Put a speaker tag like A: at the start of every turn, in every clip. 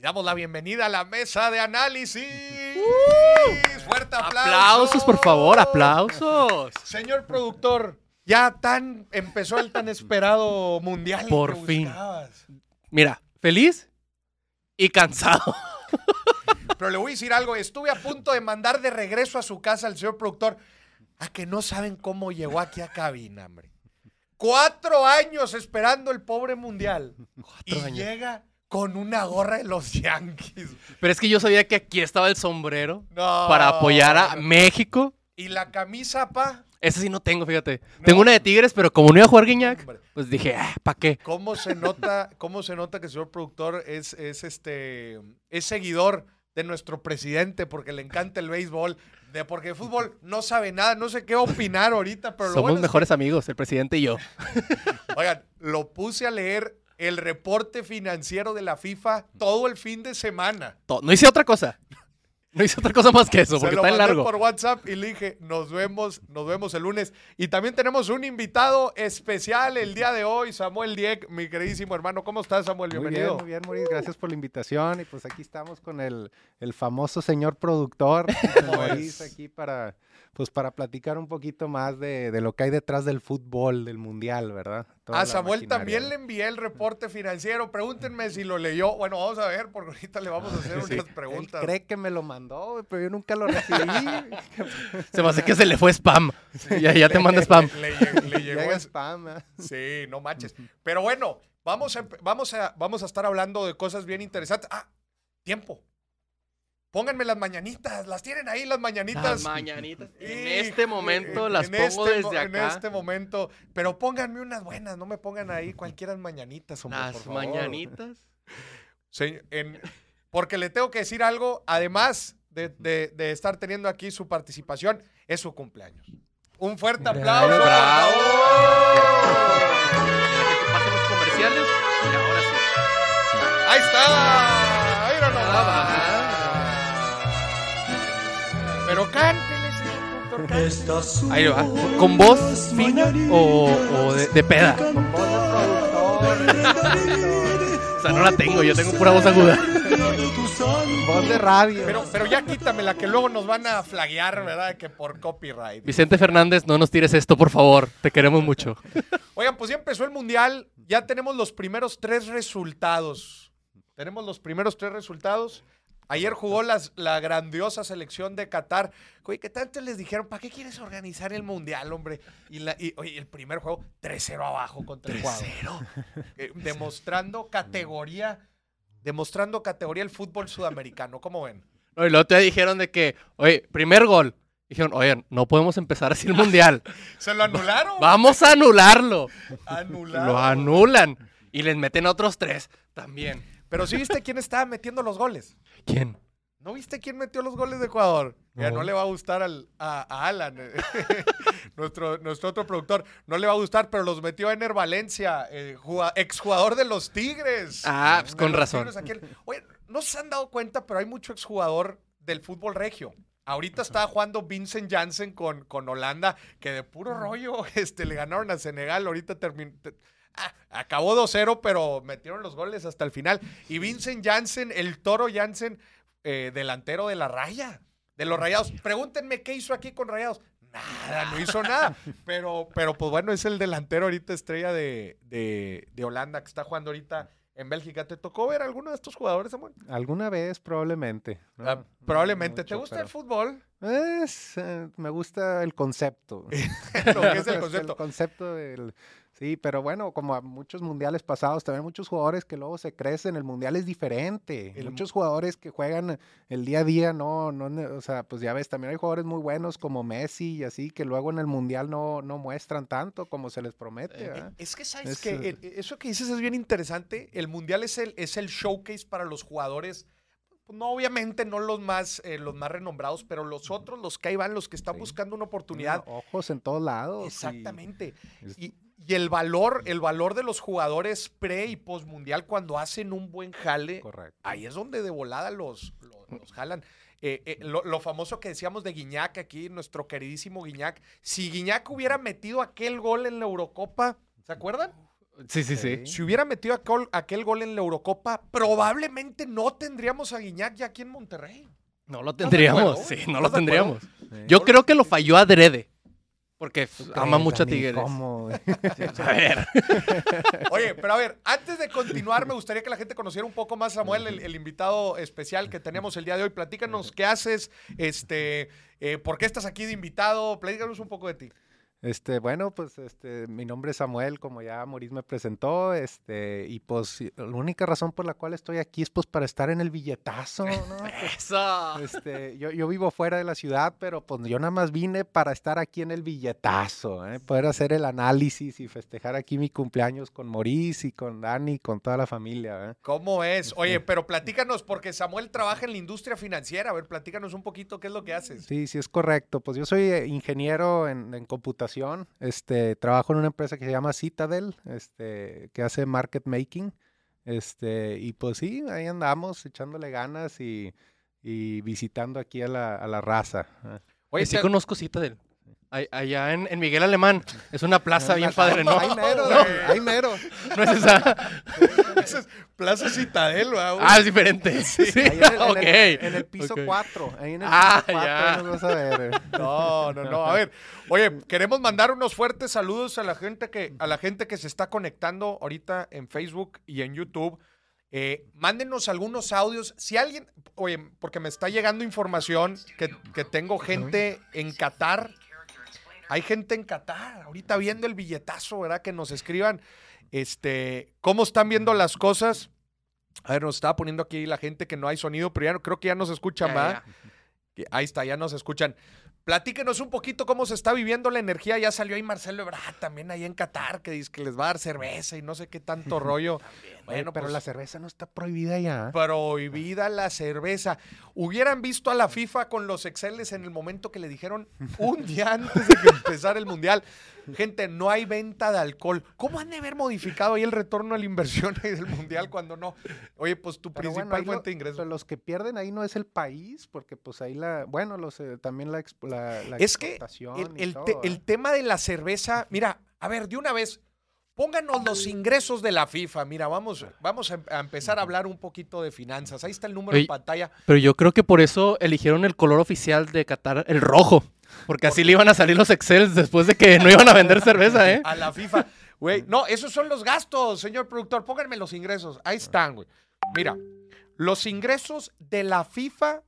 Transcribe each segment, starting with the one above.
A: Y damos la bienvenida a la mesa de análisis. Fuerte aplauso.
B: Aplausos, por favor, aplausos.
A: Señor productor, ya tan empezó el tan esperado mundial.
B: Por
A: que
B: fin.
A: buscabas.
B: Mira, feliz y cansado.
A: Pero le voy a decir algo. Estuve a punto de mandar de regreso a su casa al señor productor. A que no saben cómo llegó aquí a cabina, hombre. Cuatro años esperando el pobre mundial. y
B: años.
A: llega con una gorra de los Yankees.
B: Pero es que yo sabía que aquí estaba el sombrero
A: No.
B: para apoyar a México.
A: Y la camisa, pa.
B: Ese sí no tengo, fíjate. Tengo una de Tigres, pero como no iba a jugar Guiñac,
A: Hombre.
B: pues dije, ah, ¿para qué?
A: ¿Cómo se nota, cómo se nota que el señor productor es, es este es seguidor de nuestro presidente porque le encanta el béisbol, de porque de fútbol no sabe nada, no sé qué opinar ahorita, pero lo
B: Somos
A: bueno es
B: mejores amigos, el presidente y yo.
A: oigan, lo puse a leer el reporte financiero de la FIFA todo el fin de semana.
B: No hice otra cosa. No hice otra cosa más que eso,
A: Se
B: porque
A: lo
B: está en
A: mandé
B: largo.
A: por WhatsApp y le dije, nos vemos, nos vemos el lunes. Y también tenemos un invitado especial el día de hoy, Samuel Dieck, mi queridísimo hermano. ¿Cómo estás, Samuel?
C: Muy
A: Bienvenido.
C: bien, muy bien, Maurice. Gracias por la invitación. Y pues aquí estamos con el, el famoso señor productor, Maurice, aquí para, pues para platicar un poquito más de, de lo que hay detrás del fútbol, del mundial, ¿verdad? Toda
A: A Samuel también le envié el reporte financiero. Pregúntenme si lo leyó. Bueno, vamos a ver, porque ahorita le vamos a hacer
C: Sí,
A: unas
C: Él
A: preguntas.
C: cree que me lo mandó, pero yo nunca lo recibí.
B: Se me hace que se le fue spam. Ya, ya te manda spam.
A: Le, llegó- le llegó
C: Llega spam, ¿eh?
A: Sí, no manches. Pero bueno, vamos a, vamos, a, vamos a estar hablando de cosas bien interesantes. Ah, tiempo. Pónganme las mañanitas. Las tienen ahí las mañanitas.
B: Las mañanitas. En este momento
A: en-
B: las
A: en
B: pongo
A: este
B: desde
A: En
B: acá.
A: este momento. Pero pónganme unas buenas. No me pongan ahí cualquiera mañanitas, hombre, por
B: Las
A: favor.
B: mañanitas.
A: Sí, en- porque le tengo que decir algo, además de, de- de estar teniendo aquí su participación, es su cumpleaños. Un fuerte aplauso. por
B: Bravo.
A: Ahí
B: va. ¿Con voz fina o, o de, de peda?
C: Con voz de productor,
B: O sea, no la tengo, yo tengo pura voz aguda.
C: voz de radio.
A: Pero, pero ya quítamela, que luego nos van a flaguear, ¿verdad? Que por copyright.
B: Vicente Fernández, no nos tires esto, por favor. Te queremos mucho.
A: Oigan, pues ya empezó el mundial, ya tenemos los primeros tres resultados. Tenemos los primeros tres resultados. Ayer jugó las- la grandiosa selección de Qatar. Oye, ¿qué tanto les dijeron? ¿Para qué quieres organizar el mundial, hombre? Y, la- y, oye, el primer juego, 3-0 abajo contra Ecuador. Eh, demostrando categoría, demostrando categoría el fútbol sudamericano. ¿Cómo ven?
B: No, y luego te dijeron de que, oye, primer gol. Dijeron, oye, no podemos empezar así el mundial.
A: ¿Se lo anularon?
B: Vamos a anularlo.
A: Anularon.
B: Lo anulan. Y les meten otros tres también.
A: Pero sí viste quién estaba metiendo los goles.
B: ¿Quién?
A: ¿No viste quién metió los goles de Ecuador? Ya
B: No.
A: no le va a gustar al, a, a Alan, eh, nuestro, nuestro otro productor. No le va a gustar, pero los metió Ener Valencia, eh, juga- exjugador de los Tigres.
B: Ah, pues con razón.
A: Tigres, Oye, no se han dado cuenta, pero hay mucho exjugador del fútbol regio. Ahorita está jugando Vincent Janssen con, con Holanda, que de puro rollo este, le ganaron a Senegal. Ahorita terminó. Ah, acabó 2-0, pero metieron los goles hasta el final. Y Vincent Janssen, el toro Janssen, eh, delantero de la raya, de los rayados. Pregúntenme qué hizo aquí con rayados. Nada, no hizo nada. Pero, pero pues bueno, es el delantero ahorita estrella de, de, de Holanda que está jugando ahorita en Bélgica. ¿Te tocó ver a alguno de estos jugadores, Samuel?
C: Alguna vez, probablemente. ¿no?
A: Ah,
C: No
A: probablemente. ¿Te gusta
C: pero-
A: el fútbol?
C: Es, eh, me gusta el concepto.
A: Lo que es el concepto.
C: El concepto del... Sí, pero bueno, como a muchos mundiales pasados, también muchos jugadores que luego se crecen, el mundial es diferente.
A: El-
C: Muchos jugadores que juegan el día a día, no, no, o sea, pues ya ves, también hay jugadores muy buenos como Messi y así, que luego en el mundial no, no muestran tanto como se les promete.
B: Eh.
A: Es que sabes
C: Es,
A: que el- eso que dices es bien interesante. El mundial es el, es el showcase para los jugadores. No, obviamente no los más, eh, los más renombrados, pero los otros, los que ahí van, los que están
C: Sí.
A: buscando una oportunidad.
C: Ojos en todos lados. y-
A: Exactamente.
C: es-
A: Y, y el valor, el valor de los jugadores pre y post mundial cuando hacen un buen jale,
C: Correcto.
A: ahí es donde de volada los, los, los jalan. Eh, eh, lo, lo famoso que decíamos de Guiñac aquí, nuestro queridísimo Guiñac. Si Guiñac hubiera metido aquel gol en la Eurocopa, ¿se acuerdan?
B: Sí, sí, sí.
A: Si hubiera metido aquel, aquel gol en la Eurocopa, probablemente no tendríamos a Guiñac ya aquí en Monterrey.
B: No lo tendríamos, sí, no
A: ¿Estás
B: lo tendríamos.
C: Sí.
B: Yo creo que lo falló adrede. Porque
C: ¿Tú
B: ama mucho a? Tigres.
C: ¿Cómo?
B: A ver.
A: Oye, pero a ver, antes de continuar, me gustaría que la gente conociera un poco más a Samuel, el, el invitado especial que tenemos el día de hoy. Platícanos qué haces, este, eh, por qué estás aquí de invitado, platícanos un poco de ti.
C: Este, bueno, pues este, mi nombre es Samuel, como ya Maurice me presentó, este, y pues y la única razón por la cual estoy aquí es pues para estar en el billetazo, ¿no? Pues,
B: Eso.
C: este, yo, yo vivo fuera de la ciudad, pero pues yo nada más vine para estar aquí en el billetazo, ¿eh? poder hacer el análisis y festejar aquí mi cumpleaños con Maurice y con Dani, con toda la familia, ¿eh?
A: ¿Cómo es? Oye, pero platícanos, porque Samuel trabaja en la industria financiera. A ver, platícanos un poquito qué es lo que haces.
C: Sí, sí, es correcto. Pues yo soy eh, ingeniero en, en computación. Este, trabajo en una empresa que se llama Citadel, este, que hace market making. Este, y pues sí, ahí andamos echándole ganas y, y visitando aquí a la, a la raza. ¿eh?
A: Oye,
B: sí
A: te-
B: conozco Citadel. Allá en, en Miguel Alemán. Es una plaza bien padre, ¿no?
C: Ahí mero,
A: No.
C: ahí mero.
B: No es esa.
A: Esa es Plaza Citadel, ¿verdad, güey?
B: Ah, es diferente. Sí,
C: Ahí en el, en
B: ok.
C: el- en el piso
B: ok.
C: 4. Ahí en el
B: Ah,
C: piso 4
B: ya.
C: nos vas a ver. eh.
A: No, no, no. A ver, oye, queremos mandar unos fuertes saludos a la gente que, a la gente que se está conectando ahorita en Facebook y en YouTube. Eh, mándenos algunos audios. Si alguien, oye, porque me está llegando información que, que tengo gente en Qatar. Hay gente en Qatar, ahorita viendo el billetazo, ¿verdad? Que nos escriban, este, cómo están viendo las cosas. A ver, nos estaba poniendo aquí la gente que no hay sonido, pero ya no, creo que ya nos escuchan. Que- Ahí está, ya nos escuchan. Platíquenos un poquito cómo se está viviendo la energía. Ya salió ahí Marcelo Ebrard también ahí en Qatar, que dice que les va a dar cerveza y no sé qué tanto rollo.
C: Bueno, pero
A: pues,
C: la cerveza no está prohibida ya.
A: prohibida la cerveza. Hubieran visto a la FIFA con los Exceles en el momento que le dijeron un día antes de que empezara el Mundial. Gente, no hay venta de alcohol. ¿Cómo han de haber modificado ahí el retorno a la inversión ahí del Mundial cuando no? Oye, pues tu
C: Pero
A: principal
C: bueno, ahí lo-
A: fuente de ingresos.
C: pero los que pierden ahí no es el país, porque pues ahí la, bueno, los, eh, también la, expo- la, la
A: Es que el,
C: y
A: el
C: todo,
A: te-
C: ¿eh?
A: el tema de la cerveza, mira, a ver, de una vez, pónganos los ingresos de la FIFA. Mira, vamos, vamos a, em- a empezar a hablar un poquito de finanzas. Ahí está el número en
B: Oye,
A: pantalla.
B: Pero yo creo que por eso eligieron el color oficial de Qatar, el rojo. Porque así le iban a salir los Excels después de que no iban a vender cerveza, ¿eh?
A: A la FIFA. Güey, no, esos son los gastos, señor productor. Pónganme los ingresos. Ahí están, güey. Mira, los ingresos de la FIFA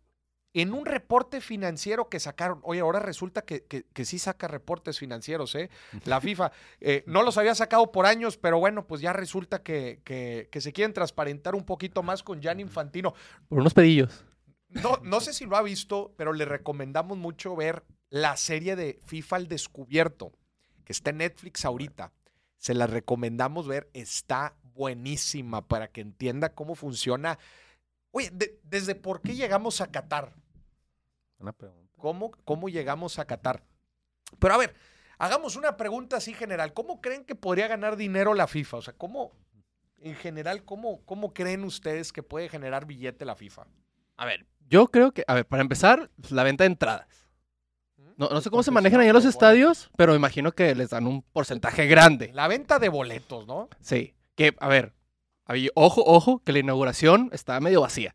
A: en un reporte financiero que sacaron. Oye, ahora resulta que, que- que sí saca reportes financieros, ¿eh? La FIFA. Eh, no los había sacado por años, pero bueno, pues ya resulta que, que- que se quieren transparentar un poquito más con Jan Infantino.
B: Por unos pedillos.
A: No, no sé si lo ha visto, pero le recomendamos mucho ver la serie de FIFA al descubierto, que está en Netflix ahorita. Se la recomendamos ver, está buenísima para que entienda cómo funciona. Oye, de- desde por qué llegamos a Qatar.
C: Una pregunta.
A: ¿Cómo, ¿Cómo llegamos a Qatar? Pero a ver, hagamos una pregunta así general. ¿Cómo creen que podría ganar dinero la FIFA? O sea, ¿cómo, en general, cómo, cómo creen ustedes que puede generar billete la FIFA?
B: A ver, yo creo que, a ver, para empezar, la venta de entradas. No, no sé cómo se manejan allá los estadios, pero imagino que les dan un porcentaje grande.
A: La venta de boletos, ¿no?
B: Sí. Que, a ver, había- ojo, ojo, que la inauguración estaba medio vacía.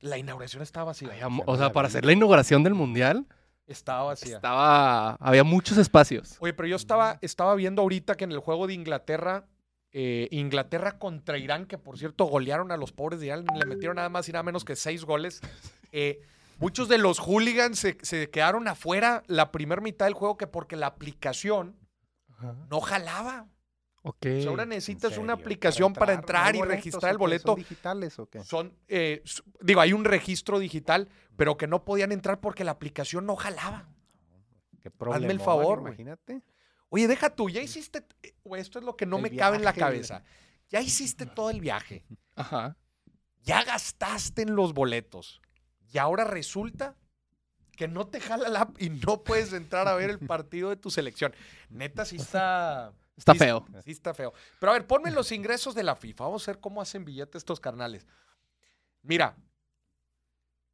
A: La inauguración estaba vacía.
B: Había o sea, para hacer la inauguración del mundial,
A: Estaba vacía.
B: estaba, había muchos espacios.
A: Oye, pero yo estaba, estaba viendo ahorita que en el juego de Inglaterra, eh, Inglaterra contra Irán, que por cierto golearon a los pobres de Irán, le metieron nada más y nada menos que seis goles. eh, muchos de los hooligans se, se quedaron afuera la primera mitad del juego que porque la aplicación no jalaba.
B: Ok.
A: O sea, ahora
C: ¿En
A: necesitas una aplicación para entrar,
C: ¿No hay
A: y
C: boletos
A: registrar el boleto.
C: ¿Son digitales o qué?
A: Son, eh, digo, hay un registro digital, pero que no podían entrar porque la aplicación no jalaba.
C: Qué
A: el
C: problemón,
A: favor, güey.
C: Imagínate.
A: Oye, deja tú, ya hiciste, eh, güey, esto es lo que no
C: El
A: me cabe en la cabeza. Ya hiciste todo el viaje,
B: Ajá.
A: ya gastaste en los boletos y ahora resulta que no te jala la app y no puedes entrar a ver el partido de tu selección. Neta, sí está...
B: Está
A: sí
B: feo.
A: Sí está feo. Pero a ver, ponme los ingresos de la FIFA. Vamos a ver cómo hacen billetes estos carnales. Mira,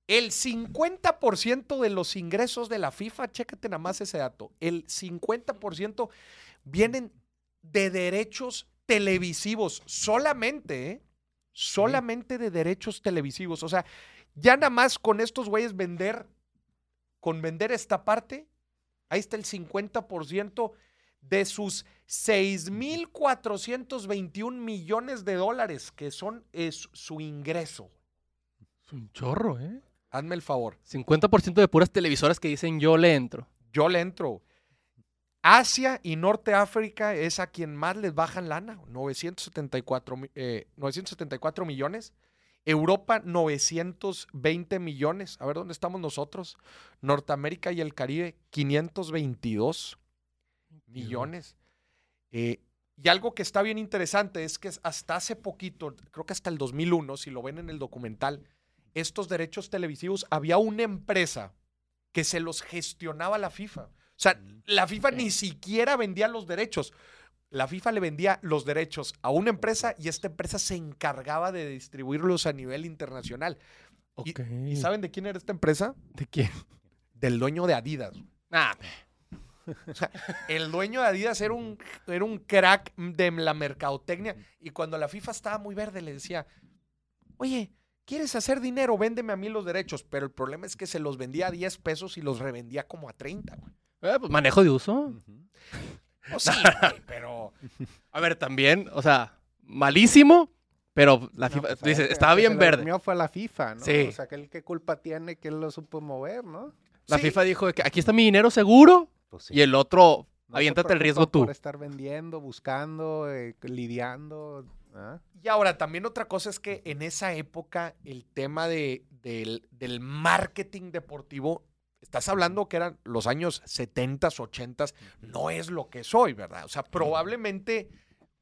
A: el 50% de los ingresos de la FIFA, chécate nada más ese dato, el 50% vienen de derechos televisivos, solamente, ¿eh? Solamente de derechos televisivos. O sea, ya nada más con estos güeyes vender, con vender esta parte, ahí está el 50% de sus 6.421 millones de dólares, que son es su ingreso.
B: Es un chorro, ¿eh?
A: Hazme el favor.
B: 50% de puras televisoras que dicen yo le entro.
A: Yo le entro. Asia y Norte África es a quien más les bajan lana, 974, mi- eh, 974 millones. Europa, 920 millones. A ver dónde estamos nosotros. Norteamérica y el Caribe, 522 millones. Eh, y algo que está bien interesante es que hasta hace poquito, creo que hasta el 2001, si lo ven en el documental, estos derechos televisivos, había una empresa que se los gestionaba la FIFA. O sea, la FIFA ni siquiera vendía los derechos. La FIFA le vendía los derechos a una empresa y esta empresa se encargaba de distribuirlos a nivel internacional. Y-
B: Ok.
A: ¿Y saben de quién era esta empresa?
B: ¿De quién?
A: Del dueño de Adidas.
B: Ah,
A: El dueño de Adidas era un, era un crack de la mercadotecnia y cuando la FIFA estaba muy verde le decía, oye, ¿quieres hacer dinero? Véndeme a mí los derechos. Pero el problema es que se los vendía a 10 pesos y los revendía como a 30. güey.
B: eh, pues manejo de uso.
A: No, sí, güey, pero
B: A ver, también, o sea, malísimo, pero la
C: No,
B: FIFA,
C: pues,
B: tú dices,
C: que-
B: estaba bien verde.
C: durmió fue a la FIFA, ¿no?
B: Sí.
C: O sea, que él qué culpa tiene que él lo supo mover, ¿no?
B: La
A: sí,
B: FIFA dijo que aquí está mi dinero seguro
C: Pues sí.
B: y el otro,
C: No
B: aviéntate el riesgo tú.
C: Por estar vendiendo, buscando, eh, lidiando. ¿ah?
A: Y ahora, también otra cosa es que en esa época el tema de, del, del marketing deportivo, estás hablando que eran los años 70, 80, no es lo que es hoy, ¿verdad? O sea, probablemente,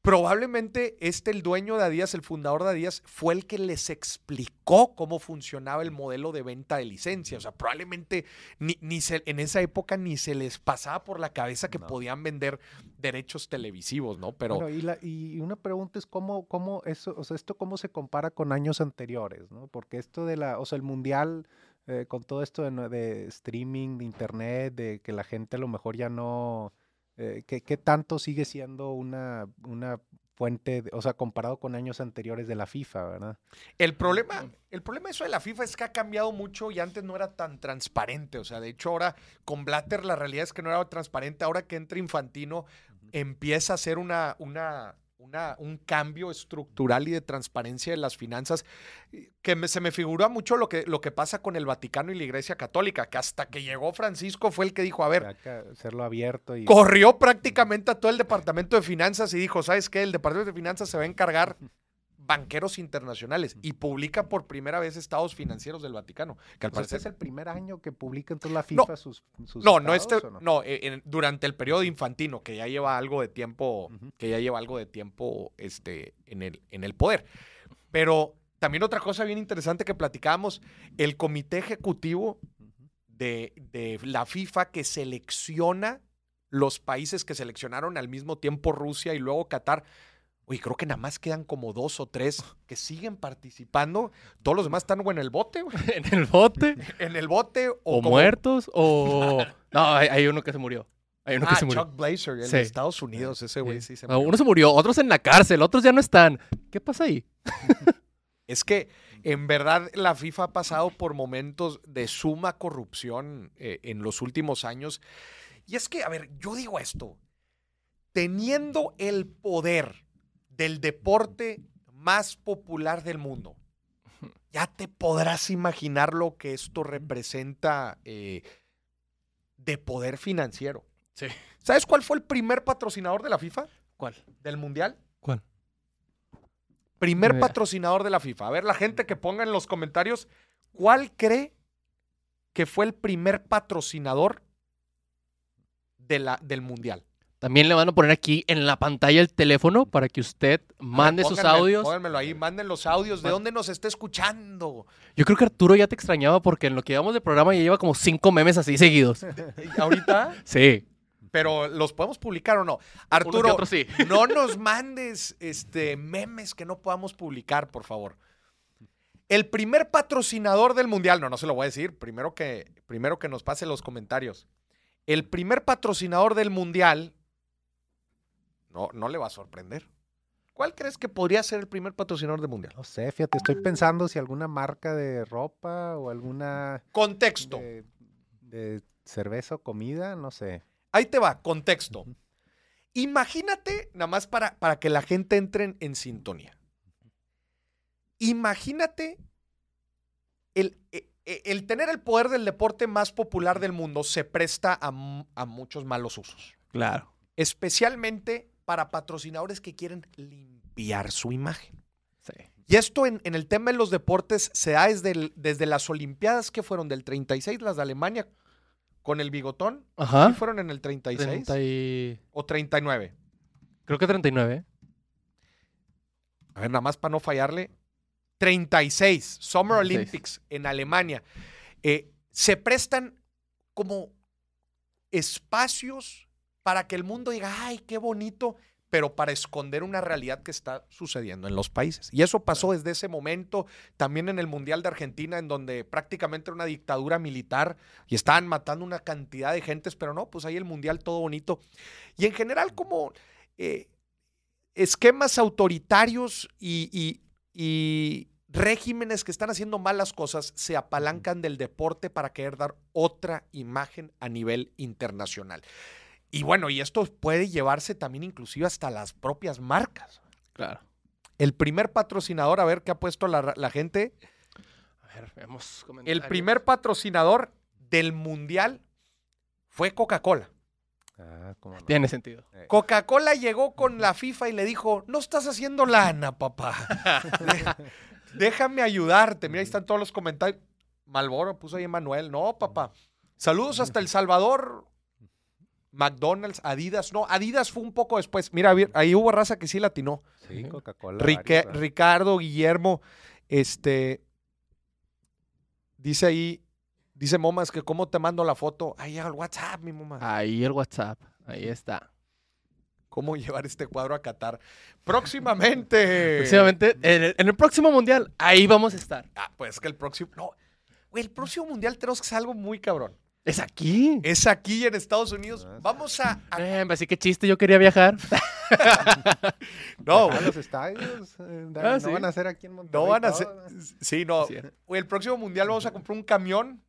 A: probablemente este, el dueño de Adidas, el fundador de Adidas, fue el que les explicó cómo funcionaba el modelo de venta de licencia. O sea, probablemente ni, ni se- en esa época ni se les pasaba por la cabeza que
C: No.
A: podían vender derechos televisivos, ¿no? Pero...
C: Bueno, y, la- y una pregunta es cómo, cómo eso, o sea, esto cómo se compara con años anteriores, ¿no? Porque esto de la, o sea, el mundial, eh, con todo esto de, streaming, de internet, de que la gente a lo mejor ya no, eh, ¿qué, qué tanto sigue siendo una, una fuente, de- o sea, comparado con años anteriores de la FIFA, ¿verdad?
A: El problema, el problema de eso de la FIFA es que ha cambiado mucho y antes no era tan transparente. O sea, de hecho, ahora con Blatter la realidad es que no era transparente. Ahora que entra Infantino, empieza a hacer una, una, una- un cambio estructural y de transparencia de las finanzas. eh, Que me- se me figura mucho lo que, lo que pasa con el Vaticano y la Iglesia Católica, que hasta que llegó Francisco fue el que dijo, a ver,
C: hacerlo abierto y...
A: corrió prácticamente a todo el departamento de finanzas y dijo, ¿sabes qué? El departamento de finanzas se va a encargar banqueros internacionales y publica por primera vez estados financieros del Vaticano. Que al
C: sea, este
A: parecer...
C: es el primer año que publica entonces la
A: No.
C: FIFA sus, sus
A: No, no, este,
C: estados, ¿o
A: no, eh, en- durante el periodo infantino, que ya lleva algo de tiempo, que ya lleva algo de tiempo este, en, el, en el poder. Pero también otra cosa bien interesante que platicábamos, el comité ejecutivo de, de la FIFA que selecciona los países que seleccionaron al mismo tiempo Rusia y luego Qatar. Oye, creo que nada más quedan como dos o tres que siguen participando. Todos los demás están o en el bote, güey,
B: en el bote,
A: en el bote o,
B: o,
A: como-
B: muertos, o... No, hay, hay uno que se murió. Hay uno que
A: Ah,
B: se murió.
A: Chuck Blazer, el
B: Sí.
A: de Estados Unidos, ese güey sí se murió.
B: Uno se murió, otros en la cárcel, otros ya no están. ¿Qué pasa ahí?
A: Es que en verdad la FIFA ha pasado por momentos de suma corrupción eh, en los últimos años. Y es que, a ver, yo digo esto, teniendo el poder del deporte más popular del mundo, ya te podrás imaginar lo que esto representa eh, de poder financiero.
B: Sí.
A: ¿Sabes cuál fue el primer patrocinador de la FIFA?
B: ¿Cuál?
A: ¿Del Mundial?
B: ¿Cuál?
A: Primer patrocinador de la FIFA. A ver, la gente que ponga en los comentarios, ¿cuál cree que fue el primer patrocinador de la, del Mundial?
B: También le van a poner aquí en la pantalla el teléfono para que usted mande sus
A: Pónganme-
B: audios.
A: Pónganmelo ahí, manden los audios. ¿De dónde nos está escuchando?
B: Yo creo que Arturo ya te extrañaba porque en lo que llevamos de programa ya lleva como cinco memes así seguidos.
A: ¿Ahorita?
B: Sí.
A: Pero los podemos publicar o no. Arturo,
B: otros sí.
A: no nos mandes este, memes que no podamos publicar, por favor. El primer patrocinador del Mundial, no, no se lo voy a decir, primero que, primero que nos pase los comentarios. El primer patrocinador del Mundial, no, no le va a sorprender. ¿Cuál crees que podría ser el primer patrocinador del mundial?
C: No sé, fíjate, estoy pensando si alguna marca de ropa o alguna
A: Contexto.
C: de, de cerveza o comida, no sé.
A: Ahí te va, contexto. Imagínate, nada más para, para que la gente entre en, en sintonía. Imagínate el, e- e- el tener el poder del deporte más popular del mundo se presta a, a muchos malos usos.
B: Claro.
A: Especialmente para patrocinadores que quieren limpiar su imagen.
B: Sí.
A: Y esto en, en el tema de los deportes se da desde, el- desde las Olimpiadas que fueron del 36, las de Alemania, con el bigotón.
B: Ajá.
A: ¿Sí fueron en el 36
B: 30 y-
A: o 39?
B: Creo que 39.
A: A ver, nada más para no fallarle. 36, Summer
B: 36.
A: Olympics en Alemania. Eh, se prestan como espacios para que el mundo diga, ay, qué bonito, pero para esconder una realidad que está sucediendo en los países. Y eso pasó desde ese momento, también en el Mundial de Argentina, en donde prácticamente era una dictadura militar y estaban matando una cantidad de gentes, pero no, pues ahí el Mundial todo bonito. Y en general como eh, esquemas autoritarios y, y- y regímenes que están haciendo malas cosas se apalancan del deporte para querer dar otra imagen a nivel internacional. Y bueno, y esto puede llevarse también inclusive hasta las propias marcas.
B: Claro.
A: El primer patrocinador, a ver qué ha puesto la, la gente,
B: A ver, veamos
A: el primer patrocinador del mundial fue Coca-Cola.
C: Ah, cómo no.
B: Tiene sentido.
C: Eh,
A: Coca-Cola llegó con la FIFA y le dijo, no estás haciendo lana, papá. Déjame ayudarte. Mira, ahí están todos los comentarios. Malboro puso ahí Emanuel. No, papá. Saludos hasta El Salvador. McDonald's, Adidas. No, Adidas fue un poco después. Mira, ahí hubo raza que sí latinó.
C: sí, Coca-Cola.
A: Ricardo, Guillermo, este. Dice ahí, dice Momas que cómo te mando la foto. Ahí al WhatsApp, mi mamá.
B: Ahí el WhatsApp. Ahí está.
A: cómo llevar este cuadro a Qatar. Próximamente.
B: Próximamente, en el, en el próximo mundial, ahí vamos a estar.
A: Ah, pues que el próximo. No. Güey, el próximo mundial tenemos que hacer algo muy cabrón.
B: Es aquí.
A: Es aquí en Estados Unidos.
C: Ah.
A: Vamos a. a-
B: Eh, así que chiste, yo quería viajar.
A: no, güey,
C: los estadios. eh,
B: Ah,
C: no
B: sí.
C: van a ser aquí en Monterrey.
A: no van a ser. Sí, no. El próximo mundial vamos a comprar un camión.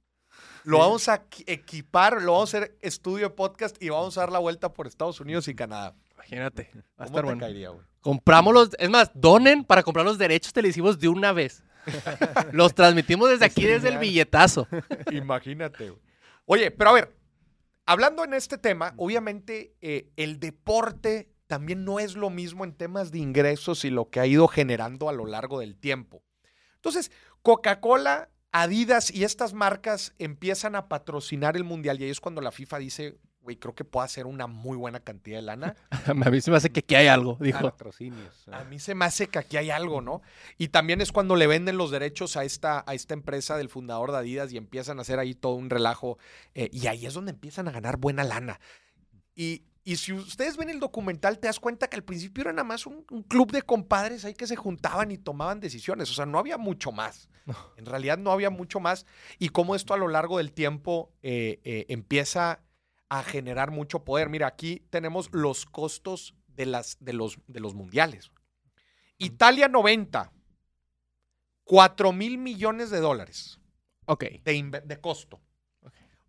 A: Lo vamos a equi- equipar, lo vamos a hacer estudio de podcast y vamos a dar la vuelta por Estados Unidos y Canadá.
B: Imagínate. Va a
A: ¿Cómo
B: estar
A: te
B: bueno.
A: caería, güey?
B: Compramos los. Es más, donen para comprar los derechos televisivos de una vez. los transmitimos desde aquí, desde el billetazo.
A: Imagínate, güey. Oye, pero a ver, hablando en este tema, obviamente eh, el deporte también no es lo mismo en temas de ingresos y lo que ha ido generando a lo largo del tiempo. Entonces, Coca-Cola, Adidas y estas marcas empiezan a patrocinar el mundial y ahí es cuando la FIFA dice, güey, creo que puedo hacer una muy buena cantidad de lana.
B: A mí se me hace que aquí hay algo, dijo.
C: Patrocinios.
A: A mí se me hace que aquí hay algo, ¿no? Y también es cuando le venden los derechos a esta, a esta empresa del fundador de Adidas y empiezan a hacer ahí todo un relajo. eh, y ahí es donde empiezan a ganar buena lana. Y, y si ustedes ven el documental, te das cuenta que al principio era nada más un, un club de compadres ahí que se juntaban y tomaban decisiones. O sea, no había mucho más. En realidad no había mucho más. Y cómo esto a lo largo del tiempo eh, eh, empieza a generar mucho poder. Mira, aquí tenemos los costos de, las, de, los, de los mundiales. Italia 90, 4 mil millones de dólares
B: Ok.
A: de, de costo.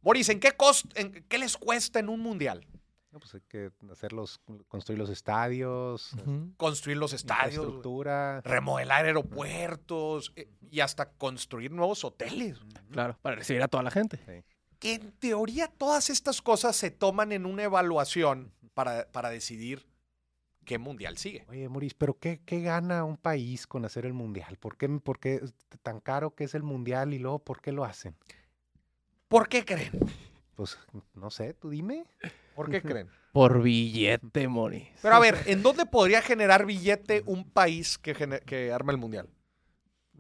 A: Boris, ¿en qué, cost, en qué les cuesta en un mundial?
C: No, pues hay que hacer los, construir los estadios,
A: Construir los estadios,
C: infraestructura.
A: remodelar aeropuertos eh, y hasta construir nuevos hoteles.
B: Claro, para recibir a toda la gente.
C: Sí.
A: Que en teoría todas estas cosas se toman en una evaluación para, para decidir qué mundial sigue.
C: Oye, Maurice, pero qué, qué gana un país con hacer el mundial? ¿Por qué, por qué tan caro que es el mundial y luego por qué lo hacen?
A: ¿Por qué creen?
C: Pues no sé, tú dime.
A: ¿Por qué creen?
B: Por billete, Mori.
A: Pero a ver, ¿en dónde podría generar billete un país que, que arma el mundial?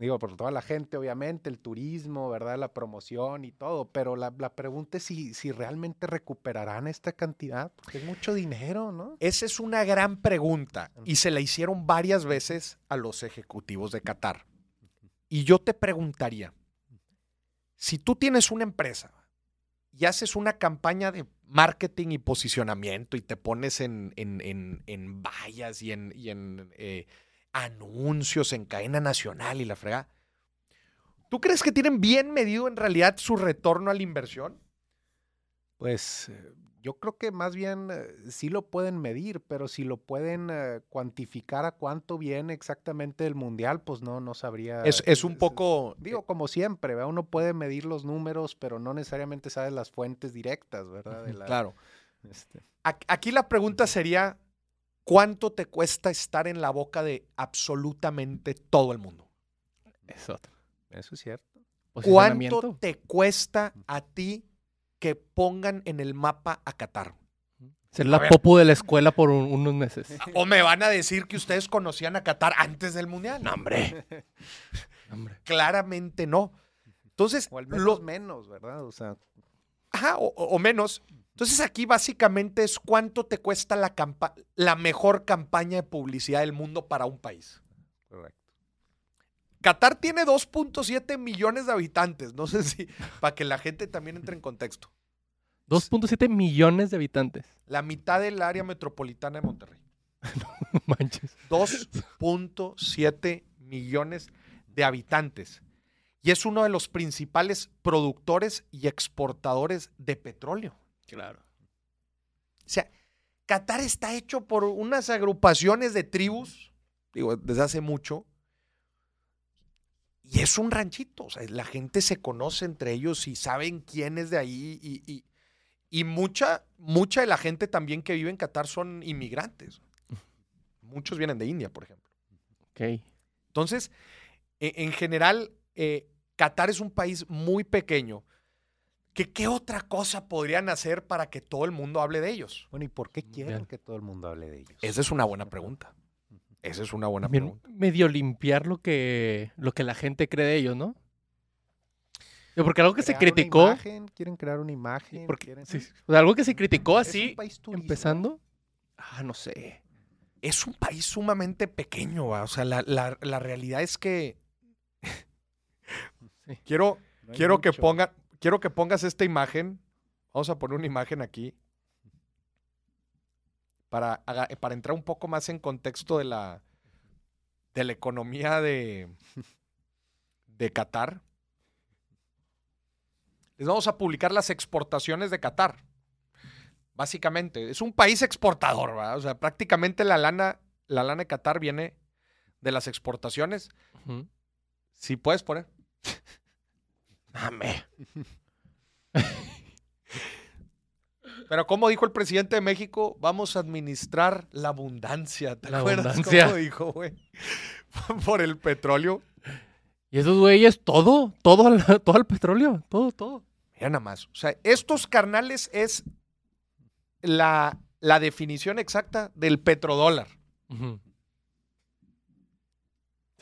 C: Digo, por toda la gente, obviamente, el turismo, ¿verdad? La promoción y todo, pero la, la pregunta es si, si realmente recuperarán esta cantidad, porque es mucho dinero, ¿no?
A: Esa es una gran pregunta y se la hicieron varias veces a los ejecutivos de Qatar. Y yo te preguntaría, si tú tienes una empresa y haces una campaña de marketing y posicionamiento y te pones en, en, en, en vallas y en, y eh, anuncios en cadena nacional y la frega. ¿Tú crees que tienen bien medido en realidad su retorno a la inversión?
C: Pues eh, yo creo que más bien eh, sí lo pueden medir, pero si lo pueden eh, cuantificar a cuánto viene exactamente el mundial, pues no, no sabría.
A: Es, es un poco.
C: Digo, como siempre, ¿verdad? uno puede medir los números, pero no necesariamente sabe las fuentes directas, ¿verdad? De la-
A: Claro.
C: este,
A: Aquí la pregunta sería: ¿cuánto te cuesta estar en la boca de absolutamente todo el mundo?
B: Es otro.
C: eso es cierto.
A: ¿Cuánto
B: Posicionamiento.
A: te cuesta a ti que pongan en el mapa a Qatar?
B: Ser la popu de la escuela por un- unos meses.
A: ¿O me van a decir que ustedes conocían a Qatar antes del Mundial?
B: No, hombre. hombre.
A: Claramente no. Entonces,
C: O al
A: lo-
C: menos ¿verdad? O sea,
A: Ajá, o menos. Entonces aquí básicamente es cuánto te cuesta la, campa- la mejor campaña de publicidad del mundo para un país.
C: correcto.
A: Qatar tiene 2.7 millones de habitantes. No sé si, para que la gente también entre en contexto.
B: 2.7 millones de habitantes.
A: La mitad del área metropolitana de Monterrey.
B: No manches.
A: 2.7 millones de habitantes. Y es uno de los principales productores y exportadores de petróleo.
B: Claro.
A: O sea, Qatar está hecho por unas agrupaciones de tribus, digo, desde hace mucho. Y es un ranchito, o sea, la gente se conoce entre ellos y saben quién es de ahí. Y, y- y mucha, mucha de la gente también que vive en Qatar son inmigrantes. Muchos vienen de India, por ejemplo.
B: Ok.
A: Entonces, e- en general, eh, Qatar es un país muy pequeño. Que, ¿Qué otra cosa podrían hacer para que todo el mundo hable de ellos?
C: Bueno, ¿y por qué quieren
B: Bien.
C: que todo el mundo hable de ellos?
A: Esa es una buena pregunta. Esa es una buena pregunta.
B: medio limpiar lo que, lo que la gente cree de ellos, ¿no? Porque algo que se
C: Crear una
B: criticó,
C: imagen, quieren crear una imagen.
B: porque,
C: quieren-
B: sí, o sea, algo que se criticó
C: Es un
B: así, empezando, ah, no sé.
A: Es un país sumamente pequeño, ¿va? o sea, la, la- la realidad es que
B: Sí.
A: quiero,
C: No
A: quiero que
C: mucho.
A: Quiero que pongas esta imagen. Vamos a poner una imagen aquí para, haga- para entrar un poco más en contexto de la, de la economía de, de Qatar. Les vamos a publicar las exportaciones de Qatar. Básicamente, es un país exportador, ¿verdad? O sea, prácticamente la lana, la lana de Qatar viene de las exportaciones.
B: Ujú.
A: Si puedes poner.
B: Dame.
A: Pero como dijo el presidente de México, vamos a administrar la abundancia. ¿Te
B: La
A: acuerdas
B: abundancia.
A: cómo dijo, güey? Por el petróleo.
B: Y esos güeyes, todo, todo, al- todo el petróleo, todo, todo.
A: Mira nada más. O sea, estos carnales es la, la definición exacta del petrodólar.
B: Ujú.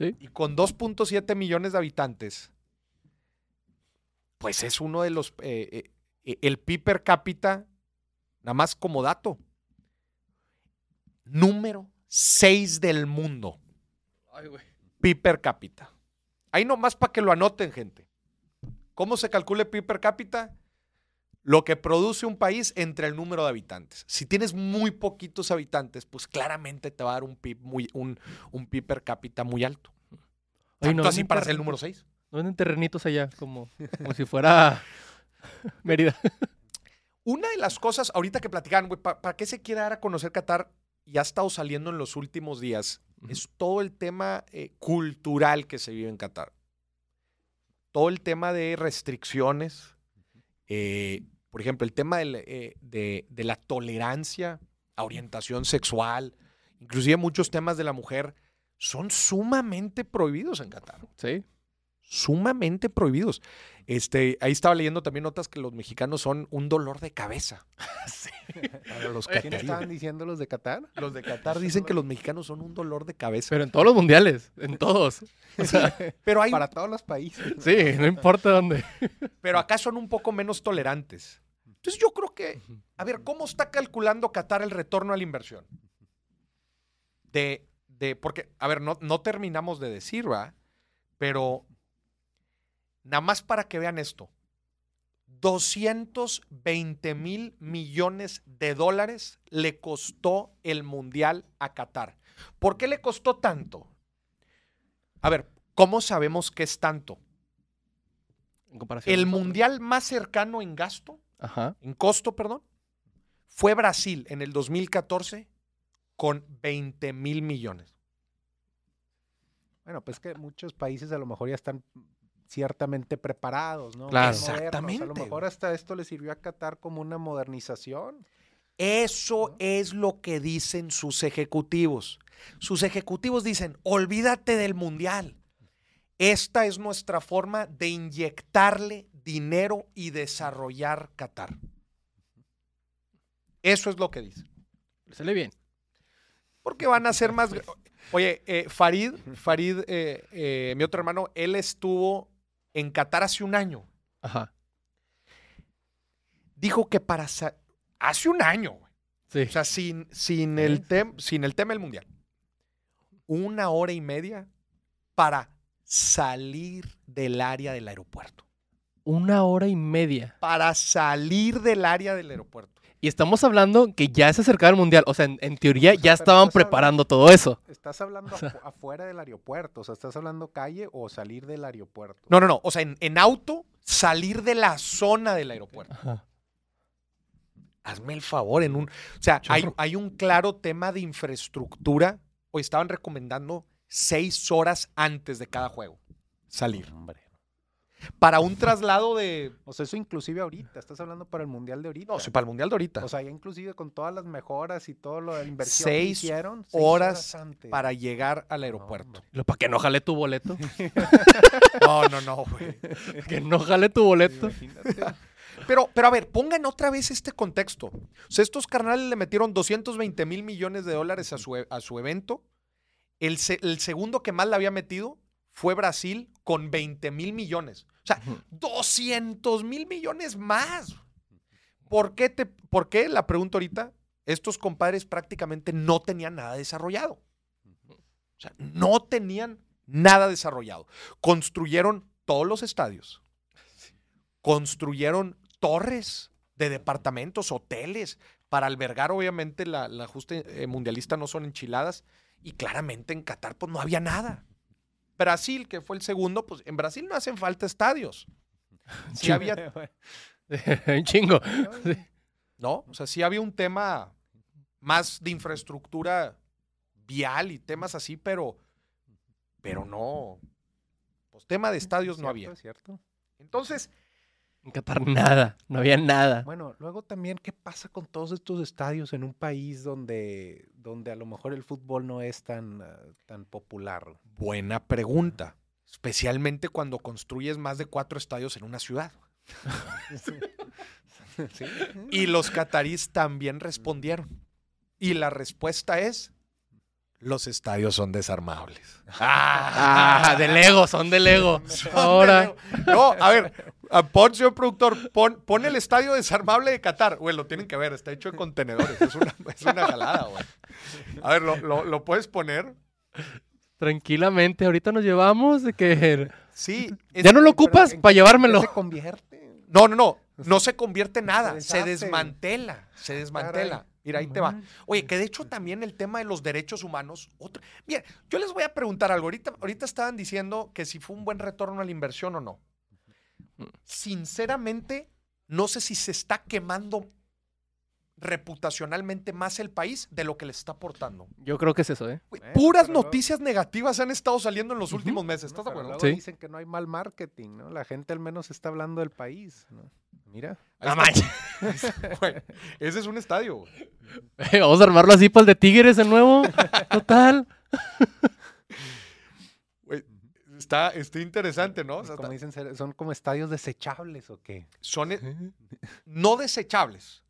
A: Y con 2.7 millones de habitantes, pues es uno de los... eh, eh, eh, el PIB per cápita, nada más como dato, número 6 del mundo. PIB per cápita. Ahí nomás para que lo anoten, gente. ¿Cómo se calcula el PIB per cápita? Lo que produce un país entre el número de habitantes. Si tienes muy poquitos habitantes, pues claramente te va a dar un PIB, muy, un, un PIB per cápita muy alto. Tanto
B: ¿no
A: así para ser el número 6.
B: ¿No venden terrenitos allá? Como, como si fuera Mérida.
A: Una de las cosas, ahorita que platicaban, güey, ¿para qué se quiere dar a conocer Qatar? Y ha estado saliendo en los últimos días. Es todo el tema eh, cultural que se vive en Qatar. Todo el tema de restricciones. eh, por ejemplo, el tema del, eh, de, de la tolerancia a orientación sexual. Inclusive muchos temas de la mujer son sumamente prohibidos en Qatar
B: Sí.
A: Sumamente prohibidos. Este, ahí estaba leyendo también notas que los mexicanos son un dolor de cabeza. Para los
C: ¿Quién estaban diciendo los de Qatar?
A: Los de Qatar dicen que los mexicanos son un dolor de cabeza.
B: Pero en todos los mundiales, en todos. O sea,
A: Pero, hay,
C: Para todos los países.
B: sí, no importa dónde.
A: pero acá son un poco menos tolerantes. Entonces yo creo que, a ver, ¿cómo está calculando Qatar el retorno a la inversión? De, de porque, a ver, no, no terminamos de decir, ¿va? Pero nada más para que vean esto. 220 mil millones de dólares le costó el Mundial a Qatar. ¿Por qué le costó tanto? A ver, ¿cómo sabemos que es tanto?
B: En comparación
A: El. Mundial más cercano en gasto,
B: Ajá.
A: en costo, perdón, fue Brasil en el 2014 con 20 mil millones.
C: Bueno, pues que muchos países a lo mejor ya están ciertamente preparados, ¿no?
B: Claro.
C: Modernos. A
A: Exactamente,
C: lo mejor hasta esto le sirvió a Qatar como una modernización.
A: Eso es lo que dicen sus ejecutivos. Sus ejecutivos dicen, olvídate del mundial. Esta es nuestra forma de inyectarle dinero y desarrollar Qatar. Eso es lo que dicen.
B: Le sale bien.
A: Porque van a ser más... Oye, eh, Farid, Farid, eh, eh, mi otro hermano, él estuvo en Qatar hace un año.
B: Ajá.
A: Dijo que para... Hace un año, güey.
B: Sí.
A: O sea, sin, sin, el tem- sin el tema del mundial. Una hora y media para salir del área del aeropuerto.
B: Una hora y media.
A: Para salir del área del aeropuerto.
B: Y estamos hablando que ya se acercaba el mundial. O sea, en, en teoría
C: sea,
B: ya estaban
C: hablando-
B: preparando todo eso.
C: ¿Estás hablando afu- afuera del aeropuerto? O sea, ¿estás hablando calle o salir del aeropuerto?
A: No, no, no. O sea, en, en auto, salir de la zona del aeropuerto.
B: Ajá.
A: Hazme el favor, en un. O sea, hay, hay un claro tema de infraestructura. Hoy estaban recomendando seis horas antes de cada juego salir.
C: Hombre.
A: Para un traslado de.
C: O sea, eso inclusive ahorita. Estás hablando para el Mundial de ahorita.
A: No, sí, para el mundial de ahorita.
C: O sea, ya inclusive con todas las mejoras y todo lo de la inversión
A: Seis
C: que hicieron.
A: horas
C: antes.
A: para llegar al aeropuerto.
B: Lo- ¿Para que no jale tu boleto?
A: No, no, no, güey.
B: que no jale tu boleto.
C: Imagínate.
A: Pero, pero a ver, pongan otra vez este contexto. O sea, estos carnales le metieron 220 mil millones de dólares a su, e- a su evento. El, se- el segundo que más le había metido fue Brasil con 20 mil millones. O sea,
B: Ujú.
A: 200 mil millones más. ¿Por qué, te, ¿Por qué? La pregunto ahorita. Estos compadres prácticamente no tenían nada desarrollado. O sea, no tenían nada desarrollado. Construyeron todos los estadios. Construyeron torres de departamentos, hoteles, para albergar, obviamente, la, la justa eh, mundialista no son enchiladas. Y claramente en Qatar, pues no había nada. Brasil, que fue el segundo, pues en Brasil no hacen falta estadios. Sí había,
B: Un chingo.
A: ¿no? O sea, sí había un tema más de infraestructura vial y temas así, pero, pero no. Pues tema de estadios no
C: Cierto,
A: había.
C: es cierto.
A: Entonces,
B: En Qatar nada. No había nada.
C: Bueno, luego también, ¿qué pasa con todos estos estadios en un país donde, donde a lo mejor el fútbol no es tan, ah, tan popular?
A: buena pregunta. Especialmente cuando construyes más de cuatro estadios en una ciudad.
C: Sí.
A: Y los catarís también respondieron. Y la respuesta es, los estadios son desarmables.
B: Ah, de Lego, son de Lego.
A: Son
B: Ahora.
A: de Lego. No, a ver, a pon, señor productor, pon, pon el estadio desarmable de Qatar. Güey, lo tienen que ver, está hecho de contenedores. Es una, es una jalada, güey. A ver, ¿lo, lo, lo puedes poner?
B: Tranquilamente, ahorita nos llevamos de que.
A: Sí. es-
B: Ya no lo ocupas
C: ¿en
B: para llevármelo.
C: se convierte?
A: No, no, no. No se convierte en nada.
C: Se
A: desmantela. Se desmantela. Mira, ahí te va. Oye, que de hecho también el tema de los derechos humanos. Otro... Mira, yo les voy a preguntar algo. Ahorita, ahorita estaban diciendo que si fue un buen retorno a la inversión o no. Sinceramente, no sé si se está quemando reputacionalmente más el país de lo que le está aportando.
B: Yo creo que es eso, ¿eh?
C: Bueno,
A: puras
C: pero
A: noticias negativas han estado saliendo en los últimos meses.
C: No,
A: ¿Estás de acuerdo?
C: luego
B: Sí.
C: dicen que no hay mal marketing, ¿no? La gente al menos está hablando del país, ¿no? Mira.
A: Está. Güey, ese es un estadio. güey.
B: Vamos a armarlo así para el de Tigres de nuevo. Total.
A: Güey, está, está interesante, ¿no? O sea,
C: Como dicen, son como estadios desechables o qué?
A: son eh, no desechables,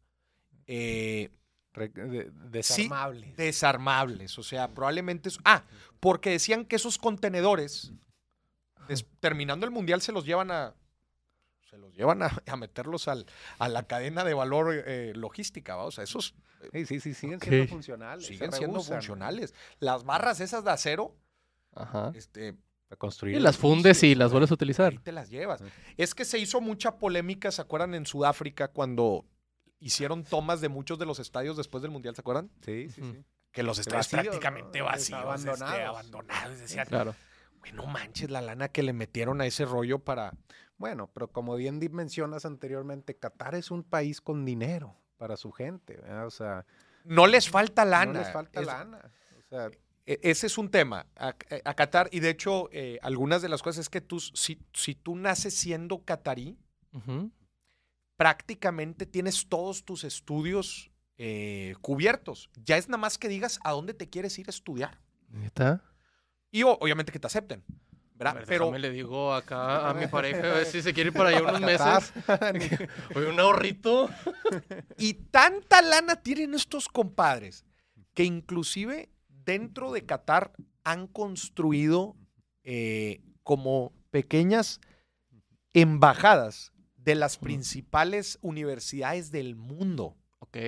A: eh,
C: de- desarmables.
A: desarmables. O sea, probablemente... es- ah, porque decían que esos contenedores, des- terminando el mundial, se los llevan a... Se los llevan a, a meterlos al, a la cadena de valor eh, logística, ¿va? O sea, esos
C: Sí, sí, sí, siguen siendo funcionales.
A: siguen siendo funcionales. Las barras esas de acero,
B: Ajá.
A: este,
C: Para construir.
B: Y las fundes y las vuelves a utilizar.
A: Ahí te las llevas. Es que se hizo mucha polémica, ¿se acuerdan? En Sudáfrica cuando hicieron tomas de muchos de los estadios después del Mundial, ¿se acuerdan?
C: Sí, sí, sí.
A: Que los estadios
C: Vacíos,
A: prácticamente vacíos, abandonados.
C: Abandonados.
A: abandonados. Y Decían,
B: Claro.
A: güey, no manches la lana que le metieron a ese rollo para...
C: Bueno, pero como bien mencionas anteriormente, Qatar es un país con dinero para su gente. ¿verdad? O sea,
A: No les falta lana.
C: no les falta
A: Es-
C: lana. O sea,
A: e- Ese es un tema a, a Qatar. Y de hecho, eh, algunas de las cosas es que tú, si, si tú naces siendo catarí,
B: Ujú.
A: Prácticamente tienes todos tus estudios eh, cubiertos. Ya es nada más que digas a dónde te quieres ir a estudiar.
B: ¿Neta?
A: Y o- obviamente que te acepten. ¿verdad?
B: A ver,
A: Pero
B: déjame le digo acá a mi pareja a ver si se quiere ir para allá unos meses. Oye, un ahorrito.
A: Y tanta lana tienen estos compadres que inclusive dentro de Qatar han construido eh, como pequeñas embajadas de las principales universidades del mundo.
B: Ok.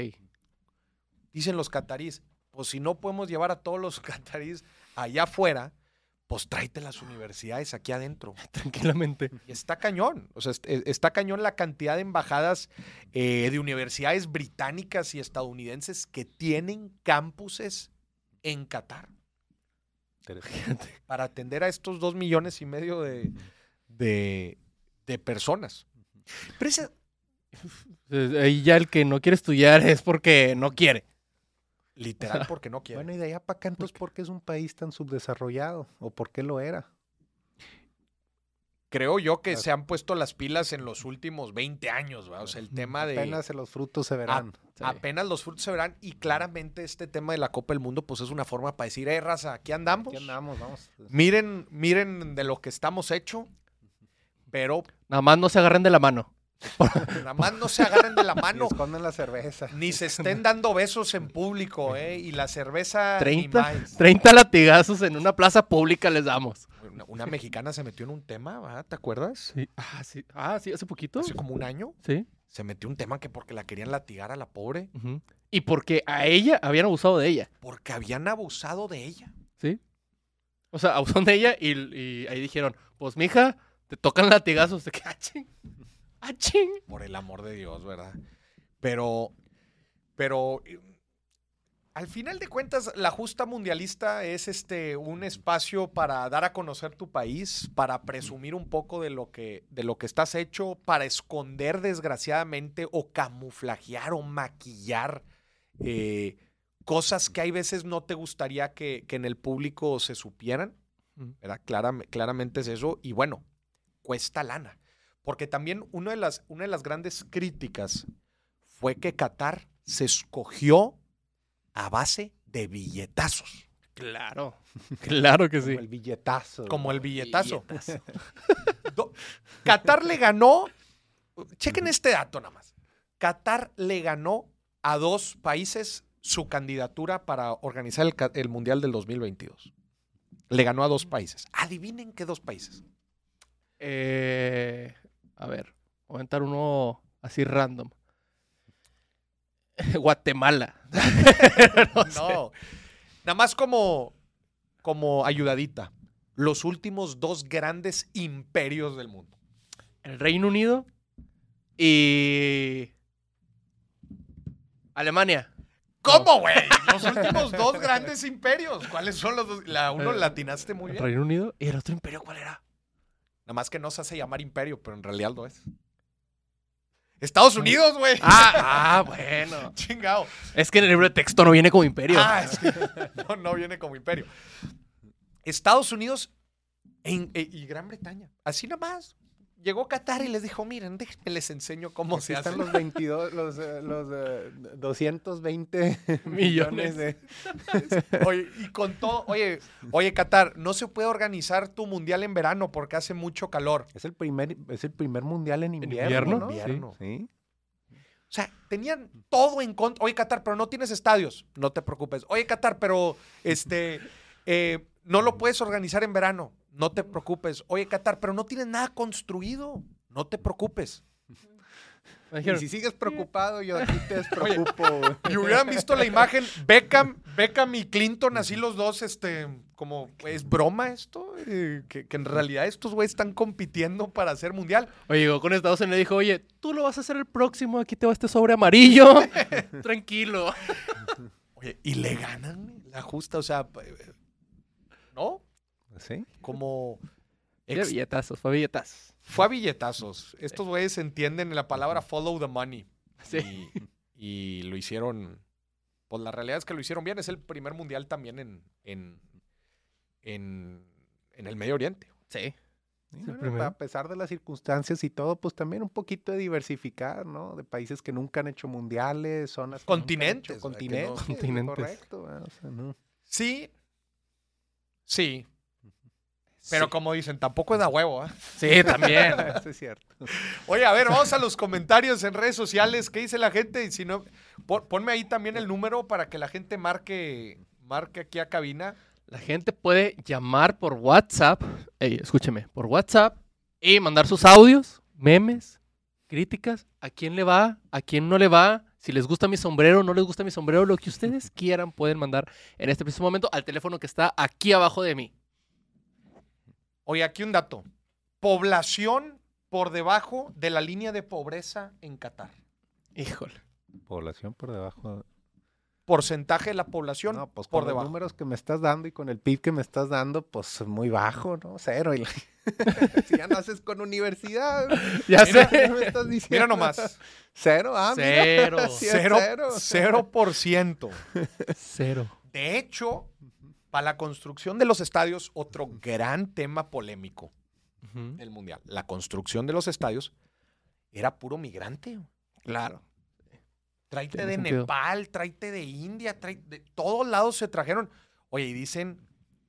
A: Dicen los cataríes, pues si no podemos llevar a todos los cataríes allá afuera, pues tráete las universidades aquí adentro.
B: Tranquilamente.
A: Y está cañón. O sea, est- e- está cañón la cantidad de embajadas eh, de universidades británicas y estadounidenses que tienen campuses en Qatar para atender a estos dos millones y medio de, de, de personas. Pero esa-
B: Ahí ya el que no quiere estudiar es porque no quiere.
A: literal, porque no quieren.
C: Bueno, y de allá para acá, entonces, ¿por qué es un país tan subdesarrollado? ¿O por qué lo era?
A: Creo yo que
C: Claro.
A: se han puesto las pilas en los últimos 20 años. ¿verdad? O sea, el tema de...
C: Apenas los frutos se verán.
B: Sí.
A: Apenas los frutos se verán y claramente este tema de la Copa del Mundo pues es una forma para decir, eh, raza, aquí andamos.
C: Aquí andamos, vamos.
A: Miren, miren de lo que estamos hecho, pero
B: Nada más no se agarren de la mano.
A: nada más no se agarren de la mano,
C: esconden la cerveza.
A: ni se estén dando besos en público, ¿eh? Y la cerveza ni
B: 30,
A: más.
B: 30 latigazos en una plaza pública les damos.
A: Una, una mexicana se metió en un tema, ¿verdad? ¿Te acuerdas?
B: Sí. Ah, sí. Ah, sí, hace poquito.
A: Hace como un año
B: Sí.
A: se metió un tema que porque la querían latigar a la pobre.
B: Y porque a ella habían abusado de ella.
A: porque habían abusado de ella.
B: ¿Sí? O sea, abusaron de ella y, y ahí dijeron, pues mija, te tocan latigazos. De que, ah, ching. Ah, ching.
A: Por el amor de Dios, ¿verdad? Pero, pero eh, al final de cuentas, la justa mundialista es este un espacio para dar a conocer tu país, para presumir un poco de lo que, de lo que estás hecho, para esconder desgraciadamente o camuflajear o maquillar eh, cosas que hay veces no te gustaría que, que en el público se supieran. ¿verdad? Claram- claramente es eso. Y bueno, cuesta lana. Porque también una de, las, una de las grandes críticas fue que Qatar se escogió a base de billetazos.
B: Claro. Claro que
C: Como
B: sí.
C: el billetazo.
A: Como el billetazo. Do- Qatar le ganó, chequen este dato nada más. Qatar le ganó a dos países su candidatura para organizar el, el Mundial del 2022. Le ganó a dos países. Adivinen qué dos países.
B: Eh, a ver, voy a aventar uno así random. Guatemala.
A: No,
B: sé.
A: nada más como, como ayudadita. Los últimos dos grandes imperios del mundo.
B: El Reino Unido y Alemania.
A: ¿Cómo, güey? Los últimos dos grandes imperios. ¿Cuáles son los dos? La uno
B: Eh,
A: latinaste muy
B: El
A: bien.
B: Reino Unido y el otro imperio, ¿cuál era?
A: Nada más que no se hace llamar imperio, pero en realidad lo es. Estados Unidos, güey.
B: Ah, ah, bueno.
A: Chingado.
B: Es que en el libro de texto no viene como imperio.
A: Ah, es que no, no viene como imperio. Estados Unidos en- e- y Gran Bretaña. Así nomás. Llegó Qatar y les dijo, miren, déjenme les enseño cómo
C: Aquí
A: se
C: están los 22, los, eh, los eh, 220
B: Millones.
C: de...
A: Oye, y con todo, oye, oye, Qatar, no se puede organizar tu mundial en verano porque hace mucho calor.
C: Es el primer, es el primer mundial en invierno,
B: invierno,
C: ¿no?
B: sí.
A: Invierno.
C: Sí.
A: O sea, tenían todo en contra. Oye, Qatar, pero no tienes estadios. No te preocupes. Oye, Qatar, pero este eh, no lo puedes organizar en verano. No te preocupes. Oye, Qatar, pero no tienes nada construido. No te preocupes.
C: Y si sigues preocupado, yo aquí te despreocupo.
A: Y hubieran visto la imagen, Beckham, Beckham y Clinton, así los dos, este, como, ¿es broma esto? Eh, que, que en realidad estos güeyes están compitiendo para hacer mundial.
B: Oye, llegó con Estados Unidos y le dijo, oye, tú lo vas a hacer el próximo, aquí te va este sobre amarillo. Tranquilo.
A: Oye, y le ganan la justa, o sea, eh, ¿no?
C: ¿Sí?
A: Como...
B: Fue billetazos, fue billetazos.
A: fue a billetazos. Estos güeyes entienden la palabra follow the money.
B: Sí.
A: Y, y lo hicieron. Pues la realidad es que lo hicieron bien. Es el primer mundial también en, en, en, en el Medio Oriente.
B: Sí.
C: Bueno, a pesar de las circunstancias y todo, pues también un poquito de diversificar, ¿no? De países que nunca han hecho mundiales, zonas que nunca han
A: Continentes,
C: hecho
A: que no-
C: continentes,
B: Continentes.
C: correcto. O sea, no.
A: Sí. Sí. Pero
B: Sí.
A: como dicen, tampoco es de a huevo. ¿ah?
B: Sí, también.
C: Eso es cierto.
A: Oye, a ver, vamos a los comentarios en redes sociales. ¿Qué dice la gente? Y si no, pon- ponme ahí también el número para que la gente marque, marque aquí a cabina.
B: La gente puede llamar por WhatsApp, escúcheme, por WhatsApp y mandar sus audios, memes, críticas, a quién le va, a quién no le va, si les gusta mi sombrero, no les gusta mi sombrero, lo que ustedes quieran pueden mandar en este preciso momento al teléfono que está aquí abajo de mí.
A: Oye, aquí un dato. Población por debajo de la línea de pobreza en Qatar.
B: Híjole.
C: Población por debajo.
A: Porcentaje de la población
C: No, pues
A: por
C: con
A: debajo.
C: los números que me estás dando y con el PIB que me estás dando, pues muy bajo, ¿no? Cero. Y la- si ya naces con universidad.
B: Ya
A: Mira,
B: sé.
C: ¿qué me estás diciendo?
A: Mira nomás.
C: Cero, ah, mira. Sí
A: Cero,
C: cero.
A: cero por ciento.
B: Cero.
A: De hecho, para la construcción de los estadios, otro gran tema polémico
B: Ujú.
A: del Mundial. La construcción de los estadios era puro migrante.
B: Claro.
A: Tráete de
B: sentido.
A: Nepal, tráete de India, tráete de todos lados se trajeron. Oye, y dicen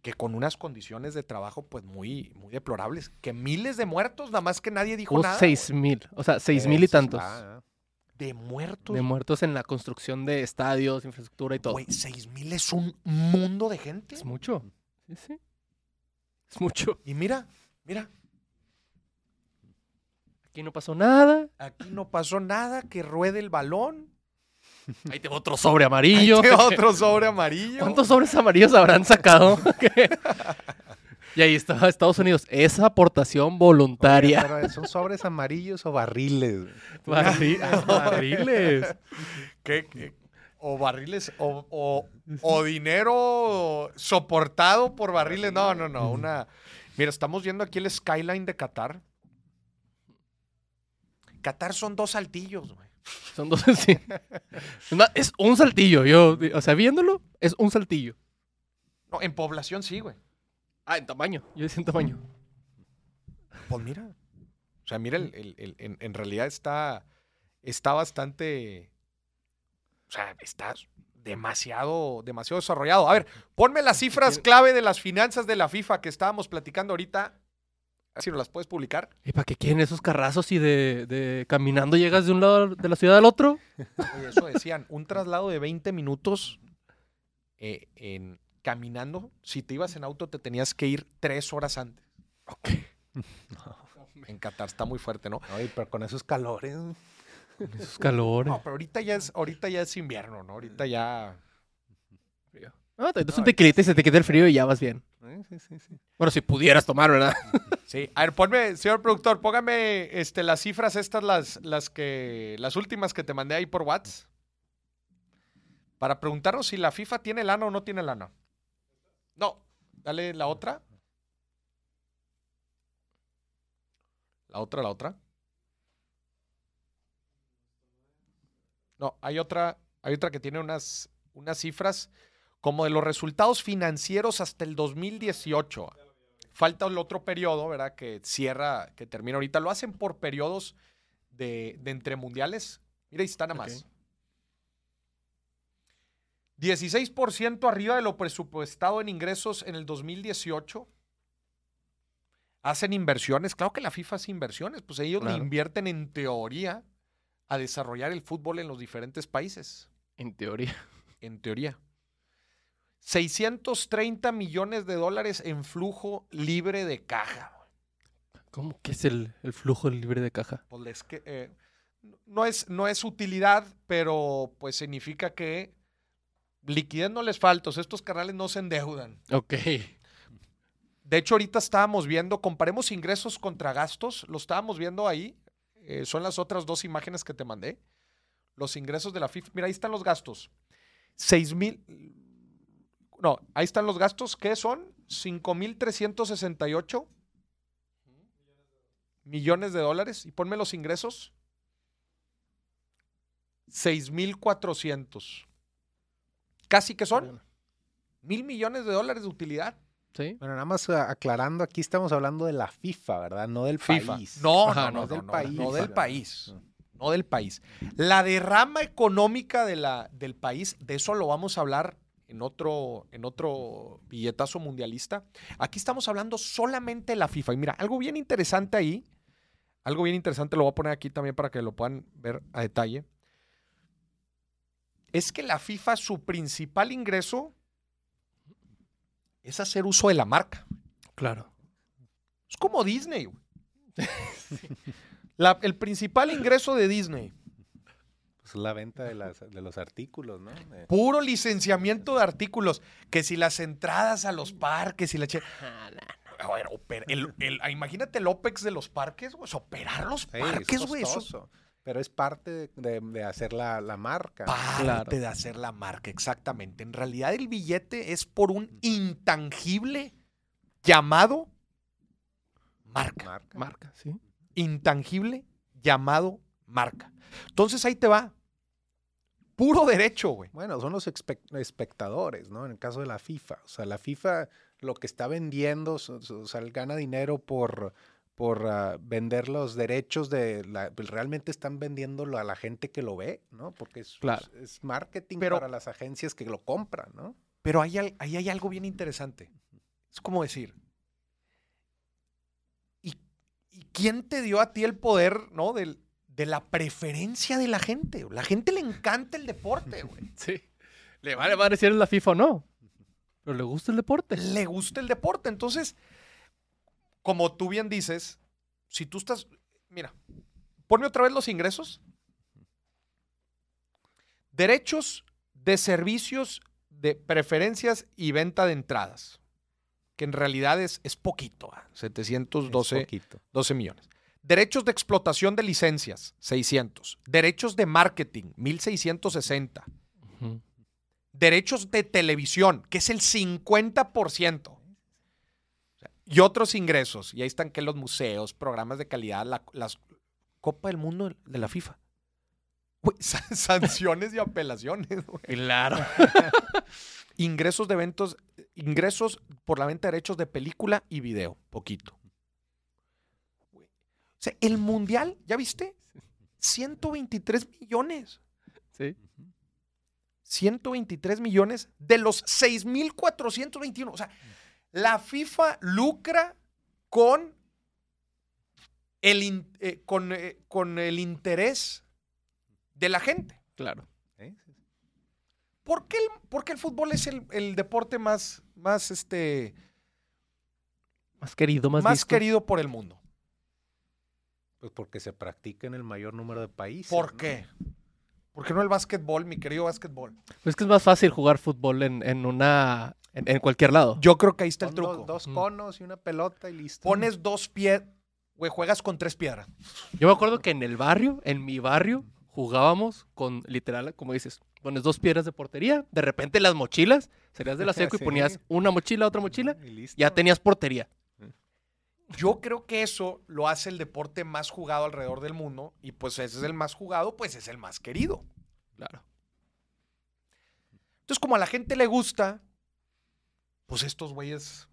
A: que con unas condiciones de trabajo pues muy, muy deplorables. Que miles de muertos, nada más que nadie dijo
B: Hubo
A: nada.
B: seis mil, o sea, seis mil y tantos
C: ah.
A: De muertos.
B: de muertos en la construcción de estadios, infraestructura y todo.
A: Güey, seis mil es un mundo de gente.
B: Es mucho. Sí, sí. Es mucho.
A: Y mira, mira,
B: Aquí no pasó nada.
A: aquí no pasó nada, que ruede el balón.
B: Ahí te va otro sobre amarillo.
A: Ahí te va otro sobre amarillo.
B: ¿Cuántos sobres amarillos habrán sacado? y ahí estaba Estados Unidos. Esa aportación
C: Oye,
B: voluntaria.
C: pero ¿Son sobres amarillos o barriles?
B: Barri- barriles.
A: ¿Qué- qué? O barriles, o, o- o dinero soportado por barriles. No, no, no. Una. Mira, estamos viendo aquí el skyline de Qatar. Qatar son dos saltillos, güey.
B: Son dos más, Es un saltillo. Yo, o sea, viéndolo, es un saltillo.
A: No, en población sí, güey.
B: Ah, en tamaño. Yo decía en tamaño.
A: Pues mira. O sea, mira, el- el- el- en, en realidad está, está bastante. O sea, está demasiado, demasiado desarrollado. A ver, ponme las cifras clave de las finanzas de la FIFA que estábamos platicando ahorita. Si nos las puedes publicar.
B: ¿Y para qué quieren esos carrazos y de, de caminando llegas de un lado de la ciudad al otro?
A: Oye, eso decían, un traslado de 20 minutos eh, en, caminando. Si te ibas en auto, te tenías que ir tres horas antes. En Qatar está muy fuerte, ¿no?
C: Oye, pero con esos calores.
B: Esos calores.
A: No, pero ahorita ya es, ahorita ya es invierno, ¿no? Ahorita ya.
B: Ah, te das un tequilita y se te quita el frío y ya vas bien.
C: Sí, sí, sí.
B: Bueno, si pudieras tomar, ¿verdad?
A: Sí. A ver, ponme, señor productor, póngame este, las cifras estas, las, las que. las últimas que te mandé ahí por WhatsApp. Para preguntarnos si la FIFA tiene lana o no tiene lana. No, dale la otra. La otra, la otra. No, hay otra, hay otra que tiene unas, unas cifras como de los resultados financieros hasta el 2018. Falta el otro periodo, ¿verdad? Que cierra, que termina ahorita. Lo hacen por periodos de, de entre mundiales. Mira, ahí está nada más. 16% arriba de lo presupuestado en ingresos en el 2018. Hacen inversiones. Claro que la FIFA hace inversiones. Pues ellos le invierten en teoría a desarrollar el fútbol en los diferentes países.
B: En teoría.
A: En teoría. 630 millones de dólares en flujo libre de caja.
B: ¿Cómo que es el, el flujo libre de caja?
A: Pues es que, eh, no es, no es utilidad, pero pues significa que liquidez no les falta. o sea, estos canales no se endeudan.
B: Ok.
A: De hecho, ahorita estábamos viendo, comparemos ingresos contra gastos, lo estábamos viendo ahí. eh, son las otras dos imágenes que te mandé. Los ingresos de la FIFA. Mira, ahí están los gastos. 6 mil. No, ahí están los gastos. ¿Qué son? 5.368 millones de dólares. Y ponme los ingresos. 6.400. Casi que son mil millones de dólares de utilidad.
B: Sí.
C: Bueno, nada más aclarando, aquí estamos hablando de la FIFA, ¿verdad? No del
A: FIFA.
C: país.
A: No, no, no,
C: no, del país,
A: no del país. No del país. La derrama económica de la, del país, de eso lo vamos a hablar en otro, en otro billetazo mundialista. Aquí estamos hablando solamente de la FIFA. Y mira, algo bien interesante ahí, algo bien interesante, lo voy a poner aquí también para que lo puedan ver a detalle. Es que la FIFA, su principal ingreso es hacer uso de la marca.
B: Claro.
A: Es como Disney. La- el principal ingreso de Disney,
C: Pues la venta de, las, de los artículos, ¿no? De-
A: puro licenciamiento de artículos, que si las entradas a los parques y la... che- A ver, oper- el- el- ah, imagínate el OPEX de los parques, güey, es operar los parques, güey. Eso es
C: costoso, Pero es parte de, de- de hacer la, la marca.
A: parte
B: Claro.
A: de hacer la marca, exactamente. En realidad el billete es por un intangible llamado marca.
C: Marca.
B: Marca, sí.
A: intangible llamado marca. Entonces ahí te va. Puro derecho, güey.
C: Bueno, son los espectadores, ¿no? En el caso de la FIFA. O sea, la FIFA lo que está vendiendo, o sea, gana dinero por, por ah, vender los derechos de la, pues, realmente están vendiéndolo a la gente que lo ve, ¿no? Porque es,
B: Claro.
C: es- es marketing
A: Pero-
C: para las agencias que lo compran, ¿no?
A: Pero ahí hay, ahí hay algo bien interesante. Es como decir, ¿y, y quién te dio a ti el poder, no? Del- de la preferencia de la gente. La gente le encanta el deporte, güey.
B: Sí. Le vale madre si eres la FIFA o no. Pero le gusta el deporte.
A: Le gusta el deporte. Entonces, como tú bien dices, si tú estás, mira, ponme otra vez los ingresos. Derechos de servicios de preferencias y venta de entradas, que en realidad es, es poquito, ah,
C: Es
A: 712
C: poquito.
A: 12 millones. Derechos de explotación de licencias, 600. Derechos de marketing, 1660.
B: Ujú.
A: Derechos de televisión, que es el 50%. Y otros ingresos. Y ahí están que los museos, programas de calidad, la, las Copa del Mundo de la FIFA. Sanciones y apelaciones. güey.
B: Claro.
A: Ingresos de eventos, ingresos por la venta de derechos de película y video, poquito. O sea, el mundial, ¿ya viste? 123 millones.
B: Sí.
A: 123 millones de los 6.421. O sea, la FIFA lucra con el, in- eh, con, eh, con el interés de la gente.
B: Claro.
C: ¿eh?
A: ¿Por qué el, por qué el fútbol es el, el deporte más, más, este,
B: Más querido, más,
A: más querido por el mundo?
C: Pues porque se practica en el mayor número de países.
A: ¿Por
C: ¿no?
A: qué? ¿Por qué no el básquetbol, mi querido básquetbol?
B: Pues que es más fácil jugar fútbol en, en una. En, en cualquier lado.
A: Yo creo que ahí está el truco.
C: Dos,
B: Mm.
C: conos y una pelota y listo.
A: Pones dos pies, güey, juegas con tres piedras.
B: Yo me acuerdo que en el barrio, en mi barrio, jugábamos con literal, como dices, pones dos piedras de portería, de repente las mochilas, salías de la seco y ponías una mochila, otra mochila,
C: Y listo.
B: ya tenías portería.
A: Yo creo que eso lo hace el deporte más jugado alrededor del mundo y pues ese es el más jugado, pues es el más querido.
B: Claro.
A: Entonces, como a la gente le gusta, pues estos güeyes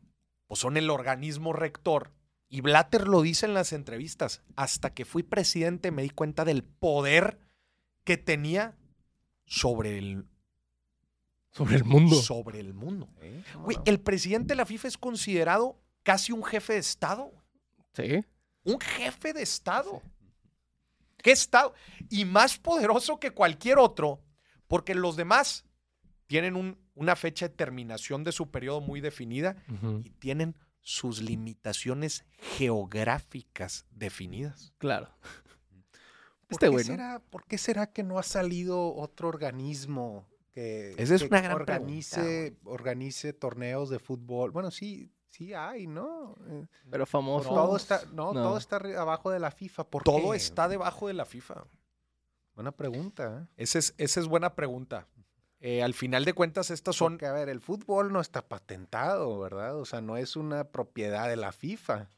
A: pues son el organismo rector. Y Blatter lo dice en las entrevistas. Hasta que fui presidente me di cuenta del poder que tenía sobre el,
B: Sobre el mundo.
A: sobre el mundo.
C: ¿Eh? ¿Cómo
A: Güey,
C: no?
A: el presidente de la FIFA es considerado casi un jefe de Estado.
B: Sí.
A: Un jefe de Estado. ¿Qué Estado? Y más poderoso que cualquier otro, porque los demás tienen un- una fecha de terminación de su periodo muy definida y tienen sus limitaciones geográficas definidas.
B: Claro.
C: ¿Por
B: Este
C: qué será, ¿Por qué será que no ha salido otro organismo que,
A: Esa es
C: que
A: una gran
C: organice, organice torneos de fútbol? Bueno, sí, sí hay, ¿no? Eh,
B: Pero famoso.
C: todo está, no,
B: No.
C: todo está abajo de la FIFA. ¿Por
A: Todo
C: qué?
A: está debajo de la FIFA.
C: Buena pregunta. ¿eh?
A: Esa es, esa es buena pregunta. Eh, al final de cuentas, estas son.
C: Porque, a ver, el fútbol no está patentado, ¿verdad? O sea, no es una propiedad de la FIFA.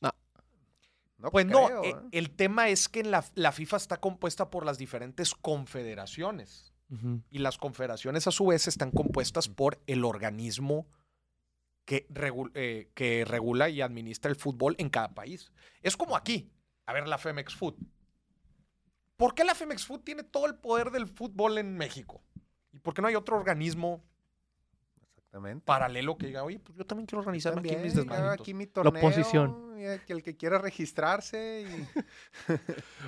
B: No.
C: No
A: Pues no,
C: creo,
A: eh,
C: ¿eh?
A: el tema es que en la, la FIFA está compuesta por las diferentes confederaciones. Y las confederaciones, a su vez, están compuestas por el organismo que, regu- eh, que regula y administra el fútbol en cada país. Es como aquí. A ver, la Femex Food. ¿Por qué la Femex Food tiene todo el poder del fútbol en México? ¿Y por qué no hay otro organismo
C: Exactamente.
A: paralelo que diga, oye, pues yo también quiero organizarme aquí mis
C: También, hago
A: desmadritos"?
C: aquí mi torneo,
B: oposición.
C: y que el que quiera registrarse y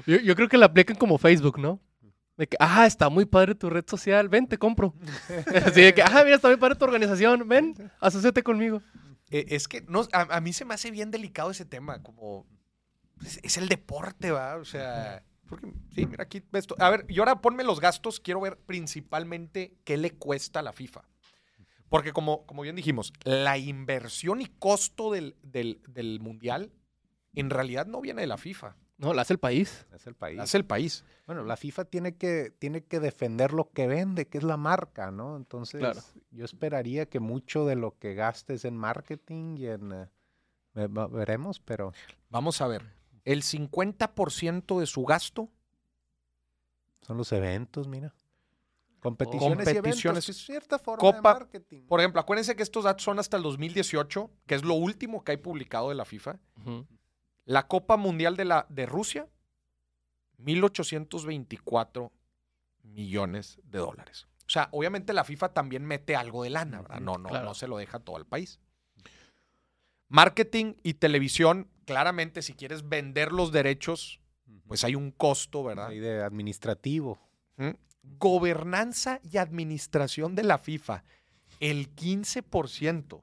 B: Yo, yo creo que la aplican como Facebook, ¿no? De que, ah, está muy padre tu red social, ven, te compro. Así de que, ah, mira, está muy padre tu organización, ven, asociate conmigo.
A: Eh, es que no, a, a mí se me hace bien delicado ese tema, como es, es el deporte, ¿va? O sea, porque, sí, mira aquí ves A ver, y ahora ponme los gastos, quiero ver principalmente qué le cuesta a la FIFA. Porque como, como bien dijimos, la inversión y costo del, del- del mundial en realidad no viene de la FIFA,
B: No, la hace el país.
C: es el país.
A: la hace el país.
C: Bueno, la FIFA tiene que, tiene que defender lo que vende, que es la marca, ¿no? Entonces,
B: Claro.
C: yo esperaría que mucho de lo que gastes en marketing y en... eh, veremos, pero
A: Vamos a ver, el 50% de su gasto
C: son los eventos, mira. Competiciones, y eventos,
A: Competiciones.
C: que es cierta forma
A: Copa,
C: de marketing.
A: Por ejemplo, acuérdense que estos datos son hasta el 2018, que es lo último que hay publicado de la FIFA. La Copa Mundial de, la, de Rusia, 1.824 millones de dólares. O sea, obviamente la FIFA también mete algo de lana, ¿verdad? No, no,
B: Claro.
A: no se lo deja todo al país. Marketing y televisión, claramente, si quieres vender los derechos, pues hay un costo, ¿verdad?
C: Ahí de administrativo.
A: ¿Mm? Gobernanza y administración de la FIFA, el 15%.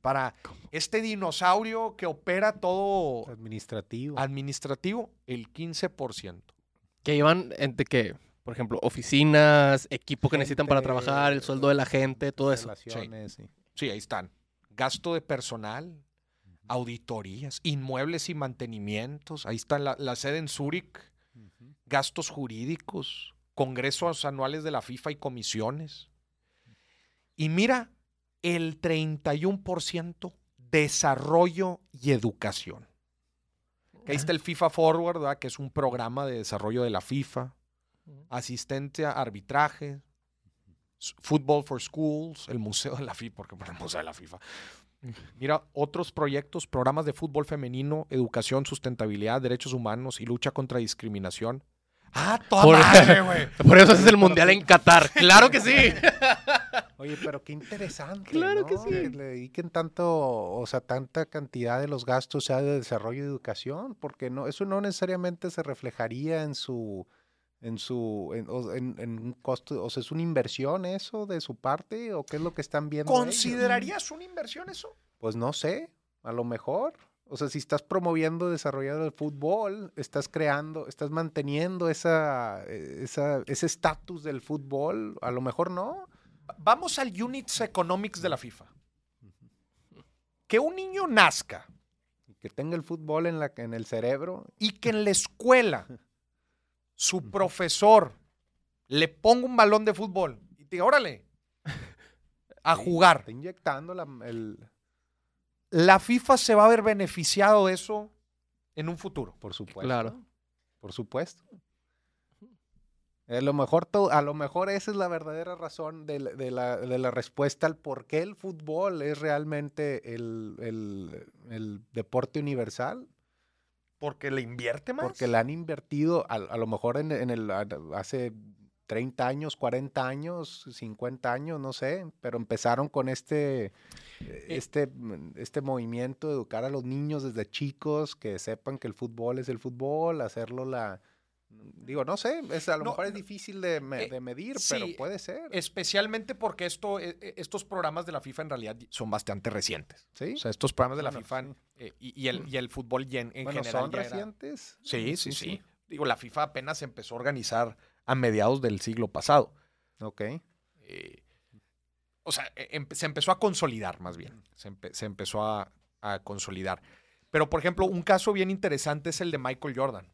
A: Para este dinosaurio que opera todo
C: Administrativo.
A: administrativo, el 15%.
B: Que llevan entre que, por ejemplo, oficinas, equipo que necesitan para trabajar, el sueldo de la gente, todo eso.
C: Relaciones, sí.
A: Sí, ahí están. Gasto de personal, auditorías, inmuebles y mantenimientos. Ahí está la, la sede en Zúrich, gastos jurídicos, congresos anuales de la FIFA y comisiones. Y mira, el 31% desarrollo y educación. Ahí está el FIFA Forward, ¿verdad? que es un programa de desarrollo de la FIFA, asistencia, arbitraje, Football for Schools, el Museo de la FIFA, porque bueno, el Museo de la FIFA. Mira, otros proyectos, programas de fútbol femenino, educación, sustentabilidad, derechos humanos y lucha contra discriminación. ¡Ah, toda
B: Por-
A: madre, güey!
B: Por eso es el mundial en Qatar. ¡Claro que sí!
C: Oye, pero qué interesante.
B: Claro que sí.
C: le dediquen tanto, o sea, tanta cantidad de los gastos sea de desarrollo y educación, porque no, eso no necesariamente se reflejaría en su, en su, en, o- en- en un costo, o sea, es una inversión eso de su parte, o qué es lo que están viendo. ellos?
A: ¿Considerarías una inversión eso?
C: Pues no sé, a lo mejor. O sea, si estás promoviendo, desarrollando el fútbol, estás creando, estás manteniendo esa, eh, esa, ese estatus del fútbol, a lo mejor no.
A: Vamos al Units Economics de la FIFA. Que un niño nazca
C: Que tenga el fútbol en, la, en el cerebro.
A: y que en la escuela su profesor le ponga un balón de fútbol y te diga, órale, a
C: sí,
A: jugar.
C: Está inyectando la- el,
A: La FIFA se va a ver beneficiado de eso en un futuro.
C: por supuesto.
B: Claro.
C: Por supuesto. A lo mejor, to- a lo mejor esa es la verdadera razón de, la- de la, de la respuesta al por qué el fútbol es realmente el, el- el deporte universal.
A: Porque le invierte más.
C: Porque le han invertido, a, a lo mejor en, en el, hace 30 años, 40 años, 50 años, no sé, pero empezaron con este, eh, este, mm, este movimiento de educar a los niños desde chicos, que sepan que el fútbol es el fútbol, hacerlo la... Digo, no sé, es, a lo
A: No,
C: mejor es difícil de, me-
A: eh,
C: de medir,
A: sí,
C: pero puede ser.
A: Especialmente porque esto, eh, eh, estos programas de la FIFA en realidad son bastante recientes.
C: ¿Sí?
A: O sea, estos programas de la
C: Bueno,
A: FIFA
C: sí.
A: eh, y, y el, y el fútbol en, en
C: bueno,
A: general
C: ¿son
A: era-
C: recientes?
A: Sí, sí, sí. digo, la FIFA apenas empezó a organizar a mediados del siglo pasado.
C: Ok.
A: Eh, o sea, e- empe- se empezó a consolidar más bien. Se, empe- se empezó a, a consolidar. Pero, por ejemplo, un caso bien interesante es el de Michael Jordan.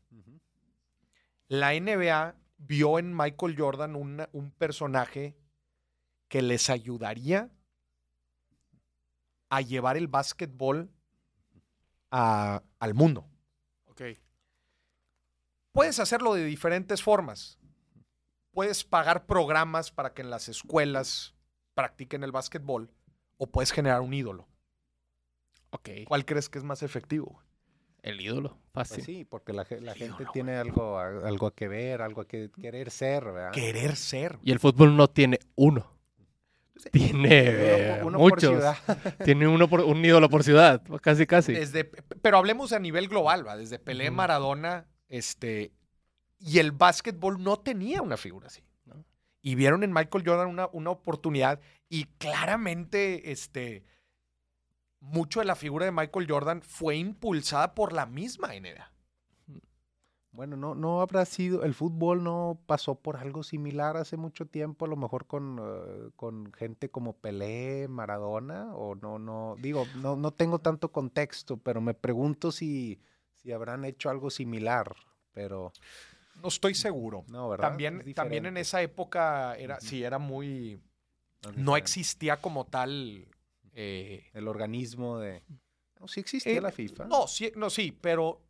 A: La NBA vio en Michael Jordan una- un personaje que les ayudaría a llevar el básquetbol a- al mundo.
B: Ok.
A: Puedes hacerlo de diferentes formas. Puedes pagar programas para que en las escuelas practiquen el básquetbol o puedes generar un ídolo.
B: Ok.
A: ¿Cuál crees que es más efectivo?
B: El ídolo.
C: Pues
B: Fácil.
C: sí, porque la, ge- la gente
A: Ídolo,
C: tiene algo, a- algo que ver, algo a que querer ser, ¿verdad?
A: Querer ser.
B: Y el fútbol no tiene uno. Tiene
C: Uno- uno por
B: muchos.
C: ciudad.
B: Tiene uno por, un ídolo por ciudad. Casi, casi.
A: Desde, pero hablemos a nivel global, ¿va? Desde Pelé. Maradona, este, y el básquetbol no tenía una figura así.
B: ¿no?
A: Y vieron en Michael Jordan una, una oportunidad y claramente, este, mucho de la figura de Michael Jordan fue impulsada por la misma NBA.
C: Bueno, no, no habrá sido, el fútbol no pasó por algo similar hace mucho tiempo, a lo mejor con, eh, con gente como Pelé, Maradona, o no, no, digo, no, no tengo tanto contexto, pero me pregunto si, si habrán hecho algo similar, pero
A: No estoy seguro.
C: no, ¿verdad?
A: También, también en esa época era, sí, era muy. No existía como tal. Eh,
C: El organismo de... No, sí existía
A: Eh,
C: la FIFA.
A: No, sí, no, sí, pero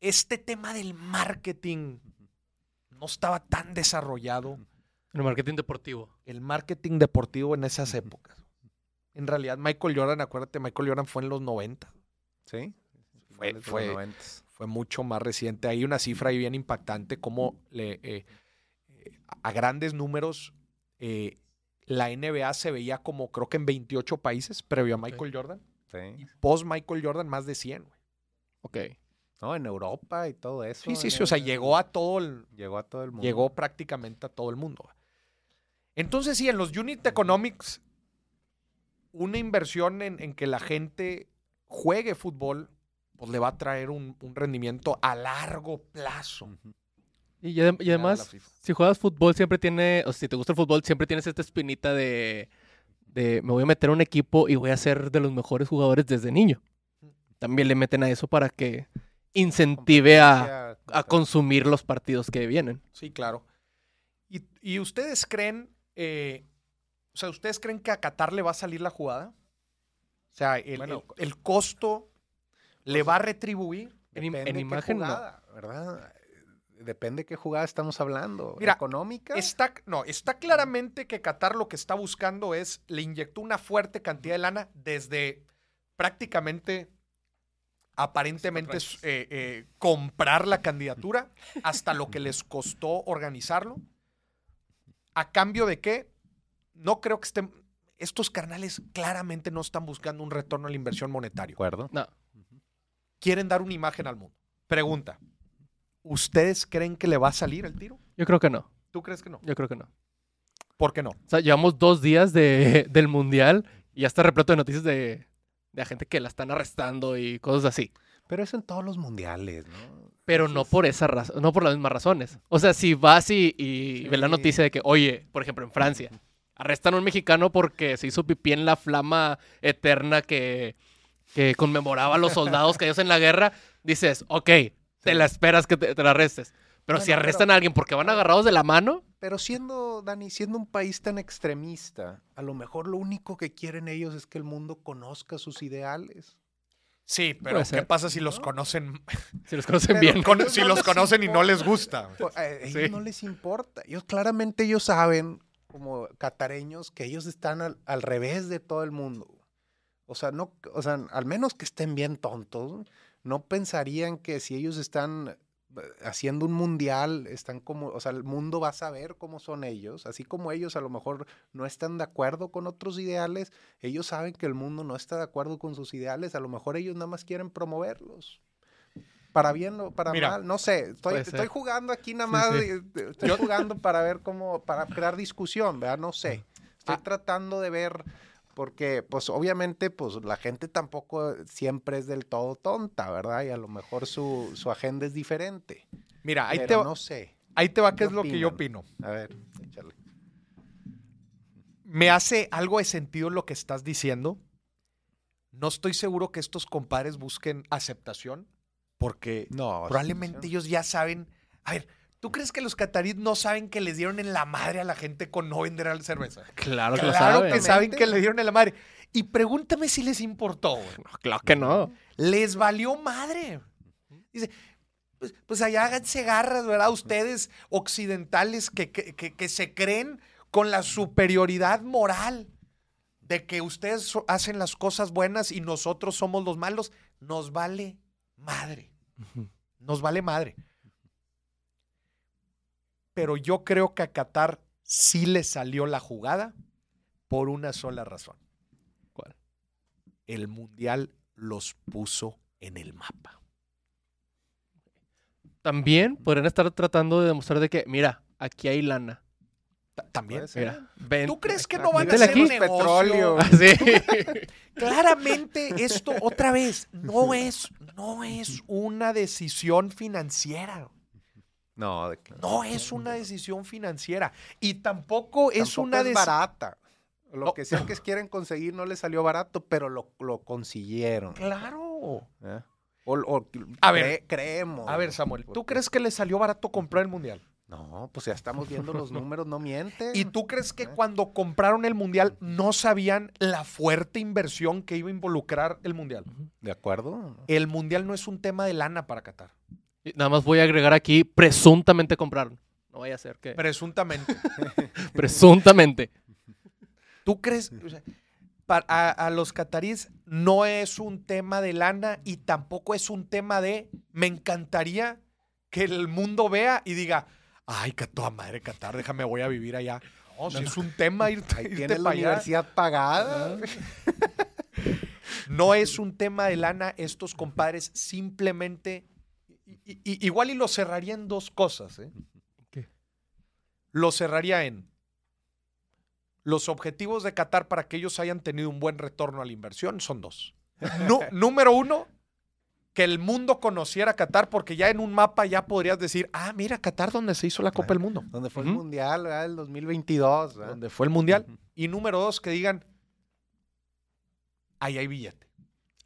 A: este tema del marketing no estaba tan desarrollado.
B: El marketing deportivo.
A: El marketing deportivo en esas épocas. En realidad, Michael Jordan, acuérdate, Michael Jordan fue en los 90.
C: ¿Sí?
A: Fue-
C: de los
A: fue-
C: noventas.
A: Fue mucho más reciente. Hay una cifra ahí bien impactante, como le, eh, eh, a grandes números, eh, la NBA se veía como creo que en 28 países previo a. Michael Jordan.
C: Sí.
A: Post Michael Jordan, más de 100. güey.
B: Ok.
C: No, en Europa y todo eso.
A: Sí, sí, sí. O sea, llegó a todo el,
C: Llegó a todo el mundo.
A: llegó prácticamente a todo el mundo. Entonces, sí, en los Unit Economics, una inversión en, en que la gente juegue fútbol, pues le va a traer un, un rendimiento a largo plazo.
B: Y, adem- además, si juegas fútbol, siempre tiene, o sea, si te gusta el fútbol, siempre tienes esta espinita de, de me voy a meter a un equipo y voy a ser de los mejores jugadores desde niño. También le meten a eso para que incentive a, a consumir los partidos que vienen.
A: Sí, claro. ¿Y, y ustedes creen, eh, o sea, ustedes creen que a Qatar le va a salir la jugada? O sea, el,
C: Bueno,
A: el- el costo le
C: pues,
A: va a retribuir.
B: En, en imagen no.
C: jugada, ¿verdad? Depende qué jugada estamos hablando.
A: Mira,
C: ¿Económica?
A: Está, no, está claramente que Qatar lo que está buscando es, le inyectó una fuerte cantidad de lana desde prácticamente, aparentemente, eh, eh, comprar la candidatura hasta lo que les costó organizarlo. ¿A cambio de qué? No creo que estén, estos carnales claramente no están buscando un retorno a la inversión
C: ¿De
A: monetaria.
C: acuerdo?
B: No.
A: Quieren dar una imagen al mundo. Pregunta, ¿ustedes creen que le va a salir el tiro?
B: Yo creo que no.
A: ¿Tú crees que no?
B: Yo creo que no.
A: ¿Por qué no?
B: O sea, llevamos dos días de, del mundial y ya está repleto de noticias de, de gente que la están arrestando y cosas así.
C: Pero eso en todos los mundiales, ¿no?
B: Pero no
C: es-
B: por esa razón, no por las mismas razones. O sea, si vas y, y ves la noticia de que, oye, por ejemplo, en Francia, arrestan a un mexicano porque se hizo pipí en la flama eterna que, que conmemoraba a los soldados caídos en la guerra, dices, ok, te la esperas que te, te la arrestes. Pero si arrestan
C: pero-
B: a alguien porque van agarrados de la mano,
C: Pero siendo, Dani, siendo un país tan extremista, a lo mejor lo único que quieren ellos es que el mundo conozca sus ideales.
A: Sí, pero ¿qué pasa si los
C: ¿No?
A: conocen,
B: si los conocen
C: Pero-
B: bien.
A: con- si
C: no
A: los conocen y no les gusta?
C: Pues, A ellos
A: Sí.
C: no les importa. Ellos claramente ellos saben, como catareños, que ellos están al, al revés de todo el mundo. O sea, no, o sea, al menos que estén bien tontos, no pensarían que si ellos están eh, haciendo un mundial, están como, o sea, el mundo va a saber cómo son ellos, así como ellos a lo mejor no están de acuerdo con otros ideales, ellos saben que el mundo no está de acuerdo con sus ideales, a lo mejor ellos nada más quieren promoverlos. Para bien o para
A: Mira,
C: mal, no sé, estoy, estoy jugando aquí nada más,
B: sí.
C: de- estoy jugando para ver cómo, para crear discusión, ¿verdad? No sé. Estoy
A: Ah.
C: tratando de ver, porque pues obviamente pues la gente tampoco siempre es del todo tonta, ¿verdad? Y a lo mejor su, su agenda es diferente.
A: Mira, ahí,
C: pero
A: te, va-
C: no sé.
A: ahí te va qué
C: ¿Qué
A: es lo que yo opino.
C: A ver, échale.
A: Me hace algo de sentido lo que estás diciendo. No estoy seguro que estos compadres busquen aceptación, porque
C: No,
A: probablemente ellos ya saben. A ver, ¿tú crees que los cataríes no saben que les dieron en la madre a la gente con no vender la cerveza?
B: Claro que lo
A: Claro
B: saben.
A: que saben que le dieron en la madre. Y pregúntame si les importó, güey.
B: No, claro que no.
A: Les valió madre. Dice, pues, pues allá háganse garras, ¿verdad? Ustedes occidentales que, que- que- que se creen con la superioridad moral de que ustedes hacen las cosas buenas y nosotros somos los malos, nos vale madre. Nos vale madre. Pero yo creo que a Qatar sí le salió la jugada por una sola razón.
B: ¿Cuál?
A: El Mundial los puso en el mapa.
B: También podrían estar tratando de demostrar de que, mira, aquí hay lana.
A: Ta- También.
B: Mira, ven.
A: ¿Tú crees que
C: Aquí
A: no van a hacer
B: aquí.
A: negocio?
C: Petróleo.
B: Ah, sí.
A: Claramente esto, otra vez, no es, no es una decisión financiera.
C: No, de que-
A: No es una decisión financiera. Y tampoco es una
C: es barata. Lo
A: No.
C: que sea que quieren conseguir no les salió barato, pero lo, lo consiguieron.
A: Claro.
C: ¿eh? O, o
A: A ver.
C: cre- creemos.
A: A ver, Samuel, ¿tú crees que le salió barato comprar el Mundial?
C: No, pues ya estamos viendo los números, no mienten.
A: ¿Y tú crees que
C: ¿Eh?
A: cuando compraron el Mundial no sabían la fuerte inversión que iba a involucrar el Mundial?
C: ¿De acuerdo?
A: El Mundial no es un tema de lana para Qatar.
B: Nada más voy a agregar aquí, presuntamente compraron. No vaya a ser que.
A: Presuntamente.
B: Presuntamente.
A: ¿Tú crees? o sea, pa- a, a los cataríes no es un tema de lana y tampoco es un tema de me encantaría que el mundo vea y diga, ay, que toda madre Qatar, déjame, voy a vivir allá. No, si es un tema irte,
C: Ahí
A: irte
C: tienes la
A: pa' allá.
C: universidad pagada.
A: No es un tema de lana, estos compadres simplemente, i- igual y lo cerraría en dos cosas. ¿eh?
B: ¿Qué?
A: Lo cerraría en los objetivos de Qatar para que ellos hayan tenido un buen retorno a la inversión son dos. Número uno, que el mundo conociera a Qatar porque ya en un mapa ya podrías decir, ah, mira, Qatar donde se hizo la Copa del Mundo,
C: Donde fue el. Mundial, ¿verdad? El 2022. ¿verdad?
A: donde fue el Mundial. Y número dos, que digan, ahí hay billete.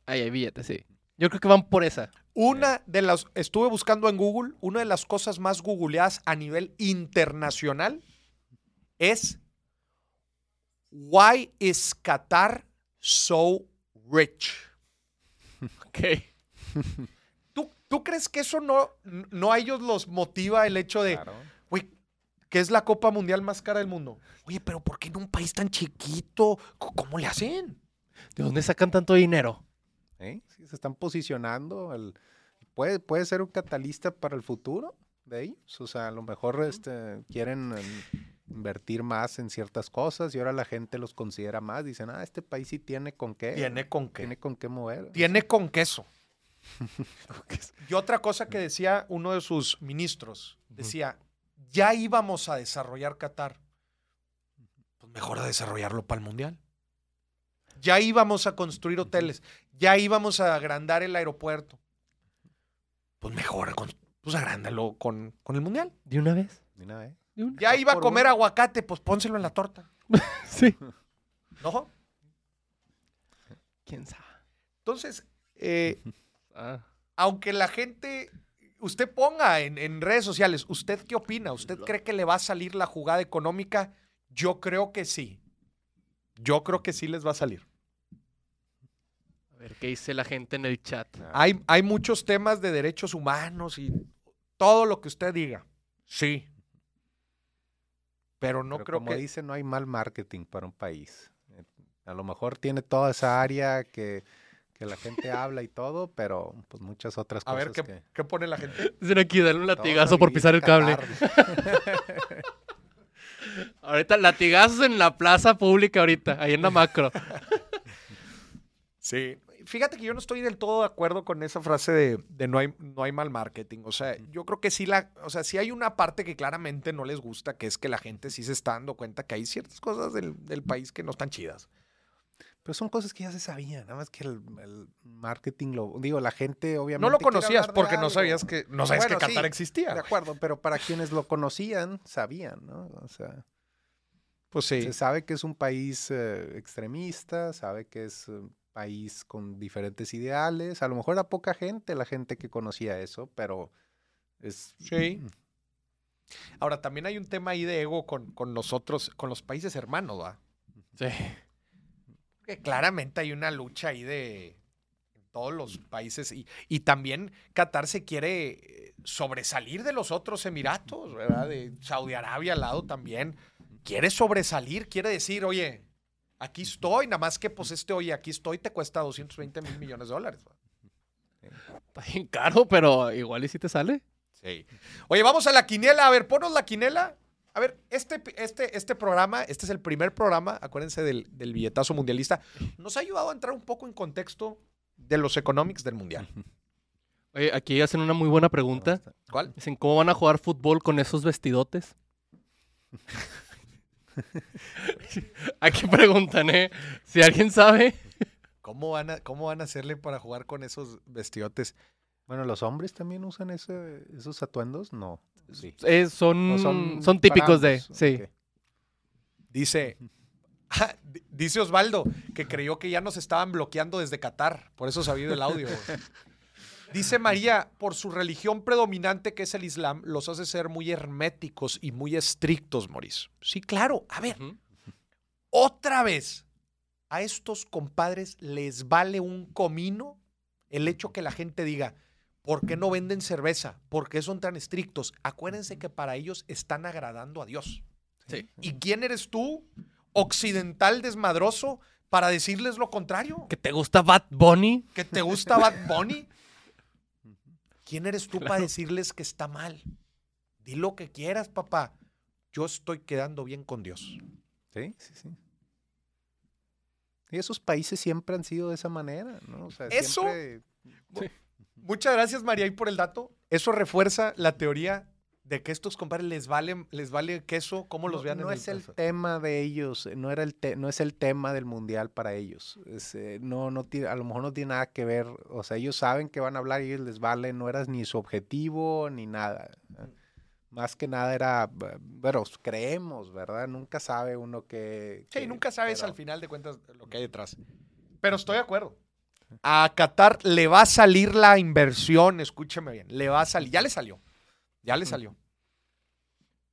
B: Ahí hay billetes, sí. Yo creo que van por esa.
A: Una de las, estuve buscando en Google, una de las cosas más googleadas a nivel internacional es Why is Qatar so rich?
B: Ok.
A: ¿Tú, tú crees que eso no, no a ellos los motiva el hecho de,
C: Claro.
A: güey, que es la Copa Mundial más cara del mundo? Oye, pero ¿por qué en un país tan chiquito? ¿Cómo le hacen?
B: ¿De dónde sacan tanto dinero?
C: ¿Eh? Sí, se están posicionando. el- puede, puede ser un catalista para el futuro de ellos. O sea, a lo mejor este, quieren em, invertir más en ciertas cosas y ahora la gente los considera más. Dicen, ah, este país sí tiene con qué.
A: Tiene con qué.
C: tiene con qué mover.
A: Tiene con queso. Y otra cosa que decía uno de sus ministros, decía, ya íbamos a desarrollar Qatar. Pues mejor a desarrollarlo para el Mundial. Ya íbamos a construir hoteles, ya íbamos a agrandar el aeropuerto. Pues mejor, con- pues agrándalo con, con el Mundial.
B: ¿De una vez?
C: De una vez.
B: ¿De una?
A: Ya iba a comer aguacate, pues pónselo en la torta.
B: Sí.
A: ¿No?
B: ¿Quién sabe?
A: Entonces, eh,
B: Ah.
A: aunque la gente, usted ponga en, en redes sociales, ¿usted qué opina? ¿Usted cree que le va a salir la jugada económica? Yo creo que sí. Yo creo que sí les va a salir.
B: A ver, ¿qué dice la gente en el chat?
C: Ah,
A: Hay, hay muchos temas de derechos humanos y todo lo que usted diga. Sí. Pero no
C: pero
A: creo
C: como
A: que...
C: dice, no hay mal marketing para un país. A lo mejor tiene toda esa área que, que la gente habla y todo, pero pues muchas otras
A: A
C: cosas
A: ver, ¿qué,
C: que...
A: qué pone la gente?
B: Dicen aquí, dale un latigazo
C: a
B: por pisar el cable. Ahorita latigazos en la plaza pública ahorita, ahí en la macro.
A: Sí. Fíjate que yo no estoy del todo de acuerdo con esa frase de, de no, hay, no hay mal marketing. O sea, yo creo que sí la, o sea, sí hay una parte que claramente no les gusta, que es que la gente sí se está dando cuenta que hay ciertas cosas del, del país que no están chidas.
C: Pero son cosas que ya se sabían, nada más que el, el marketing lo... Digo, la gente obviamente...
A: No lo conocías porque no sabías que no sabías
C: Bueno,
A: que Qatar
C: sí,
A: existía.
C: De acuerdo, pero para quienes lo conocían, sabían, ¿no? O sea,
A: Pues sí.
C: se sabe que es un país eh, extremista, sabe que es un país con diferentes ideales. A lo mejor era poca gente la gente que conocía eso, pero es...
A: Sí. Ahora, también hay un tema ahí de ego con, con nosotros, con los países hermanos, ¿va?
B: Sí.
A: Que claramente hay una lucha ahí de todos los países y, y también Qatar se quiere sobresalir de los otros Emiratos, ¿verdad? De Saudi Arabia al lado también. Quiere sobresalir, quiere decir, oye, aquí estoy, nada más que pues este, oye, aquí estoy, te cuesta 220 mil millones de dólares.
B: Está bien caro, pero igual y si te sale.
A: Sí. Oye, vamos a la quiniela. A ver, ponos la quiniela. A ver, este, este, este programa, este es el primer programa, acuérdense del, del billetazo mundialista, nos ha ayudado a entrar un poco en contexto de los economics del mundial.
B: Oye, aquí hacen una muy buena pregunta.
A: ¿Cuál?
B: Dicen, ¿cómo van a jugar fútbol con esos vestidotes? Aquí preguntan, ¿eh? Si alguien sabe.
A: ¿Cómo van, a, ¿Cómo van a hacerle para jugar con esos vestidiotes?
C: Bueno, ¿los hombres también usan ese- esos atuendos? No. Sí.
B: eh, son,
C: ¿O
B: son, típicos de... Sí.
A: Dice, Ah, di- dice Osvaldo que creyó que ya nos estaban bloqueando desde Qatar, por eso se ha oído el audio. Dice María, por su religión predominante que es el Islam, los hace ser muy herméticos y muy estrictos, Maurice. Sí, claro. A ver, otra vez, a estos compadres les vale un comino el hecho que la gente diga, ¿por qué no venden cerveza? ¿Por qué son tan estrictos? Acuérdense que para ellos están agradando a Dios.
B: Sí.
A: ¿Y quién eres tú, occidental desmadroso, para decirles lo contrario?
B: ¿Que te gusta Bad Bunny?
A: ¿Que te gusta Bad Bunny? ¿Quién eres tú para decirles que está mal? Di lo que quieras, papá. Yo estoy quedando bien con Dios.
C: Sí, sí, sí. Y esos países siempre han sido de esa manera, ¿no? O sea,
A: Eso-
C: siempre-
A: Muchas gracias, María, y por el dato. Eso refuerza la teoría de que estos compadres les vale, les vale queso, cómo los
C: no,
A: vean
C: no
A: en
C: es el
A: caso.
C: tema de ellos, eh, no era el te- no es el tema del mundial para ellos. Es, eh, no, no tiene, a lo mejor no tiene nada que ver. O sea, ellos saben que van a hablar y ellos les vale, no era ni su objetivo ni nada. ¿eh? Más que nada era, bueno, creemos, ¿verdad? Nunca sabe uno que.
A: Sí, nunca sabes
C: pero-
A: al final de cuentas lo que hay detrás. Pero estoy de acuerdo. A Qatar le va a salir la inversión, escúcheme bien, le va a salir, ya le salió, ya le salió.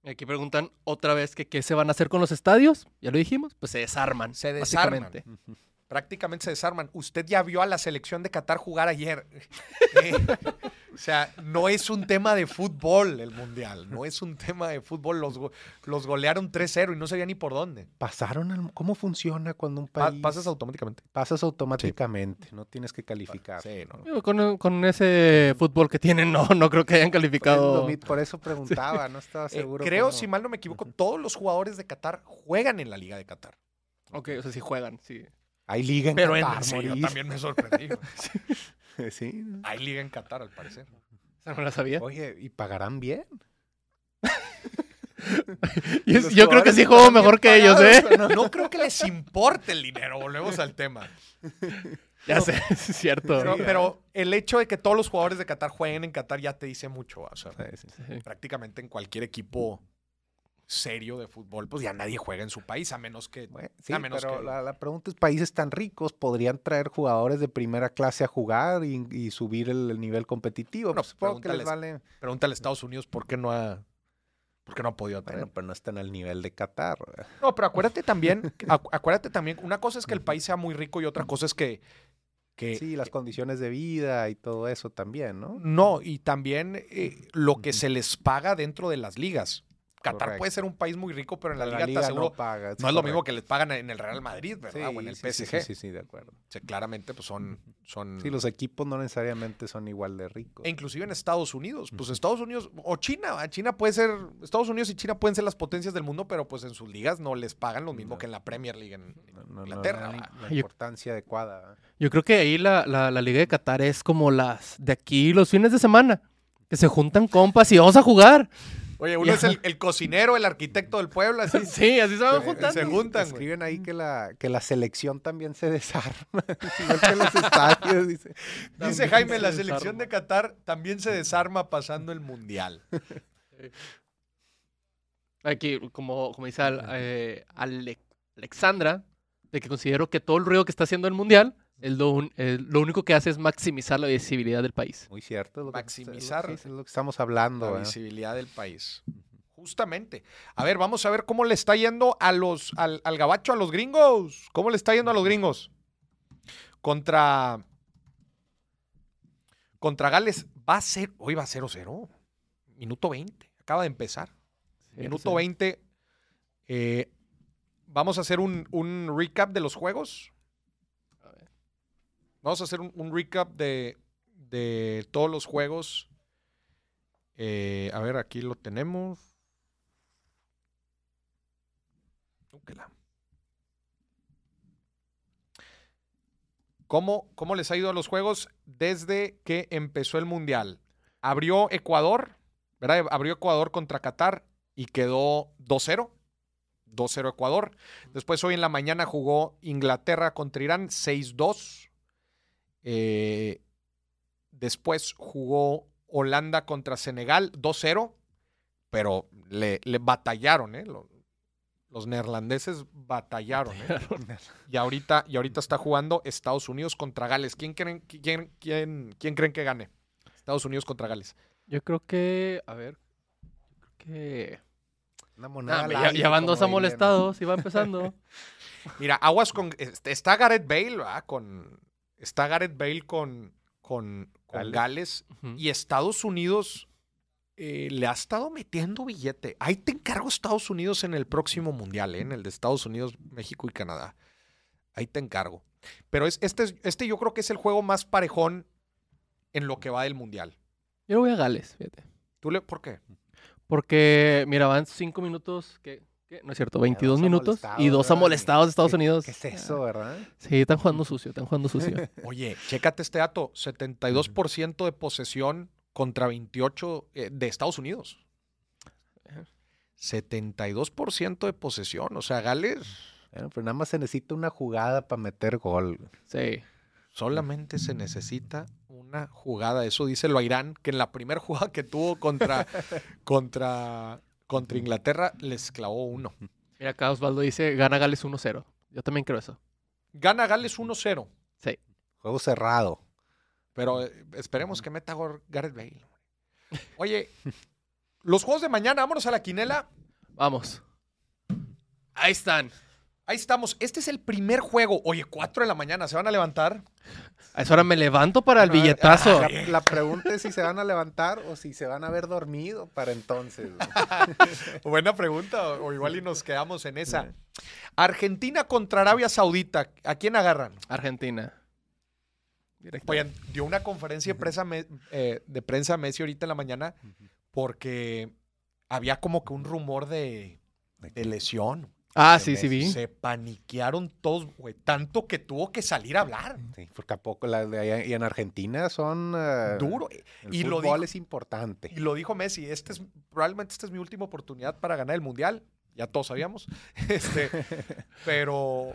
B: Y Aquí preguntan otra vez que qué se van a hacer con los estadios. Ya lo dijimos, pues se desarman.
A: Se desarman.
B: básicamente.
A: Prácticamente se desarman. Usted ya vio a la selección de Qatar jugar ayer. Eh, o sea, no es un tema de fútbol el Mundial, no es un tema de fútbol. Los, go- los golearon 3-0 y no sabía ni por dónde.
C: Pasaron al- ¿Cómo funciona cuando un
A: Pa-
C: país.
A: pasas automáticamente.
C: pasas automáticamente, no tienes que calificar.
A: Sí, no.
B: Digo, Con, con ese fútbol que tienen, no, no creo que hayan calificado.
C: por eso preguntaba, no estaba
A: Eh,
C: seguro.
A: creo,
C: cómo-
A: si mal no me equivoco, todos los jugadores de Qatar juegan en la Liga de Qatar.
B: Ok, o sea, si juegan, sí.
C: Hay liga en
B: Pero en-
C: Qatar,
A: Sí, yo también me sorprendí.
C: Sí.
A: Hay liga en Qatar, al parecer.
B: Esa no la sabía.
C: Oye, ¿y pagarán bien?
B: Yo creo que sí juego mejor que ellos, ¿eh?
C: pagados, ¿o
A: No creo que les importe el dinero, volvemos al tema.
B: Ya sé, es cierto.
A: Pero, pero el hecho de que todos los jugadores de Qatar jueguen en Qatar ya te dice mucho. O sea,
C: sí, sí. Sí.
A: prácticamente en cualquier equipo serio de fútbol, pues ya nadie juega en su país, a menos que.
C: Bueno, sí,
A: A menos
C: pero
A: que-
C: la, la pregunta es, países tan ricos podrían traer jugadores de primera clase a jugar y, y subir el, el nivel competitivo.
A: Bueno,
C: Pues que les vale...
A: Pregúntale a Estados Unidos por qué no ha, por qué no ha podido traer.
C: Bueno, pero no están al nivel de Qatar. ¿verdad?
A: No, pero acuérdate también, acu- acuérdate también, una cosa es que el país sea muy rico y otra cosa es que. que
C: Sí, las condiciones de vida y todo eso también, ¿no?
A: No, y también eh, lo que se les paga dentro de las ligas. Qatar
C: Correcto.
A: puede ser un país muy rico, pero en la, liga, te aseguro,
C: no paga.
A: no es lo mismo que les pagan en el Real Madrid, ¿verdad?
C: Sí,
A: o en el
C: sí,
A: PSG.
C: Sí, sí, sí, de acuerdo.
A: O sea, claramente, pues son. son
C: Sí, los equipos no necesariamente son igual de ricos.
A: E inclusive en Estados Unidos. Pues. Estados Unidos o China. China puede ser. Estados Unidos y China pueden ser las potencias del mundo, pero pues en sus ligas no les pagan lo mismo
C: No.
A: que en la Premier League en
C: No, no, no
A: Inglaterra.
C: la
B: Yo-
C: importancia adecuada.
B: Yo creo que ahí la, la, la Liga de Qatar es como las de aquí los fines de semana. Que se juntan compas y vamos a jugar.
A: Oye, uno es el, el cocinero, el arquitecto del pueblo, así.
B: Sí, así se van juntando.
A: se juntan, güey.
C: Escriben ahí que la, que la selección también se desarma. Igual que los estadios, dice.
A: Jaime,
B: se
A: la selección
B: desarma.
A: de Qatar también se desarma pasando el mundial.
B: Aquí, como, como dice Al- eh, Ale- Alexandra, de que considero que todo el ruido que está haciendo el mundial, es lo, un- lo único que hace es maximizar la visibilidad del país.
C: Muy cierto. que-
A: Maximizar
C: Es lo que estamos hablando.
A: La visibilidad del país. Justamente. A ver, vamos a ver cómo le está yendo a los, al, al gabacho, a los gringos. ¿Cómo le está yendo a los gringos? Contra. Contra Gales va a ser. Hoy va a 0-0. Minuto 20. Acaba de empezar. Minuto 20. eh, vamos a hacer un, un recap de los juegos. Vamos a hacer un, un recap de, de todos los juegos. Eh, a ver, aquí lo tenemos. ¿Cómo, ¿Cómo les ha ido a los juegos desde que empezó el Mundial? Abrió Ecuador, ¿verdad? Abrió Ecuador contra Qatar y quedó 2-0. 2-0 Ecuador. Después hoy en la mañana jugó Inglaterra contra Irán 6-2. Eh, después jugó Holanda contra Senegal 2-0. Pero le, le batallaron, ¿eh? Lo- Los, neerlandeses batallaron, ¿eh? Y ahorita, y ahorita está jugando Estados Unidos contra Gales. ¿Quién creen, quién, quién, quién creen que gane? Estados Unidos contra Gales.
B: Yo creo que, a ver, yo creo que...
C: Una moneda
B: Nah, ya, ya van dos amolestados y va empezando.
A: Mira, aguas con. este, Está Gareth Bale, ¿verdad? Con, está Gareth Bale con, con, con Gales. Y Estados Unidos eh, le ha estado metiendo billete. Ahí te encargo Estados Unidos en el próximo mundial, ¿eh? en el de Estados Unidos, México y Canadá. Ahí te encargo. Pero es, este, es- este yo creo que es el juego más parejón en lo que va del mundial.
B: Yo voy a Gales, fíjate.
A: ¿Tú le, ¿Por qué?
B: Porque, mira, van cinco minutos, ¿qué? ¿Qué? No es cierto, 22
C: dos
B: minutos y dos amolestados de Estados
C: ¿Qué-
B: Unidos.
C: ¿Qué es eso, verdad?
B: Sí, están jugando sucio, están jugando sucio.
A: Oye, chécate este dato: 72% de posesión contra 28% eh, de Estados Unidos. 72% de posesión. O sea, Gales
C: Bueno, pero nada más se necesita una jugada para meter gol.
B: Sí.
A: solamente se necesita una jugada. Eso dice lo Irán, que en la primera jugada que tuvo contra, contra, contra Inglaterra les clavó uno.
B: Mira, acá Osvaldo dice, gana Gales 1-0. Yo también creo eso.
A: Gana Gales 1-0,
B: Sí.
C: Juego cerrado.
A: pero eh, esperemos que meta gol Gareth Bale. Oye, los juegos de mañana, vámonos a la quinela.
B: Vamos. Ahí están.
A: Ahí estamos. Este es el primer juego. Oye, 4 de la mañana, ¿se van a levantar?
B: A esa hora me levanto para el billetazo.
C: La, la pregunta es si se van a levantar o si se van a haber dormido para entonces.
A: Buena pregunta, o igual y nos quedamos en esa. Argentina contra Arabia Saudita, ¿a quién agarran?
B: Argentina.
A: Oigan, dio una conferencia de prensa, eh, de prensa Messi ahorita en la mañana porque había como que un rumor de, de lesión.
B: Ah, sí, sí vi.
A: Se paniquearon todos, güey. Tanto que tuvo que salir a hablar.
C: Sí, porque a poco la de allá- y en Argentina son eh,
A: Duro.
C: El
A: Y lo, dijo,
C: es importante.
A: y lo dijo Messi. Este es, probablemente esta es mi última oportunidad para ganar el Mundial. Ya todos sabíamos. Este, pero,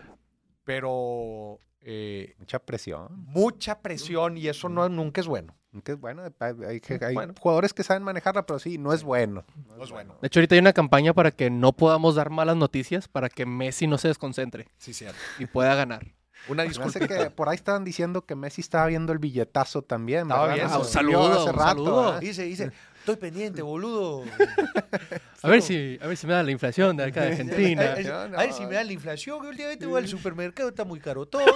A: pero eh,
C: Mucha presión.
A: mucha presión y eso no, nunca es bueno.
C: Que es bueno, hay, hay- hay
A: Bueno.
C: jugadores que saben manejarla, pero sí, no es bueno.
A: No es bueno.
B: De hecho, ahorita hay una campaña para que no podamos dar malas noticias para que Messi no se desconcentre
A: Sí, cierto.
B: y pueda ganar.
A: Una
C: hace
A: disculpa.
C: que por ahí estaban diciendo que Messi estaba viendo el billetazo también.
A: Estaba
C: ¿verdad?
A: Ah, un
B: saludo,
C: hace
B: un saludo.
A: Dice, dice, estoy pendiente, boludo.
B: A ver si, a ver si me da la inflación de acá de Argentina.
A: A ver si me da la inflación, que últimamente voy al supermercado, está muy caro todo.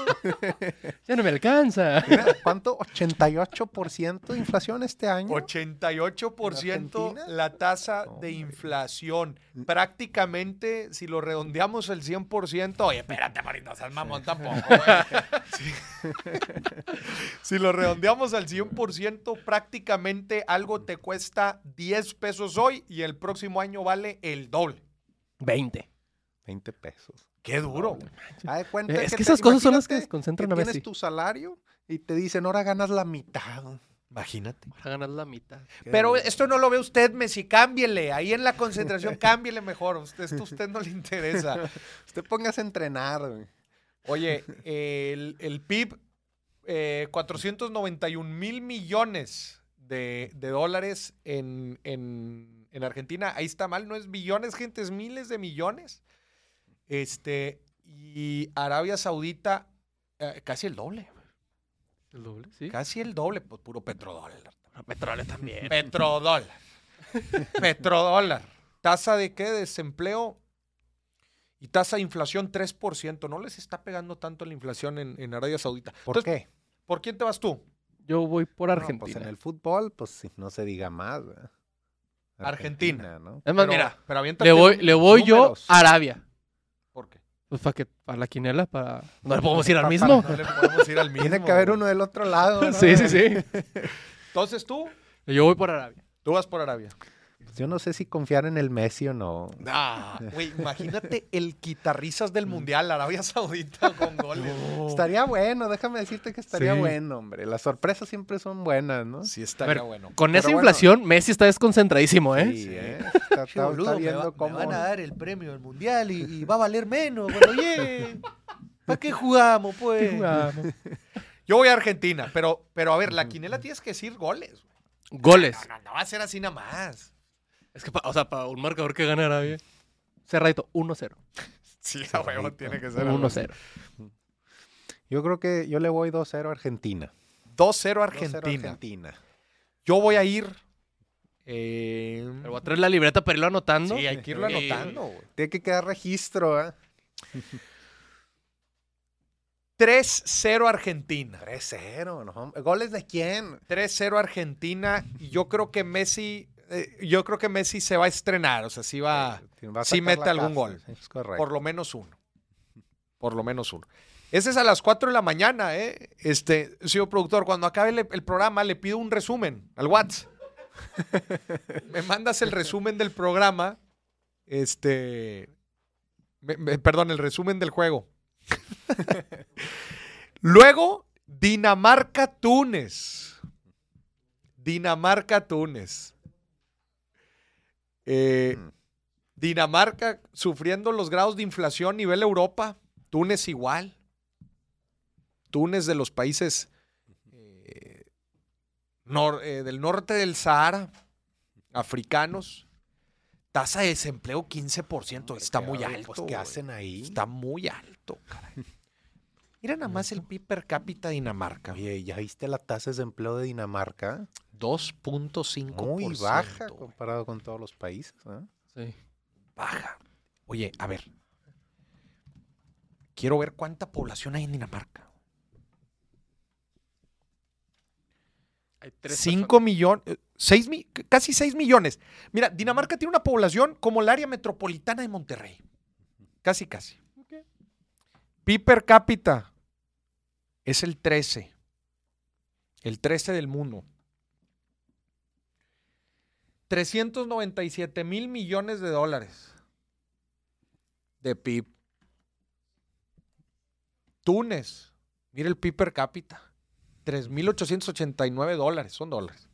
B: Ya no me alcanza.
C: ¿Cuánto? 88% de inflación este año.
A: 88%
C: Argentina?
A: la tasa de inflación. Prácticamente, si lo redondeamos el 100%, oye, espérate, Marito, seas mamón tampoco. güey. Sí. si lo redondeamos al 100%, prácticamente algo te cuesta 10 pesos hoy y el próximo año vale el doble.
B: 20.
C: 20 pesos.
A: Qué duro.
C: De cuenta
B: Es que esas cosas son las que desconcentran
C: que
B: a Messi.
C: Tienes tu salario y te dicen, ahora ganas la mitad.
A: Imagínate.
B: Para ganar la mitad.
A: Pero esto no lo ve usted, Messi. Cámbiele. Ahí en la concentración, cámbiele mejor. Usted, esto a usted no le interesa.
C: Usted póngase a entrenar.
A: Oye, el, el PIB, eh, 491 mil millones de, de dólares en, en- en Argentina. Ahí está mal, no es billones, gente, es miles de millones. Este, y Arabia Saudita, eh, casi el doble.
B: El doble, sí.
A: Casi el doble, pues puro petrodólar.
B: Petróleo también.
A: Petrodólar. Petrodólar. Tasa de qué? Desempleo y tasa de inflación 3%. No les está pegando tanto la inflación en, en Arabia Saudita.
C: ¿Por
A: Entonces,
C: qué?
A: ¿Por quién te vas tú?
B: Yo voy por
C: No,
B: Argentina.
C: pues en el fútbol, pues sí, no se diga más.
A: Argentina.
C: ¿no?
B: Es más,
A: Pero-
B: mira,
A: pero
B: le voy, le voy yo a Arabia.
A: ¿Por qué?
B: Pues para que para la quinela, para. No le podemos ir al mismo.
A: No le podemos ir al mismo.
C: Tiene que haber uno del otro lado. ¿no?
B: Sí, sí, sí.
A: Entonces tú,
B: Yo voy por Arabia.
A: tú vas por Arabia.
C: Pues yo no sé si confiar en el Messi o no.
A: Ah, güey, imagínate el quitarrizas del mundial, Arabia Saudita con goles.
C: Estaría bueno, déjame decirte que estaría
B: Sí.
C: bueno, hombre. Las sorpresas siempre son buenas, ¿no?
A: Sí, estaría
B: ver,
A: bueno.
B: Con
C: Pero
B: esa
C: bueno.
B: inflación, Messi está desconcentradísimo, ¿eh?
C: Sí, ¿eh? Está, está- está viendo cómo...
A: dar el premio del mundial y, va a valer menos cuando llegue. ¿Para qué jugamos, pues? Yo voy a Argentina, pero, pero a ver, la quinela tienes que decir goles. güey.
B: Goles.
A: No, no, no va a ser así nada más.
B: Es que, pa- o sea, para un marcador que gane Arabia. Cerradito, 1-0.
A: Sí,
C: a huevo, tiene
A: que
B: 1-0.
C: Yo creo que yo le voy 2-0 a Argentina.
A: 2-0
C: 2-0
A: Argentina.
C: Argentina.
A: Yo voy a ir. eh,
B: Pero voy a traer la libreta para irlo anotando.
A: sí, hay que irlo
B: Sí.
A: anotando. güey.
C: Tiene que quedar registro, ¿eh?
A: 3-0 Argentina.
C: 3-0, ¿no? ¿Goles de quién?
A: 3-0 Argentina. Y yo creo que Messi. Eh, yo creo que Messi se va a estrenar. O sea, sí va.
C: Va a
A: sí mete algún
C: casa,
A: gol.
C: Es correcto.
A: Por lo menos uno. Por lo menos uno. Ese es a las 4 de la mañana, ¿eh? Este, señor productor, cuando acabe el, el programa, le pido un resumen al WhatsApp. me mandas el resumen del programa. Este. me- me- perdón, el resumen del juego. Luego, Dinamarca-Túnez. Dinamarca-Túnez. Eh,
C: Mm.
A: Dinamarca sufriendo los grados de inflación nivel Europa. Túnez igual. Túnez de los países eh, nor- eh, del norte del Sahara, africanos. Tasa de desempleo 15%. Está muy alto.
C: pues, ¿Qué hacen ahí?
A: Está muy alto, caray. Mira nada más el PIB per cápita de Dinamarca.
C: Oye, ¿ya viste la tasa de desempleo de Dinamarca?
A: 2.5%.
C: Muy baja comparado con todos los países. ¿eh?
B: Sí.
A: Baja. Oye, a ver. Quiero ver cuánta población hay en Dinamarca.
B: Hay tres
A: 5 millones, casi 6 millones. Mira, Dinamarca tiene una población como el área metropolitana de Monterrey. Casi, casi. PIB per cápita es el 13. El 13 del mundo. 397 mil millones de dólares de PIB. Túnez, mira el PIB per cápita. 3.889 dólares, son dólares.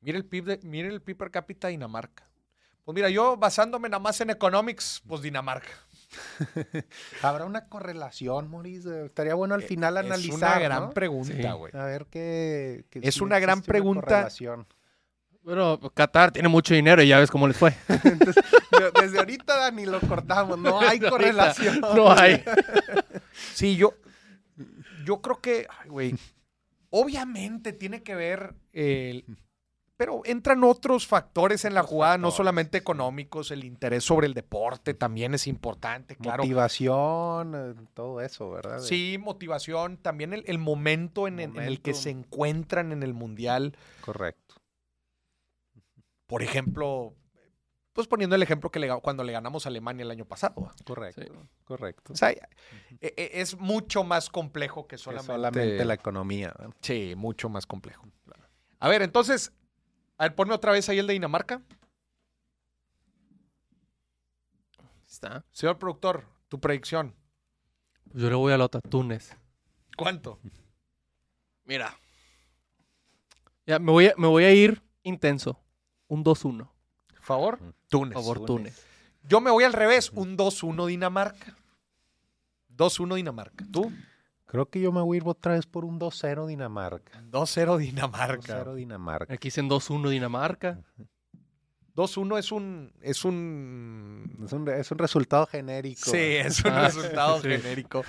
A: Mira el PIB, de- mira el PIB per cápita de Dinamarca. Pues mira, yo basándome nada más en economics, pues Dinamarca.
C: ¿Habrá una correlación, Maurice? Estaría bueno al final
A: es
C: analizar,
A: una gran
C: ¿no?
A: pregunta,
B: Sí.
A: güey.
C: A ver qué... qué-
A: Es
C: si
A: una gran pregunta.
C: correlación.
B: Bueno, Qatar tiene mucho dinero y ya ves cómo les fue.
C: De- Desde ahorita ni lo cortamos, no hay correlación.
B: No hay.
A: Sí, yo, yo creo que, ay, güey, obviamente tiene que ver, el- pero entran otros factores en la jugada, no solamente económicos, el interés sobre el deporte también es importante, claro.
C: Motivación, eh, todo eso, ¿verdad?
A: Sí, motivación, también el, el momento, en, en- en el que se encuentran en el mundial.
C: Correcto.
A: Por ejemplo, pues poniendo el ejemplo que le, cuando le ganamos a Alemania el año pasado.
C: Correcto,
B: Sí.
C: correcto.
A: O sea, e- e- es mucho más complejo que
C: Que
A: solamente,
C: la economía.
A: Sí, mucho más complejo. A ver, entonces, a ver, ponme otra vez ahí el de Dinamarca.
B: Está.
A: Señor productor, tu predicción.
B: Yo le voy a la otra, Túnez.
A: ¿Cuánto?
B: Mira. Ya, me voy a, me voy a ir intenso. Un 2-1.
A: ¿Favor? Túnez.
B: Favor, Túnez.
A: Yo me voy al revés. Un 2-1 Dinamarca. 2-1 Dinamarca. ¿Tú?
C: Creo que yo me voy a ir otra vez por un 2-0 Dinamarca.
A: 2-0 Dinamarca.
C: 2-0 Dinamarca.
B: Aquí dicen 2-1 Dinamarca.
A: 2-1 es un. Es un.
C: Es un, es un resultado genérico.
A: Sí, es un
B: Ah,
A: resultado
B: sí.
A: genérico.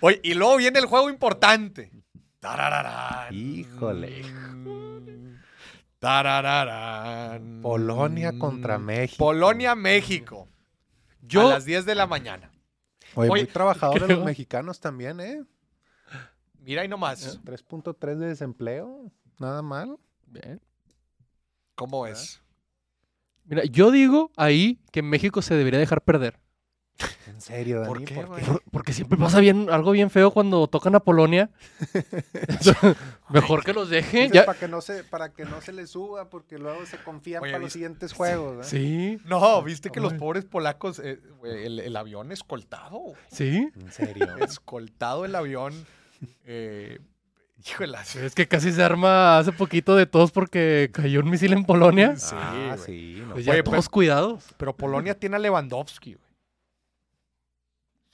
A: Oye, y luego viene el juego importante. Tarararán.
C: Híjole.
A: Tarararán.
C: Polonia contra México.
A: Polonia, México.
B: Yo-
A: A las 10 de la mañana.
C: Oye,
A: Oye,
C: muy trabajadores
B: creo-
C: los mexicanos también, ¿eh?
A: Mira ahí nomás.
C: 3.3 de desempleo. Nada mal.
B: Bien.
A: ¿Cómo es?
B: Mira, yo digo ahí que México se debería dejar perder.
C: En serio, Dani.
A: ¿Por qué,
B: Porque siempre pasa bien, algo bien feo cuando tocan a Polonia. Mejor que los dejen. Ya-
C: Para que, no se, para que no se les suba, porque luego se confían
A: Oye,
C: para los siguientes juegos. ¿eh?
B: Sí,
A: No, viste que los
B: Ay.
A: pobres polacos, eh, güey, el, el avión escoltado.
B: sí.
C: En serio.
A: Escoltado el avión. Eh, híjole.
B: Es que casi se arma hace poquito de todos porque cayó un misil en Polonia.
A: Sí,
C: ah, sí. no.
B: Pues ya
A: Oye,
B: todos cuidados.
A: Pero Polonia tiene a Lewandowski, güey.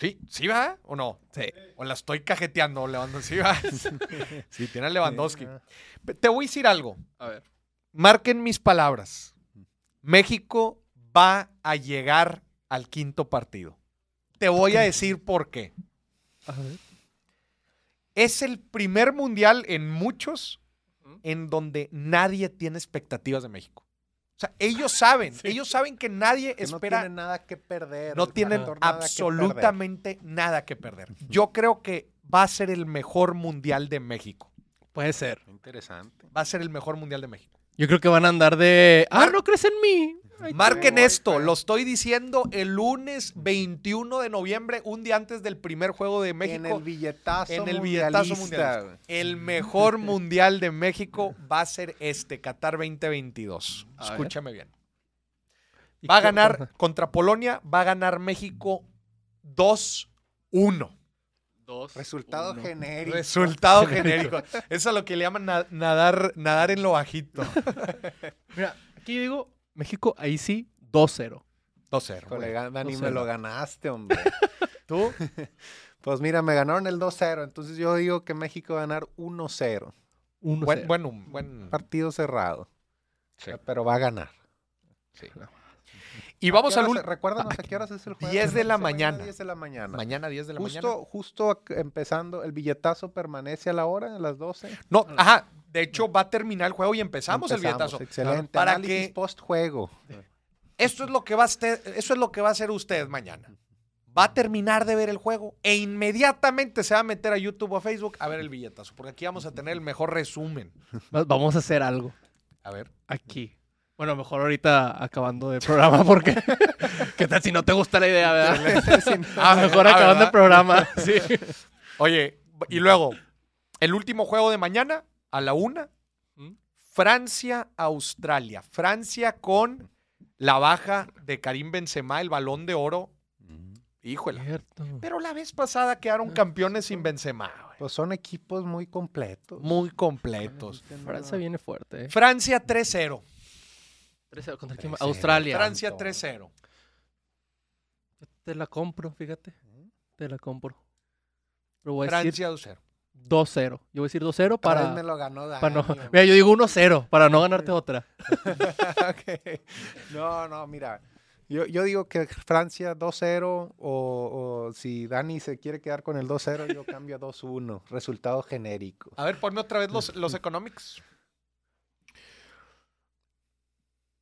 A: Sí, ¿sí va o no?
B: Sí.
A: O la estoy cajeteando, Lewandowski. ¿Sí va? sí, tiene a Lewandowski. Te voy a decir algo.
B: A ver.
A: Marquen mis palabras. México va a llegar al quinto partido. Te voy a decir por qué.
B: A ver.
A: Es el primer mundial en muchos en donde nadie tiene expectativas de México. O sea, ellos saben, ellos saben que nadie
C: Que no
A: espera,
C: tienen nada que perder.
A: no tienen
C: factor nada que
A: absolutamente nada que perder. Yo creo que va a ser el mejor mundial de México.
B: Puede ser.
C: Interesante.
A: Va a ser el mejor mundial de México.
B: Yo creo que van a andar de. ¡Ah, no crees en mí!
A: Marquen esto, lo estoy diciendo el lunes 21 de noviembre, un día antes del primer juego de México.
C: En el billetazo
A: en el billetazo
C: güey.
A: El mejor mundial de México va a ser este, Qatar 2022.
B: A ver.
A: Escúchame bien.
B: ¿Y
A: Va a ganar contra Polonia, va a ganar México 2-1.
B: Dos.
C: Resultado
B: uno.
C: genérico.
A: Resultado genérico. Eso es lo que le llaman na- nadar, nadar en lo bajito.
B: Mira, aquí yo digo, México ahí sí, 2-0.
A: 2-0.
C: Híjole,
A: güey.
C: ga- Dani, me lo ganaste, hombre.
A: ¿Tú?
C: pues mira, me ganaron el 2-0. Entonces yo digo que México va a ganar 1-0.
B: 1-0.
A: Buen, bueno, buen.
C: Partido cerrado.
A: Sí.
C: Pero va a ganar.
A: Y vamos
C: ¿A
A: al
C: horas- Recuérdanos a qué horas es el juego.
A: 10 de la
C: Mañana
A: mañana.
C: 10 de la mañana.
A: mañana 10 de la
C: justo,
A: mañana.
C: justo ac- empezando, el billetazo permanece a la hora, a las 12.
A: No, ajá. De hecho, va a terminar el juego y empezamos, el billetazo.
C: Excelente.
A: Para
C: Análisis
A: que
C: post juego.
A: Esto es lo que va a eso es lo que va a hacer usted mañana. Va a terminar de ver el juego e inmediatamente se va a meter a YouTube o a Facebook a ver el billetazo, porque aquí vamos a tener el mejor resumen.
B: Va- Vamos a hacer algo
A: A ver.
B: aquí. Bueno, mejor ahorita acabando el programa porque... ¿Qué tal si no te gusta la idea, verdad? Ah, mejor acabando el programa. Sí.
A: Oye, y luego, el último juego de mañana, a la una,
B: ¿Mm?
A: Francia-Australia. Francia con la baja de Karim Benzema, el balón de oro. Híjole.
B: Cierto.
A: Pero la vez pasada quedaron campeones sin Benzema. güey.
C: Pues son equipos muy completos.
A: Muy completos.
B: Francia viene fuerte, ¿eh?
A: Francia 3-0.
B: 3-0 ¿Contra quién?
C: 3-0.
B: Australia.
A: Francia
C: Tanto.
A: 3-0.
B: Te la compro, fíjate. Te la compro. Pero voy a decir
A: Francia 2-0.
B: 2-0. Yo voy a decir 2-0
C: Otra vez
B: para...
C: me lo ganó Dani,
B: para no... Mira, yo digo 1-0 para no ganarte otra.
C: Ok. No, no, mira. Yo, yo digo que Francia 2-0 o, o si Dani se quiere quedar con el 2-0, yo cambio a 2-1. Resultado genérico.
A: A ver, ponme otra vez los, los economics.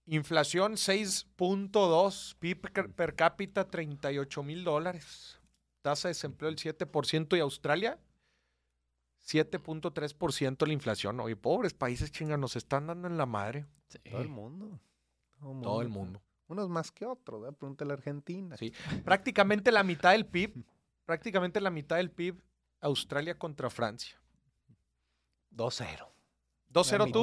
A: Inflación 6.2, PIB per, per cápita 38 mil dólares. Tasa de desempleo del 7% y Australia 7.3% la inflación. Oye, pobres países chingas, nos están dando en la madre.
B: Sí.
C: Todo el mundo.
A: Todo el mundo.
C: Unos más que otros, ¿verdad? Pregúntale a Argentina.
A: Sí. Prácticamente la mitad del PIB, prácticamente la mitad del PIB, Australia contra Francia.
C: 2-0.
A: 2-0 tú.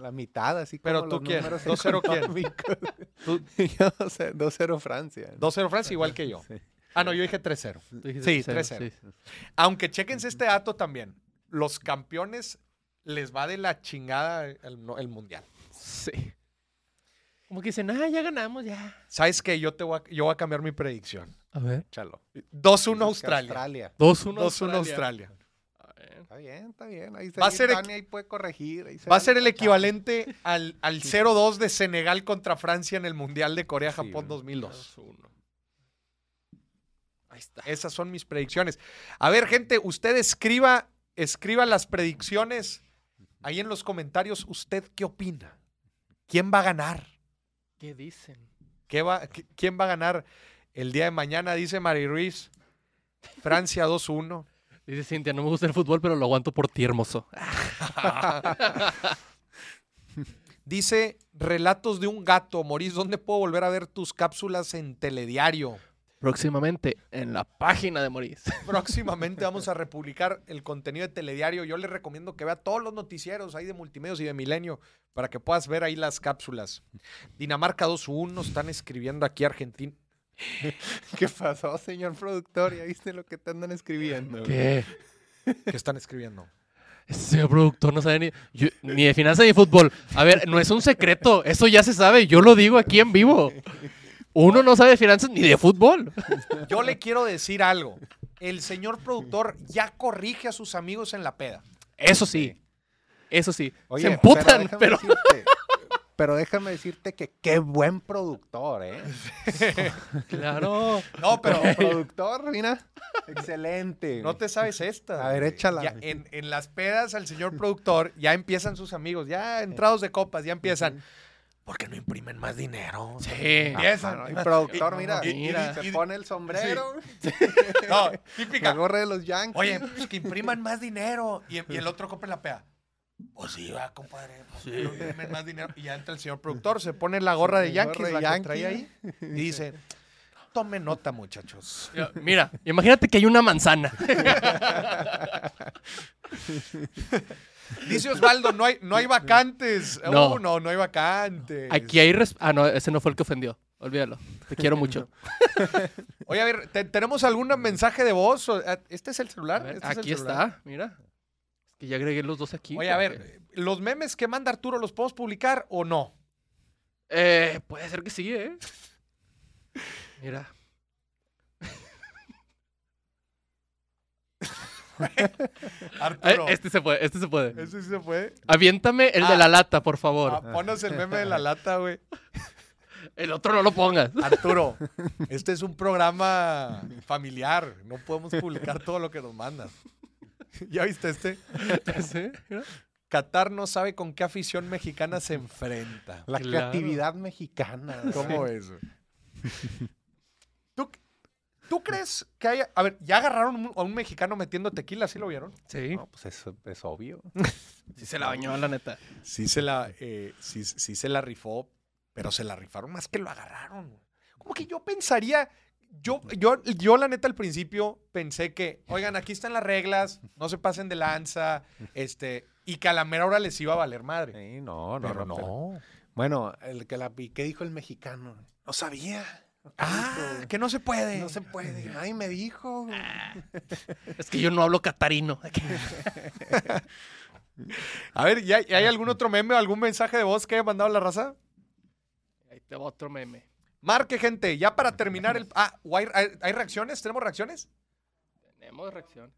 C: La mitad, así
A: Pero
C: como
A: tú
C: los
A: quién?
C: números
A: 2-0 quién?
C: económicos.
A: Tú-
C: Yo 2-0 Francia.
A: 2-0 Francia, igual que yo.
C: Sí.
A: Ah, no, yo dije 3-0.
B: Tú dijiste
A: Sí,
B: 3-0,
A: 3-0.
B: sí.
A: Aunque chequense este dato también. Los campeones les va de la chingada el, el mundial.
B: Sí. Como que dicen, ah, ya ganamos, ya.
A: ¿Sabes qué? Yo, te voy a, yo voy a cambiar mi predicción.
B: A ver.
C: Échalo.
A: 2-1
C: Dices que
A: Australia.
B: 2-1
A: 2-1 Australia.
C: Está bien, está bien. Ahí
A: Va a
C: ahí
A: ser
C: Dani ahí puede corregir. ahí se
A: Va a ser el equivalente al, al 0-2 de Senegal contra Francia en el Mundial de Corea-Japón
C: Sí,
A: 2002.
B: 2-1. Ahí está.
A: Esas son mis predicciones. A ver, gente, usted escriba, escriba las predicciones ahí en los comentarios. ¿Usted qué opina? ¿Quién va a ganar?
B: ¿Qué dicen?
A: ¿Qué va, qué- ¿Quién va a ganar el día de mañana? Dice Mari Ruiz. Francia 2-1.
B: Dice Cintia, no me gusta el fútbol, pero lo aguanto por ti, hermoso.
A: Dice Relatos de un gato. Moris, ¿dónde puedo volver a ver tus cápsulas en telediario?
B: Próximamente en la página de Moris.
A: Próximamente vamos a republicar el contenido de telediario. Yo les recomiendo que vea todos los noticieros ahí de multimedios y de milenio para que puedas ver ahí las cápsulas. Dinamarca 2-1, están escribiendo aquí Argentina.
C: ¿Qué pasó, señor productor? ¿Ya viste lo que te andan escribiendo?
B: ¿Qué?
A: ¿Qué están escribiendo?
B: Ese señor productor no sabe ni, yo- ni de finanzas ni de fútbol. A ver, no es un secreto. Eso ya se sabe. Yo lo digo aquí en vivo. Uno no sabe de finanzas ni de fútbol.
A: Yo le quiero decir algo. El señor productor ya corrige a sus amigos en la peda.
B: Eso sí. Eso sí.
C: Oye,
B: se emputan,
C: déjame
B: pero...
C: decirte- pero déjame decirte que qué buen productor, ¿eh?
B: Claro.
A: No, pero
C: productor, mira. Excelente.
A: no te sabes esta.
C: A ver, échala.
A: Ya en, en las pedas al señor productor ya empiezan sus amigos, ya entrados de copas, ya empiezan. ¿Por qué no imprimen más dinero?
B: Sí.
A: Empiezan.
C: Ah, no, el productor, mira,
B: y-
C: mira,
A: y-
C: se
A: y-
C: pone el sombrero,
A: No,
C: la
A: típica.
C: gorra de los Yankees.
A: Oye, pues que impriman más dinero. Y, y el otro compra la pea. Pues sí, va, compadre. pues, que no imprimen más dinero. Y ya entra el señor productor, se pone la gorra de
C: la gorra
A: Yankees,
C: de
A: la que
C: Yankee.
A: trae ahí, y dice, tome nota, muchachos.
B: Mira, imagínate que hay una manzana.
A: Dice Osvaldo, no hay, no hay vacantes.
B: No.
A: Uh, no, no hay vacantes.
B: Aquí hay... res- Ah, no, ese no fue el que ofendió. Olvídalo. Te quiero mucho.
A: Oye, a ver, ¿te- ¿tenemos algún mensaje de voz? Ah, ¿Este es el celular?
B: ver,
A: ¿Este es el
B: aquí
A: celular?
B: está, mira. Es que ya agregué los dos aquí.
A: Oye, a ver, ¿los memes que manda Arturo los podemos publicar o no?
B: Eh, puede ser que sí, ¿eh? Mira.
A: Arturo.
B: este se puede, este se puede.
A: ¿Ese sí se puede?
B: Aviéntame el de
A: Ah.
B: la lata, por favor.
A: Ah, ponos el meme de la lata, güey.
B: El otro no lo pongas.
A: Arturo, este es un programa familiar. No podemos publicar todo lo que nos mandan. ¿Ya viste este?
B: ¿Sí?
A: Qatar no sabe con qué afición mexicana se enfrenta.
C: La
B: Claro.
C: creatividad mexicana.
A: ¿Cómo es? ¿Tú, ¿Tú crees que haya... A ver, ya agarraron a un mexicano metiendo tequila, ¿sí lo vieron?
B: Sí.
C: No, pues eso es obvio.
B: Sí se la bañó, la neta.
A: Sí se la, eh, sí, sí se la rifó, pero se la rifaron más que lo agarraron. Como que yo pensaría, yo, yo, yo la neta al principio pensé que, oigan, aquí están las reglas, no se pasen de lanza, este, y que a la mera hora les iba a valer madre.
C: Sí, no, no,
A: Pero
C: no.
A: no.
C: pero- Bueno, el que la ¿qué dijo el mexicano? No sabía.
A: Ah, que no se puede.
C: No se puede. Ay, me dijo.
B: Es que yo no hablo catarino.
A: A ver, ¿y hay, y hay algún otro meme o algún mensaje de voz que haya mandado la raza?
B: Ahí te va otro meme.
A: Marque, gente, ya para terminar el... Ah, ¿o hay, reacciones? ¿Tenemos reacciones?
B: Tenemos reacción.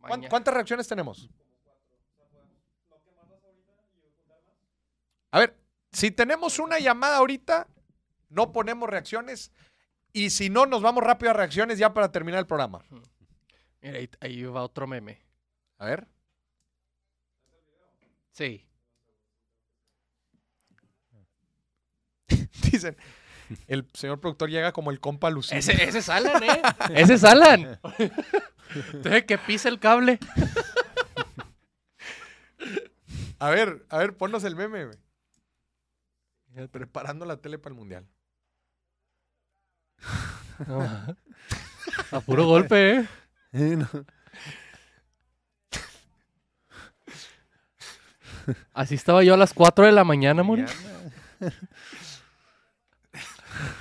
A: ¿Cuán-
B: Maña.
A: ¿Cuántas reacciones tenemos? A ver, si tenemos una llamada ahorita, no ponemos reacciones. Y si no, nos vamos rápido a reacciones ya para terminar el programa.
B: Mira, ahí, ahí va otro meme.
A: A ver.
B: Sí.
A: Dicen, el señor productor llega como el compa Lucía.
B: Ese, ese es Alan, ¿eh? Ese es Alan. Entonces que pisa el cable.
A: A ver, a ver, ponnos el meme, güey. Preparando la tele para el mundial.
B: A puro golpe, ¿eh? Así estaba yo a las 4 de la mañana, amor.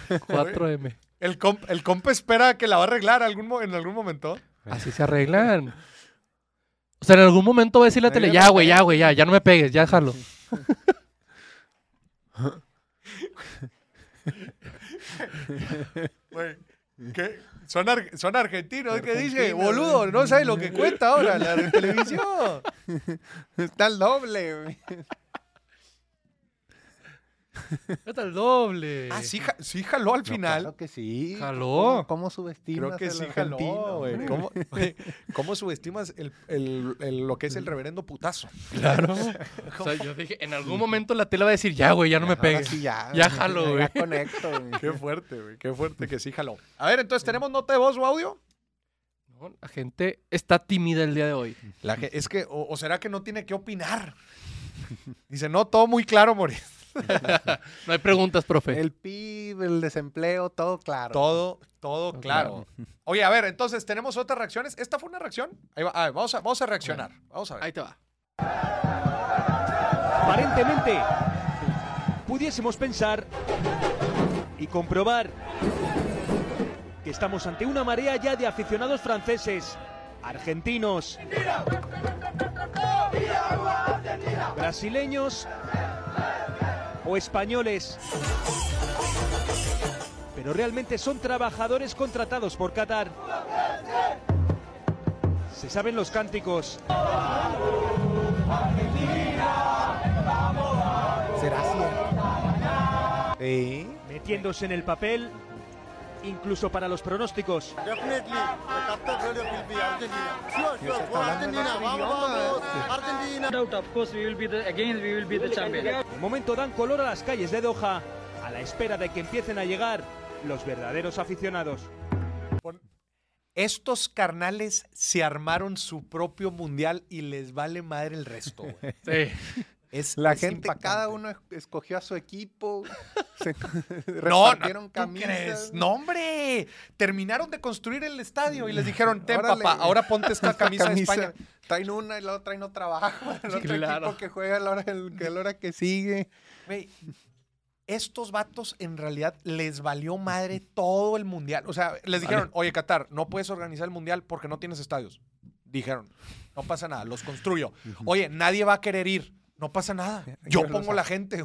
B: 4M.
A: El, comp- el compa espera que la va a arreglar algún en algún momento.
B: Así se arreglan. O sea, en algún momento va a decirle a la tele, ya, güey, ya, güey, ya, ya no me pegues, ya déjalo.
A: ¿qué? Son, ar- son argentinos, ¿qué dice? Boludo, no sabes lo que cuenta ahora la televisión.
C: Está el doble,
B: Está el doble.
A: Ah, sí, ja- sí jaló al
C: No,
A: final.
C: claro que sí.
B: Jaló.
C: ¿Cómo, cómo subestimas
A: Creo que sí jaló, güey. ¿Cómo, güey, cómo subestimas el, el- el- lo que es el reverendo putazo?
B: Claro. O sea, yo dije, en algún momento la tele va a decir, ya, güey, ya no me pegues.
C: sí ya.
B: Ya jalo, güey.
C: Ya conecto, güey.
A: Qué fuerte, güey. Qué fuerte que sí jaló. A ver, entonces, ¿tenemos nota de voz o audio?
B: No, La gente está tímida el día de hoy.
A: La es que, o, o será que no tiene que opinar. Dice, no, todo muy claro, Moris.
B: No hay preguntas, profe.
C: El PIB, el desempleo, todo claro.
A: Todo, todo claro. Oye, a ver, entonces, ¿tenemos otras reacciones? ¿Esta fue una reacción? Ahí va, a ver, vamos, a, vamos a reaccionar. Vamos a ver.
B: Ahí te va.
D: Aparentemente, pudiésemos pensar y comprobar que estamos ante una marea ya de aficionados franceses, argentinos, brasileños o españoles. Pero realmente son trabajadores contratados por Qatar. Se saben los cánticos,
C: ¿Será cierto? ¿Sí?
D: metiéndose en el papel, incluso para los pronósticos. De momento dan color a las calles de Doha, a la espera de que empiecen a llegar los verdaderos aficionados.
A: Estos carnales se armaron su propio mundial y les vale madre el resto. güey.
B: Sí.
A: Es,
C: La
A: es
C: gente,
A: impactante.
C: cada uno es- escogió a su equipo. Se
A: No,
C: repartieron
A: no, ¿tú
C: camisas.
A: crees? No, hombre. Terminaron de construir el estadio y les dijeron, ten,
C: Órale.
A: papá, ahora ponte esta
C: Esta
A: camisa, de España.
C: Traen una y luego traen otra abajo. El otro
B: Claro.
C: equipo que juega a la hora, el- que a la hora que sigue.
A: Estos vatos en realidad les valió madre todo el mundial. O sea, les dijeron, oye, Qatar, no puedes organizar el mundial porque no tienes estadios. Dijeron, no pasa nada, los construyo. Oye, nadie va a querer ir. No pasa nada. Yo
C: Yo
A: pongo la gente.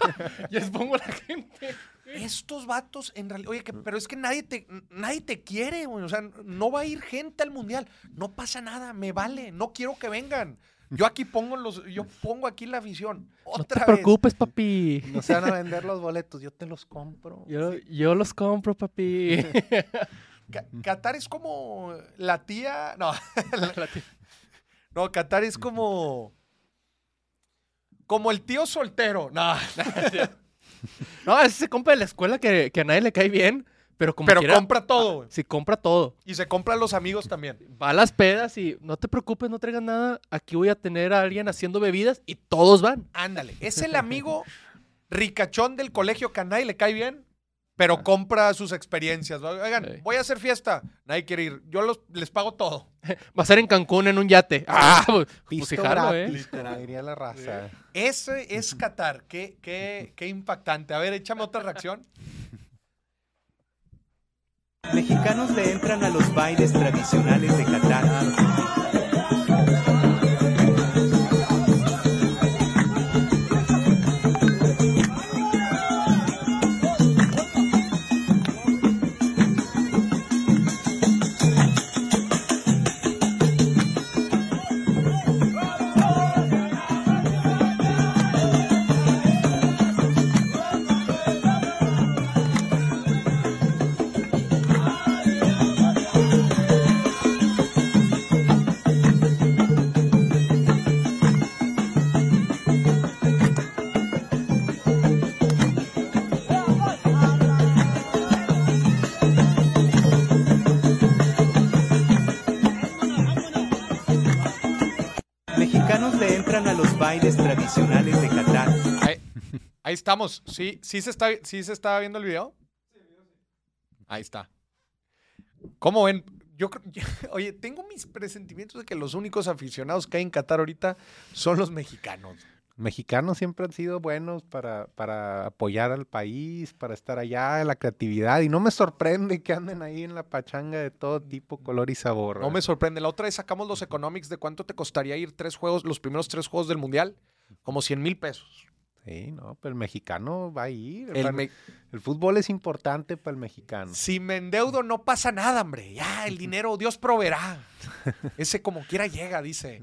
B: expongo a la gente.
A: Estos vatos, en realidad, oye, que- pero es que nadie te, nadie te quiere, güey. O sea, no va a ir gente al mundial. No pasa nada, me vale. No quiero que vengan. Yo aquí pongo los, yo pongo aquí la afición.
B: No te
A: Otra vez.
B: preocupes, papi.
C: No se van a vender los boletos, yo te los compro.
B: Yo, yo los compro, papi.
A: Ca- Qatar es como la tía. No, no, Qatar es como. Como el tío soltero. No,
B: No, ese se compra de la escuela que, que a nadie le cae bien, pero como
A: pero
B: quiera,
A: compra todo. güey.
B: sí compra todo.
A: Y se compra a los amigos también.
B: Va a las pedas y no te preocupes, no traigas nada. Aquí voy a tener a alguien haciendo bebidas y todos van.
A: Ándale. Es el amigo ricachón del colegio que a nadie le cae bien, pero compra sus experiencias. Oigan,
B: Sí.
A: voy a hacer fiesta. Nadie quiere ir. Yo los, les pago todo.
B: Va a ser en Cancún en un yate. Ah, pues, pues
C: Pisto
B: jalo, ¿eh?
C: la raza.
A: Ese es Qatar. Qué, qué, qué impactante. A ver, échame otra reacción.
E: Mexicanos le entran a los bailes tradicionales de Qatar. De Qatar.
A: Ahí, ahí estamos. ¿Sí, sí, se está, ¿Sí se está viendo el video? Ahí está. ¿Cómo ven? Yo creo, oye, tengo mis presentimientos de que los únicos aficionados que hay en Qatar ahorita son los mexicanos.
C: Mexicanos siempre han sido buenos para, para apoyar al país, para estar allá, la creatividad. Y no me sorprende que anden ahí en la pachanga de todo tipo, color y sabor.
A: No
C: ¿verdad?
A: me sorprende. La otra vez sacamos los economics de cuánto te costaría ir tres juegos, los primeros tres juegos del Mundial. Como 100 mil pesos.
C: Sí, no, pero el mexicano va a ir.
A: El
C: para-
A: me-
C: el fútbol es importante para el mexicano.
A: Si me endeudo no pasa nada, hombre. Ya, el dinero Dios proveerá. Ese como quiera llega, dice.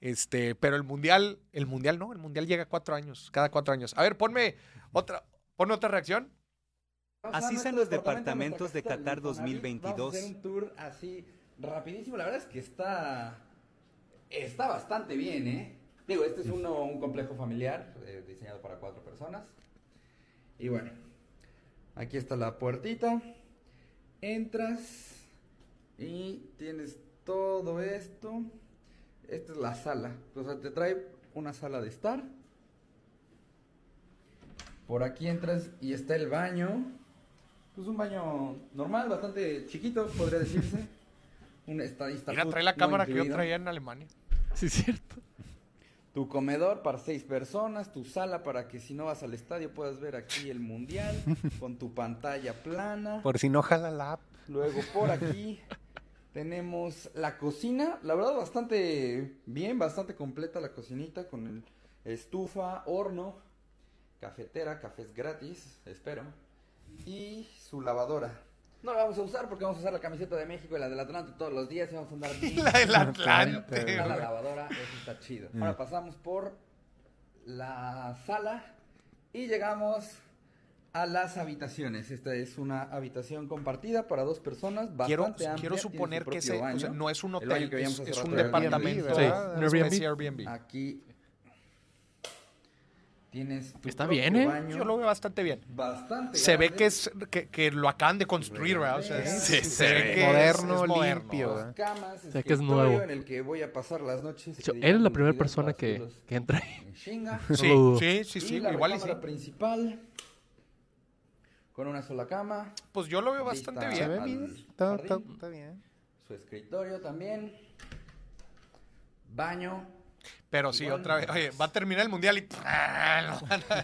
A: Este, pero el mundial, el mundial no, el mundial llega cuatro años, cada cuatro años. A ver, ponme otra, ponme otra reacción.
E: Así son los departamentos de Qatar
F: Vamos a
E: 2022.
F: hacer un tour así rapidísimo. La verdad es que está está bastante bien, ¿eh? Digo, este es uno, un complejo familiar eh, diseñado para cuatro personas. Y bueno, aquí está la puertita. Entras y tienes todo esto. Esta es la sala. O sea, te trae una sala de estar. Por aquí entras y está el baño. Pues un baño normal, bastante chiquito, podría decirse. Un estadista.
A: Mira, trae la
F: no
A: cámara que yo traía en Alemania.
B: Sí, es cierto.
F: Tu comedor para seis personas, tu sala para que si no vas al estadio puedas ver aquí el mundial con tu pantalla plana.
C: Por si no jala la app.
F: Luego por aquí tenemos la cocina, la verdad bastante bien, bastante completa la cocinita con el estufa, horno, cafetera, cafés gratis, espero, y su lavadora. No la vamos a usar porque vamos a usar la camiseta de México y la del Atlante todos los días y vamos a andar bien.
A: La del Atlante.
F: La lavadora, eso está chido. Ahora pasamos por la sala y llegamos a las habitaciones. Esta es una habitación compartida para dos personas.
A: Quiero,
F: Bastante amplia,
A: quiero
F: tiene su
A: suponer que ese, o
F: baño.
A: sea, no es un hotel,
F: que
A: es, un departamento.
F: Airbnb,
A: Sí,
B: Airbnb.
F: Aquí tienes tu
B: Está bien, ¿eh?
F: baño.
A: Yo lo veo bastante bien.
F: Bastante
A: Se ve
F: grande.
A: que es que, que lo acaban de construir, ¿verdad? O sea,
F: Sí,
A: se,
B: se
A: se ve
B: ve.
A: que es-
C: Moderno,
A: es moderno.
C: limpio.
F: Camas,
B: sea, que es nuevo.
F: en el que voy a pasar las noches. Editando
B: eres la primera persona que, que entra ahí.
F: en chinga.
A: Sí,
B: Uh.
A: sí, sí, sí,
F: y la
A: igual y sí.
F: principal con una sola cama,
A: Pues yo lo veo bastante
F: Vista
C: Se
A: bien.
C: ve bien. Está, está- está bien.
F: su escritorio también, baño.
A: Pero sí,
F: Igual.
A: otra vez. Oye, va a terminar el mundial y lo van a,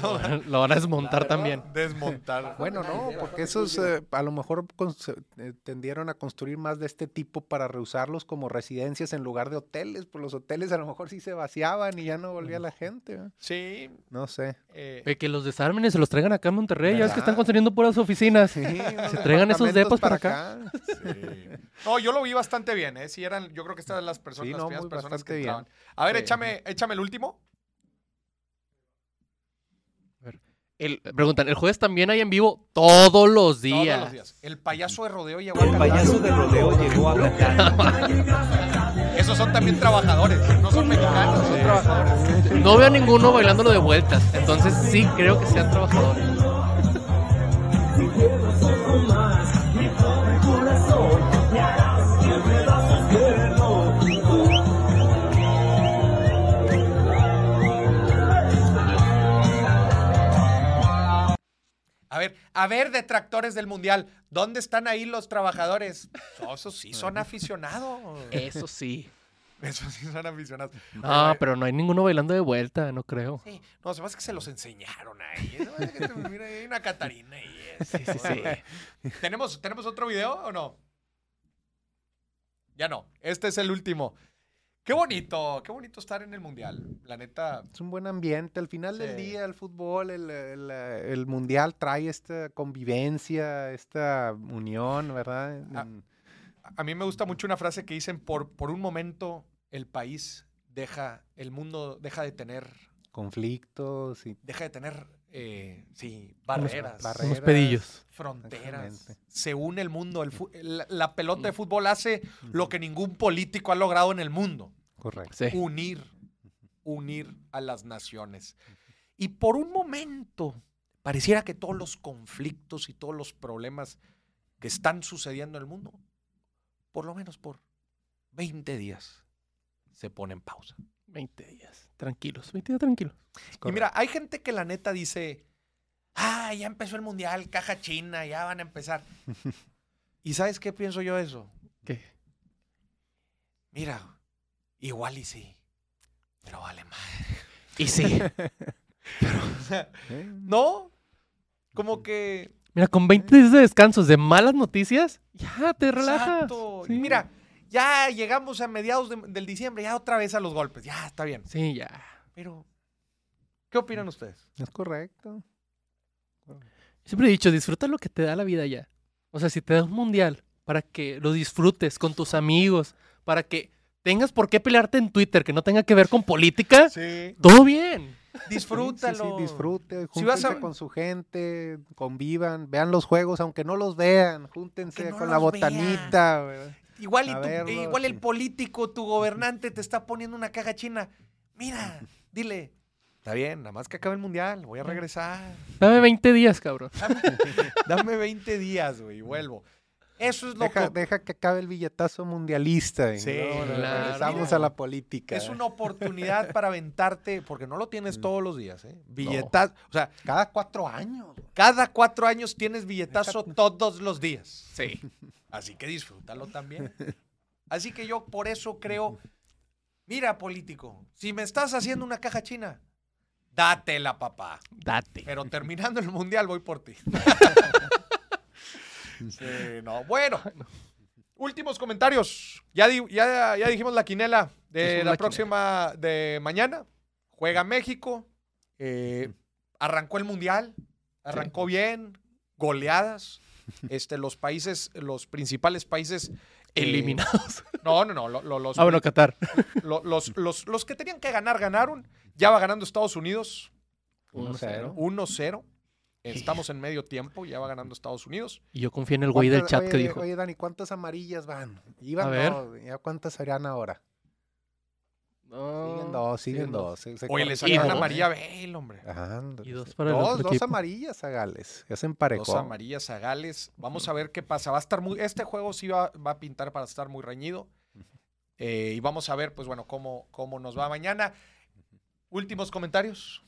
A: lo van a
B: Lo van a desmontar
F: verdad,
B: también.
A: desmontar.
C: Bueno, no, porque esos eh, a lo mejor cons- eh, tendieron a construir más de este tipo para reusarlos como residencias en lugar de hoteles. Pues los hoteles a lo mejor sí se vaciaban y ya no volvía la gente. ¿eh?
A: Sí.
C: No sé.
A: eh,
B: que los desarmen y se los traigan acá a Monterrey. Ya ves que están construyendo puras oficinas.
C: Sí,
B: Se traigan esos depas para acá.
A: No, yo lo vi bastante bien, ¿eh? Sí, eran, yo creo que estas eran las personas,
C: Sí,
A: las
C: no, muy
A: personas que
C: bien.
A: A ver,
C: Sí.
A: échame, échame el último.
B: El- preguntan, ¿el jueves también hay en vivo? Todos los días.
A: Todos los días. El payaso de rodeo llegó
E: El
A: a
E: payaso
A: Qatar.
E: de rodeo llegó a Qatar.
A: Esos son también trabajadores, no son mexicanos, son trabajadores.
B: No veo a ninguno bailándolo de vueltas. Entonces sí creo que sean trabajadores.
A: Ver, a ver, detractores del mundial, ¿dónde están ahí los trabajadores? Esos sí son aficionados.
B: Eso sí.
A: Esos sí son aficionados.
B: No, pero no hay ninguno bailando de vuelta, no creo.
A: Sí, no, se hace que se los enseñaron ahí. Mira, hay una Catarina ahí.
B: Sí, sí, sí.
A: ¿Tenemos, ¿Tenemos otro video o no? Ya no. Este es el último. Qué bonito, qué bonito estar en el mundial. La neta.
C: Es un buen ambiente. Al final del día, el fútbol, el, el, el mundial trae esta convivencia, esta unión, ¿verdad? En-
A: A mí me gusta mucho una frase que dicen: por, por un momento el país deja, el mundo deja de tener,
C: conflictos y
A: deja de tener, eh, sí, barreras,
C: barreras.
B: Unos pedillos.
A: fronteras. Se une el mundo. El la, la pelota de fútbol hace lo que ningún político ha logrado en el mundo.
C: Correcto.
B: Sí.
A: unir, unir a las naciones. Y por un momento, pareciera que todos los conflictos y todos los problemas que están sucediendo en el mundo, por lo menos por 20 días, se ponen pausa.
B: 20 días. Tranquilos, 20 días tranquilos.
A: Y mira, hay gente que la neta dice, ah, ya empezó el mundial, caja china, ya van a empezar. ¿Y sabes qué pienso yo eso?
B: ¿Qué?
A: Mira, igual y sí, pero vale más.
B: Y sí.
C: ¿eh?
A: No, como que...
B: Mira, con 20 días de descansos de malas noticias, ya te relajas.
A: Exacto.
B: Sí.
A: Mira, ya llegamos a mediados de- del diciembre, ya otra vez a los golpes, ya está bien.
B: Sí, ya.
A: Pero, ¿qué opinan ustedes?
C: Es correcto.
B: Siempre he dicho, disfruta lo que te da la vida ya. O sea, si te da un mundial, para que lo disfrutes con tus amigos, para que tengas por qué pelearte en Twitter, que no tenga que ver con política,
A: Sí.
B: todo bien.
A: Disfrútalo.
C: Sí, sí, sí, disfrute,
A: Si vas
C: júntense
A: a-
C: con su gente, convivan, vean los juegos, aunque no los vean, júntense
A: no
C: con la botanita.
A: Igual, y tu-
C: verlo,
A: igual el político, tu gobernante te está poniendo una caja china. Mira, dile. Está bien, nada más que acabe el mundial, voy a regresar.
B: Dame 20 días, cabrón.
A: Dame 20 días, güey, y vuelvo. Eso es lo
C: Deja,
A: que...
C: deja que acabe el billetazo mundialista.
A: Sí,
C: luego
B: claro.
C: regresamos
A: Mira,
C: a la política.
A: Es una oportunidad para aventarte, porque no lo tienes
C: Mm.
A: todos los días, ¿eh? Billetazo, o sea,
C: Cada cuatro años.
A: cada cuatro años tienes billetazo todos los días.
B: Sí.
A: Así que disfrútalo también. Así que yo por eso creo, mira político, si me estás haciendo una caja china, dátela papá.
B: Date.
A: Pero terminando el mundial voy por ti. Sí, no. Bueno, últimos comentarios. Ya, di- ya, ya dijimos la quinela de la
B: la
A: próxima de mañana. Juega México. eh, arrancó el mundial. Arrancó bien. Goleadas. Este, los países, los principales países. eh,
B: Eliminados.
A: No, no, no. lo- lo- los,
B: Ah, bueno, Qatar.
A: lo- los, los- los que tenían que ganar, ganaron. Ya va ganando Estados Unidos
C: 1-0.
A: 1-0. Estamos en medio tiempo, ya va ganando Estados Unidos.
B: Y yo confié en el güey del
C: ¿Cuántas-
B: chat que dijo.
C: Oye, Dani, ¿cuántas amarillas van? Iban
B: A ver.
C: dos, ¿ya cuántas serían ahora?
B: No,
C: Siguen dos, siguen
B: siguen
C: dos. se- se
A: Oye, le
C: corrigen.
A: sacaron
B: dos.
A: a María Bale, hombre.
C: Ajá,
B: Y dos para el
C: dos,
B: otro
C: dos
B: equipo.
C: amarillas a Gales. Ya se emparejó.
A: Dos amarillas a Gales. Vamos a ver qué pasa. Va a estar muy. Este juego sí va, va a pintar para estar muy reñido. Eh, y vamos a ver, pues bueno, cómo, cómo nos va mañana. Últimos comentarios.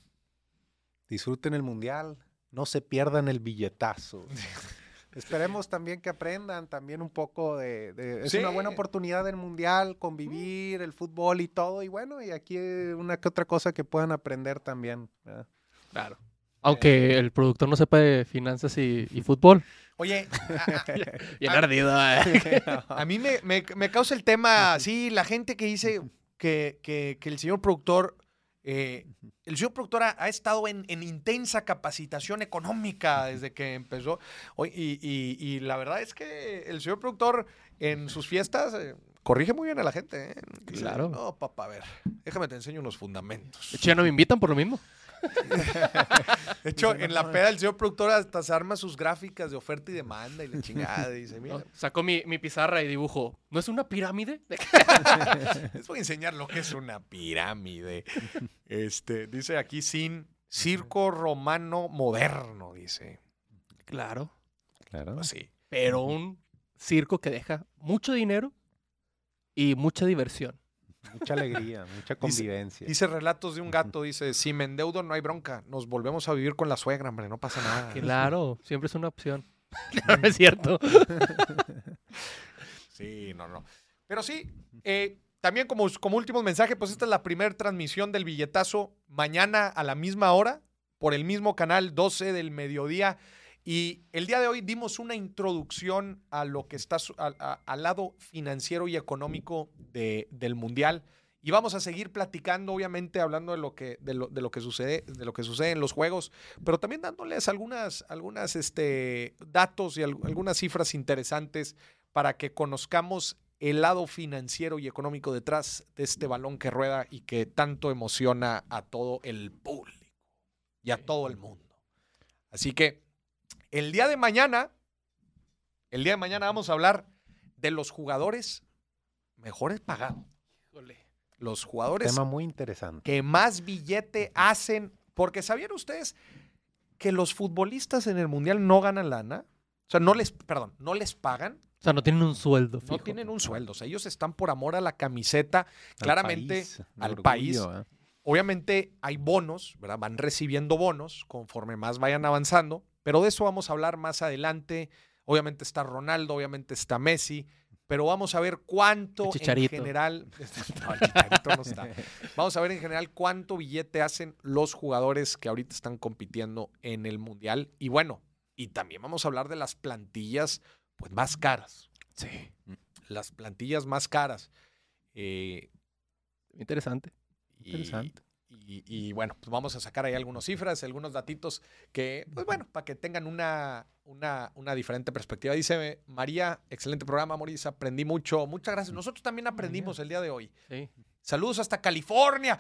C: Disfruten el mundial. No se pierdan el billetazo. Esperemos también que aprendan también un poco de... de- es
A: Sí.
C: una buena oportunidad el mundial, convivir, el fútbol y todo. Y bueno, y aquí una que otra cosa que puedan aprender también. ¿verdad?
B: Claro. Aunque el productor no sepa de finanzas y, y fútbol.
A: Oye,
B: Bien ardido, eh.
A: a mí me, me- me causa el tema, sí, la gente que dice que, que- que el señor productor, eh, el señor productor ha, ha estado en, en intensa capacitación económica desde que empezó. Oye, y, y- y la verdad es que el señor productor en sus fiestas eh, corrige muy bien a la gente. ¿eh?
B: Claro.
A: No, papá, a ver, déjame te enseño unos fundamentos.
B: De hecho, ya no me invitan por lo mismo.
A: De hecho, en la peda el señor productor hasta se arma sus gráficas de oferta y demanda y la chingada. y dice, mira,
B: ¿no? Sacó mi, mi pizarra y dibujo. ¿No es una pirámide?
A: Les voy a enseñar lo que es una pirámide. Este, dice aquí sin circo romano moderno, dice.
B: Claro.
C: Claro.
A: Así.
B: Pero un circo que deja mucho dinero y mucha diversión.
C: Mucha alegría, mucha convivencia.
A: Dice relatos de un gato, dice, si me endeudo no hay bronca, nos volvemos a vivir con la suegra, hombre, no pasa nada.
B: Claro, siempre es una opción. No, no es cierto.
A: Sí, no, no. Pero sí, eh, también como, como último mensaje, pues esta es la primera transmisión del billetazo mañana a la misma hora, por el mismo canal, 12 del mediodía. Y el día de hoy dimos una introducción a lo que está al- lado financiero y económico de- del Mundial. Y vamos a seguir platicando, obviamente, hablando de lo que, de lo, de lo que sucede, de lo que sucede en los juegos, pero también dándoles algunas, algunas este, datos y al- algunas cifras interesantes para que conozcamos el lado financiero y económico detrás de este balón que rueda y que tanto emociona a todo el público y a todo el mundo. Así que el día de mañana, el día de mañana vamos a hablar de los jugadores mejores pagados. Los jugadores
C: Tema muy interesante.
A: que más billete hacen. Porque ¿sabían ustedes que los futbolistas en el Mundial no ganan lana? O sea, no les, perdón, no les pagan,
B: O sea, no tienen un sueldo.
A: no
B: fijo.
A: tienen un sueldo. O sea, ellos están por amor a la camiseta, claramente
C: país,
A: al
C: orgullo,
A: país.
C: ¿eh?
A: Obviamente hay bonos, ¿verdad? Van recibiendo bonos conforme más vayan avanzando, pero de eso vamos a hablar más adelante. Obviamente está Ronaldo, obviamente está Messi, pero vamos a ver cuánto en general. No, el no está. Vamos a ver en general cuánto billete hacen los jugadores que ahorita están compitiendo en el Mundial. Y bueno, y también vamos a hablar de las plantillas pues, más caras.
B: Sí.
A: Las plantillas más caras. Eh,
B: Interesante.
A: y-
B: Interesante.
A: Y, y bueno, pues vamos a sacar ahí algunas cifras, algunos datitos que, pues bueno, para que tengan una, una, una diferente perspectiva. Dice María, excelente programa, Maurice, aprendí mucho. Muchas gracias. Nosotros también aprendimos el día de hoy.
B: Sí.
A: Saludos hasta California.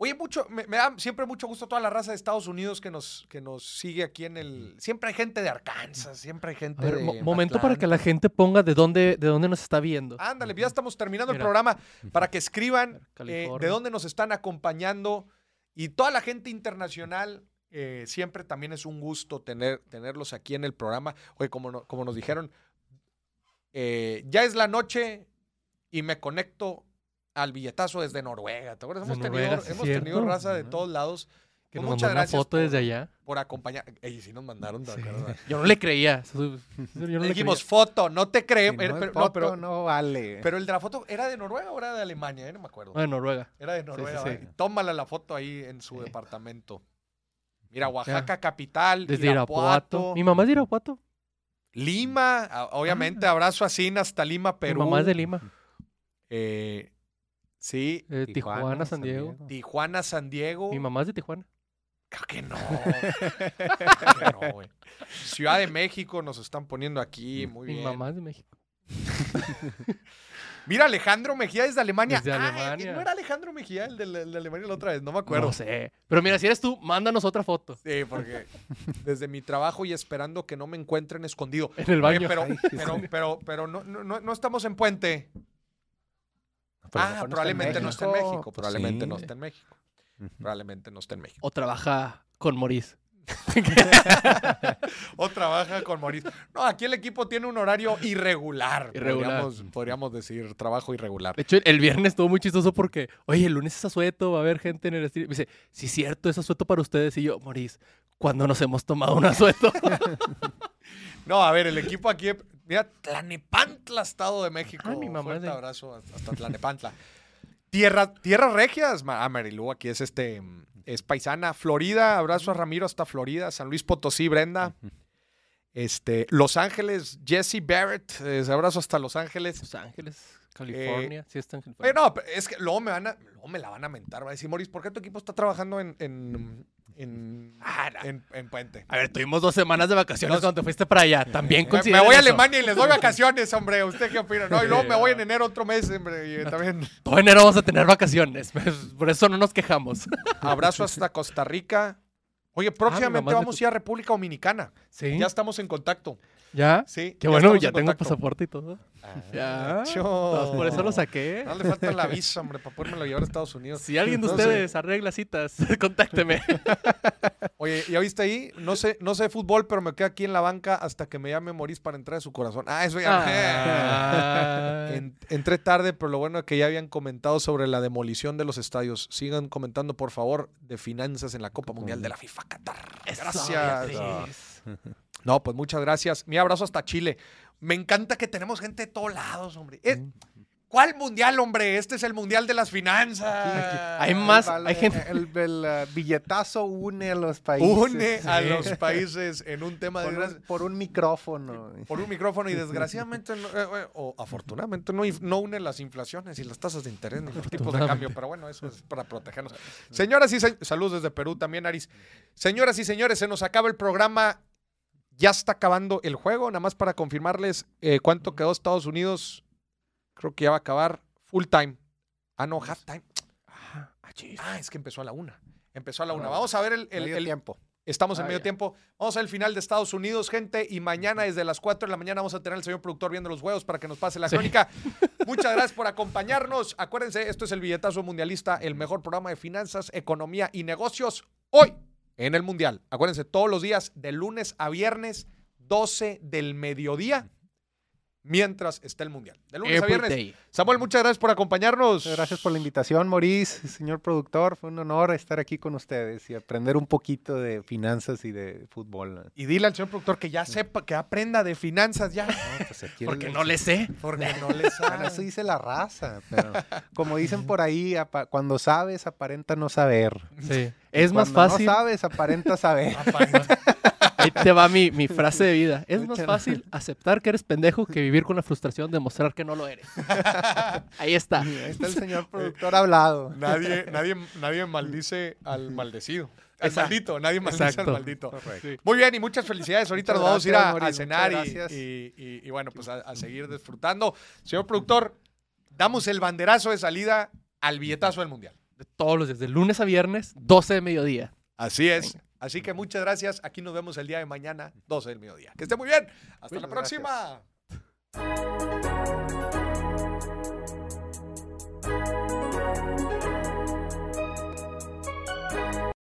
A: Oye, mucho, me, me da siempre mucho gusto toda la raza de Estados Unidos que nos, que nos sigue aquí en el. Siempre hay gente de Arkansas, siempre hay gente
B: ver,
A: de.
B: mo- momento para que la gente ponga de dónde, de dónde nos está viendo.
A: Ándale, ya estamos terminando el programa para que escriban eh, de dónde nos están acompañando y toda la gente internacional. eh, siempre también es un gusto tener, tenerlos aquí en el programa. Oye, como, no- como nos dijeron, eh, ya es la noche y me conecto al billetazo desde Noruega. ¿Te acuerdas? Hemos, tenido,
B: Noruega, sí,
A: hemos tenido
B: cierto.
A: raza de todos lados
B: que
A: pues
B: nos
A: muchas
B: mandó una
A: gracias
B: foto
A: por-
B: desde allá.
A: por acompañar. Ey, sí nos mandaron, ¿te
B: Sí. Yo no le creía. Yo no
A: Le dijimos
B: creía.
A: foto, no te creo.
C: Si no
A: pero,
C: foto,
A: no,
C: no vale.
A: pero el de la foto era de Noruega o era de Alemania, Eh, no me acuerdo.
B: Ah, de Noruega.
A: Era de Noruega.
B: sí.
A: Tómala la foto ahí en su
B: Sí.
A: departamento. Mira, Oaxaca capital,
B: Desde
A: Irapuato,
B: Irapuato. Mi mamá es de Irapuato.
A: Lima, a- obviamente, abrazo a hasta Lima, Perú.
B: Mi mamá es de Lima.
A: Eh, sí,
B: De Tijuana, San Diego.
A: Tijuana, San Diego.
B: Mi mamá es de Tijuana.
A: Creo que no. Creo que no, güey. Ciudad de México nos están poniendo aquí, muy
B: Mi
A: bien.
B: mamá es de México.
A: Mira, Alejandro Mejía desde Alemania.
B: Desde
A: Ah,
B: Alemania.
A: ¿No era Alejandro Mejía el de, el de Alemania la otra vez? No me acuerdo.
B: No sé. Pero mira, si eres tú, mándanos otra foto.
A: Sí, porque desde mi trabajo y esperando que no me encuentren escondido.
B: En el
A: Oye,
B: baño.
A: pero,
C: Ay,
A: pero, pero, pero no, no, no- no estamos en puente. Ah,
C: mejor no está en
A: probablemente no esté en México.
C: Pues
A: Probablemente no esté en México. Probablemente no esté en México.
B: O trabaja con Maurice.
A: O trabaja con Mauricio. No, aquí el equipo tiene un horario irregular.
B: Irregular.
A: Podríamos, podríamos decir trabajo irregular.
B: De hecho, el viernes estuvo muy chistoso porque, oye, el lunes es asueto, va a haber gente en el stream. Me dice, sí, es cierto, es asueto para ustedes. Y yo, Maurice, ¿cuándo nos hemos tomado un asueto?
A: No, a ver, el equipo aquí. Mira, Tlanepantla, Estado de México.
B: Ah, mi mamá de-
A: abrazo hasta Tlanepantla. Tierra, tierras regias. Ah, Marilú, aquí es este. Es paisana. Florida, abrazo a Ramiro hasta Florida. San Luis Potosí, Brenda. Este, Los Ángeles, Jesse Barrett. eh, abrazo hasta Los Ángeles.
B: Los Ángeles, California. sí, está en California.
A: no, pero es que luego me van a, luego me la van a mentar. Va a decir, Moris, ¿por qué tu equipo está trabajando en, en, en,
B: Ah,
A: en, en Puente?
B: A ver, tuvimos dos semanas de vacaciones cuando te fuiste para allá. También
A: Me, me voy a
B: eso.
A: Alemania y les doy vacaciones, hombre. ¿Usted qué opina? No, y luego me voy en enero otro mes, hombre. Y eh, también
B: Todo enero vamos a tener vacaciones. Por eso no nos quejamos.
A: abrazo hasta Costa Rica. Oye, próximamente
B: de
A: vamos a ir a República Dominicana.
B: Sí.
A: Ya estamos en contacto.
B: ¿Ya?
A: Sí.
B: Qué bueno, ya
A: en
B: tengo pasaporte y todo. Ya.
A: Cho.
B: Pues por eso lo saqué.
A: No le falta la visa, hombre, para podérmelo llevar a Estados Unidos.
B: Si alguien de ustedes arregla citas, contácteme.
A: Oye, ¿ya viste ahí? No sé, no sé fútbol, pero me quedo aquí en la banca hasta que me llame Morís para entrar a su corazón. Ah, eso ya.
B: Ah.
A: En- entré tarde, pero lo bueno es que ya habían comentado sobre la demolición de los estadios. Sigan comentando, por favor, de finanzas en la Copa Mundial de la FIFA Qatar.
B: Eso,
A: Gracias.
B: Beatriz.
A: No, pues muchas gracias. Mi abrazo hasta Chile. Me encanta que tenemos gente de todos lados, hombre. Eh, ¿Cuál mundial, hombre? Este es el mundial de las finanzas.
B: Hay más,
C: Vale,
B: hay gente.
C: El, el, uh, billetazo une a los países.
A: Une a los países en un tema de...
C: por un, por un micrófono.
A: por un micrófono y desgraciadamente no- eh, eh, o afortunadamente no, no une las inflaciones y las tasas de interés ni los tipos de cambio, pero bueno, eso es para protegernos. Señoras y señores, saludos desde Perú también, Aris. Señoras y señores, se nos acaba el programa. Ya está acabando el juego, nada más para confirmarles eh, cuánto quedó Estados Unidos. Creo que ya va a acabar full time. Ah, no, half time. Ah, ah, es que empezó a la una. Empezó a la una. Vamos a ver el, el-
C: Medio
A: el-
C: tiempo.
A: Estamos en
C: Ah,
A: medio
C: ya.
A: tiempo. Vamos al final de Estados Unidos, gente. Y mañana desde las 4 de la mañana vamos a tener al señor productor viendo los huevos para que nos pase la
B: Sí.
A: crónica. Muchas gracias por acompañarnos. Acuérdense, esto es el Billetazo Mundialista, el mejor programa de finanzas, economía y negocios hoy en el Mundial. Acuérdense, todos los días, de lunes a viernes, 12 del mediodía. Mientras está el Mundial. De lunes a viernes.
B: day.
A: Samuel, muchas gracias por acompañarnos.
C: Gracias por la invitación, Maurice, señor productor. Fue un honor estar aquí con ustedes y aprender un poquito de finanzas y de fútbol.
A: Y dile al señor productor que ya sepa, que aprenda de finanzas ya.
C: No, pues aquí
B: Porque
C: el-
B: no le sé.
A: Porque no le
C: Bueno,
A: sabe.
C: eso dice la raza, pero como dicen por ahí, apa- cuando sabes, aparenta no saber.
B: Sí. Es más
C: Cuando
B: fácil.
C: No sabes, aparenta saber.
B: Ahí te va mi, mi frase de vida. Es más fácil aceptar que eres pendejo que vivir con la frustración de mostrar que no lo eres. Ahí está.
C: Ahí está el señor productor hablado.
A: Nadie, nadie, nadie maldice al maldecido. Al
B: Exacto.
A: maldito, nadie maldice
B: Exacto.
A: al maldito.
C: Correcto.
A: Muy bien, y muchas felicidades. Ahorita
C: Muchas
A: nos vamos a ir a, a cenar y, y- y- y bueno, pues a, a seguir disfrutando. Señor productor, damos el banderazo de salida al billetazo del Mundial.
B: De todos los días, de lunes a viernes, 12 de mediodía.
A: Así es. Así que muchas gracias. Aquí nos vemos el día de mañana, 12 del mediodía. Que esté muy bien. Hasta la próxima.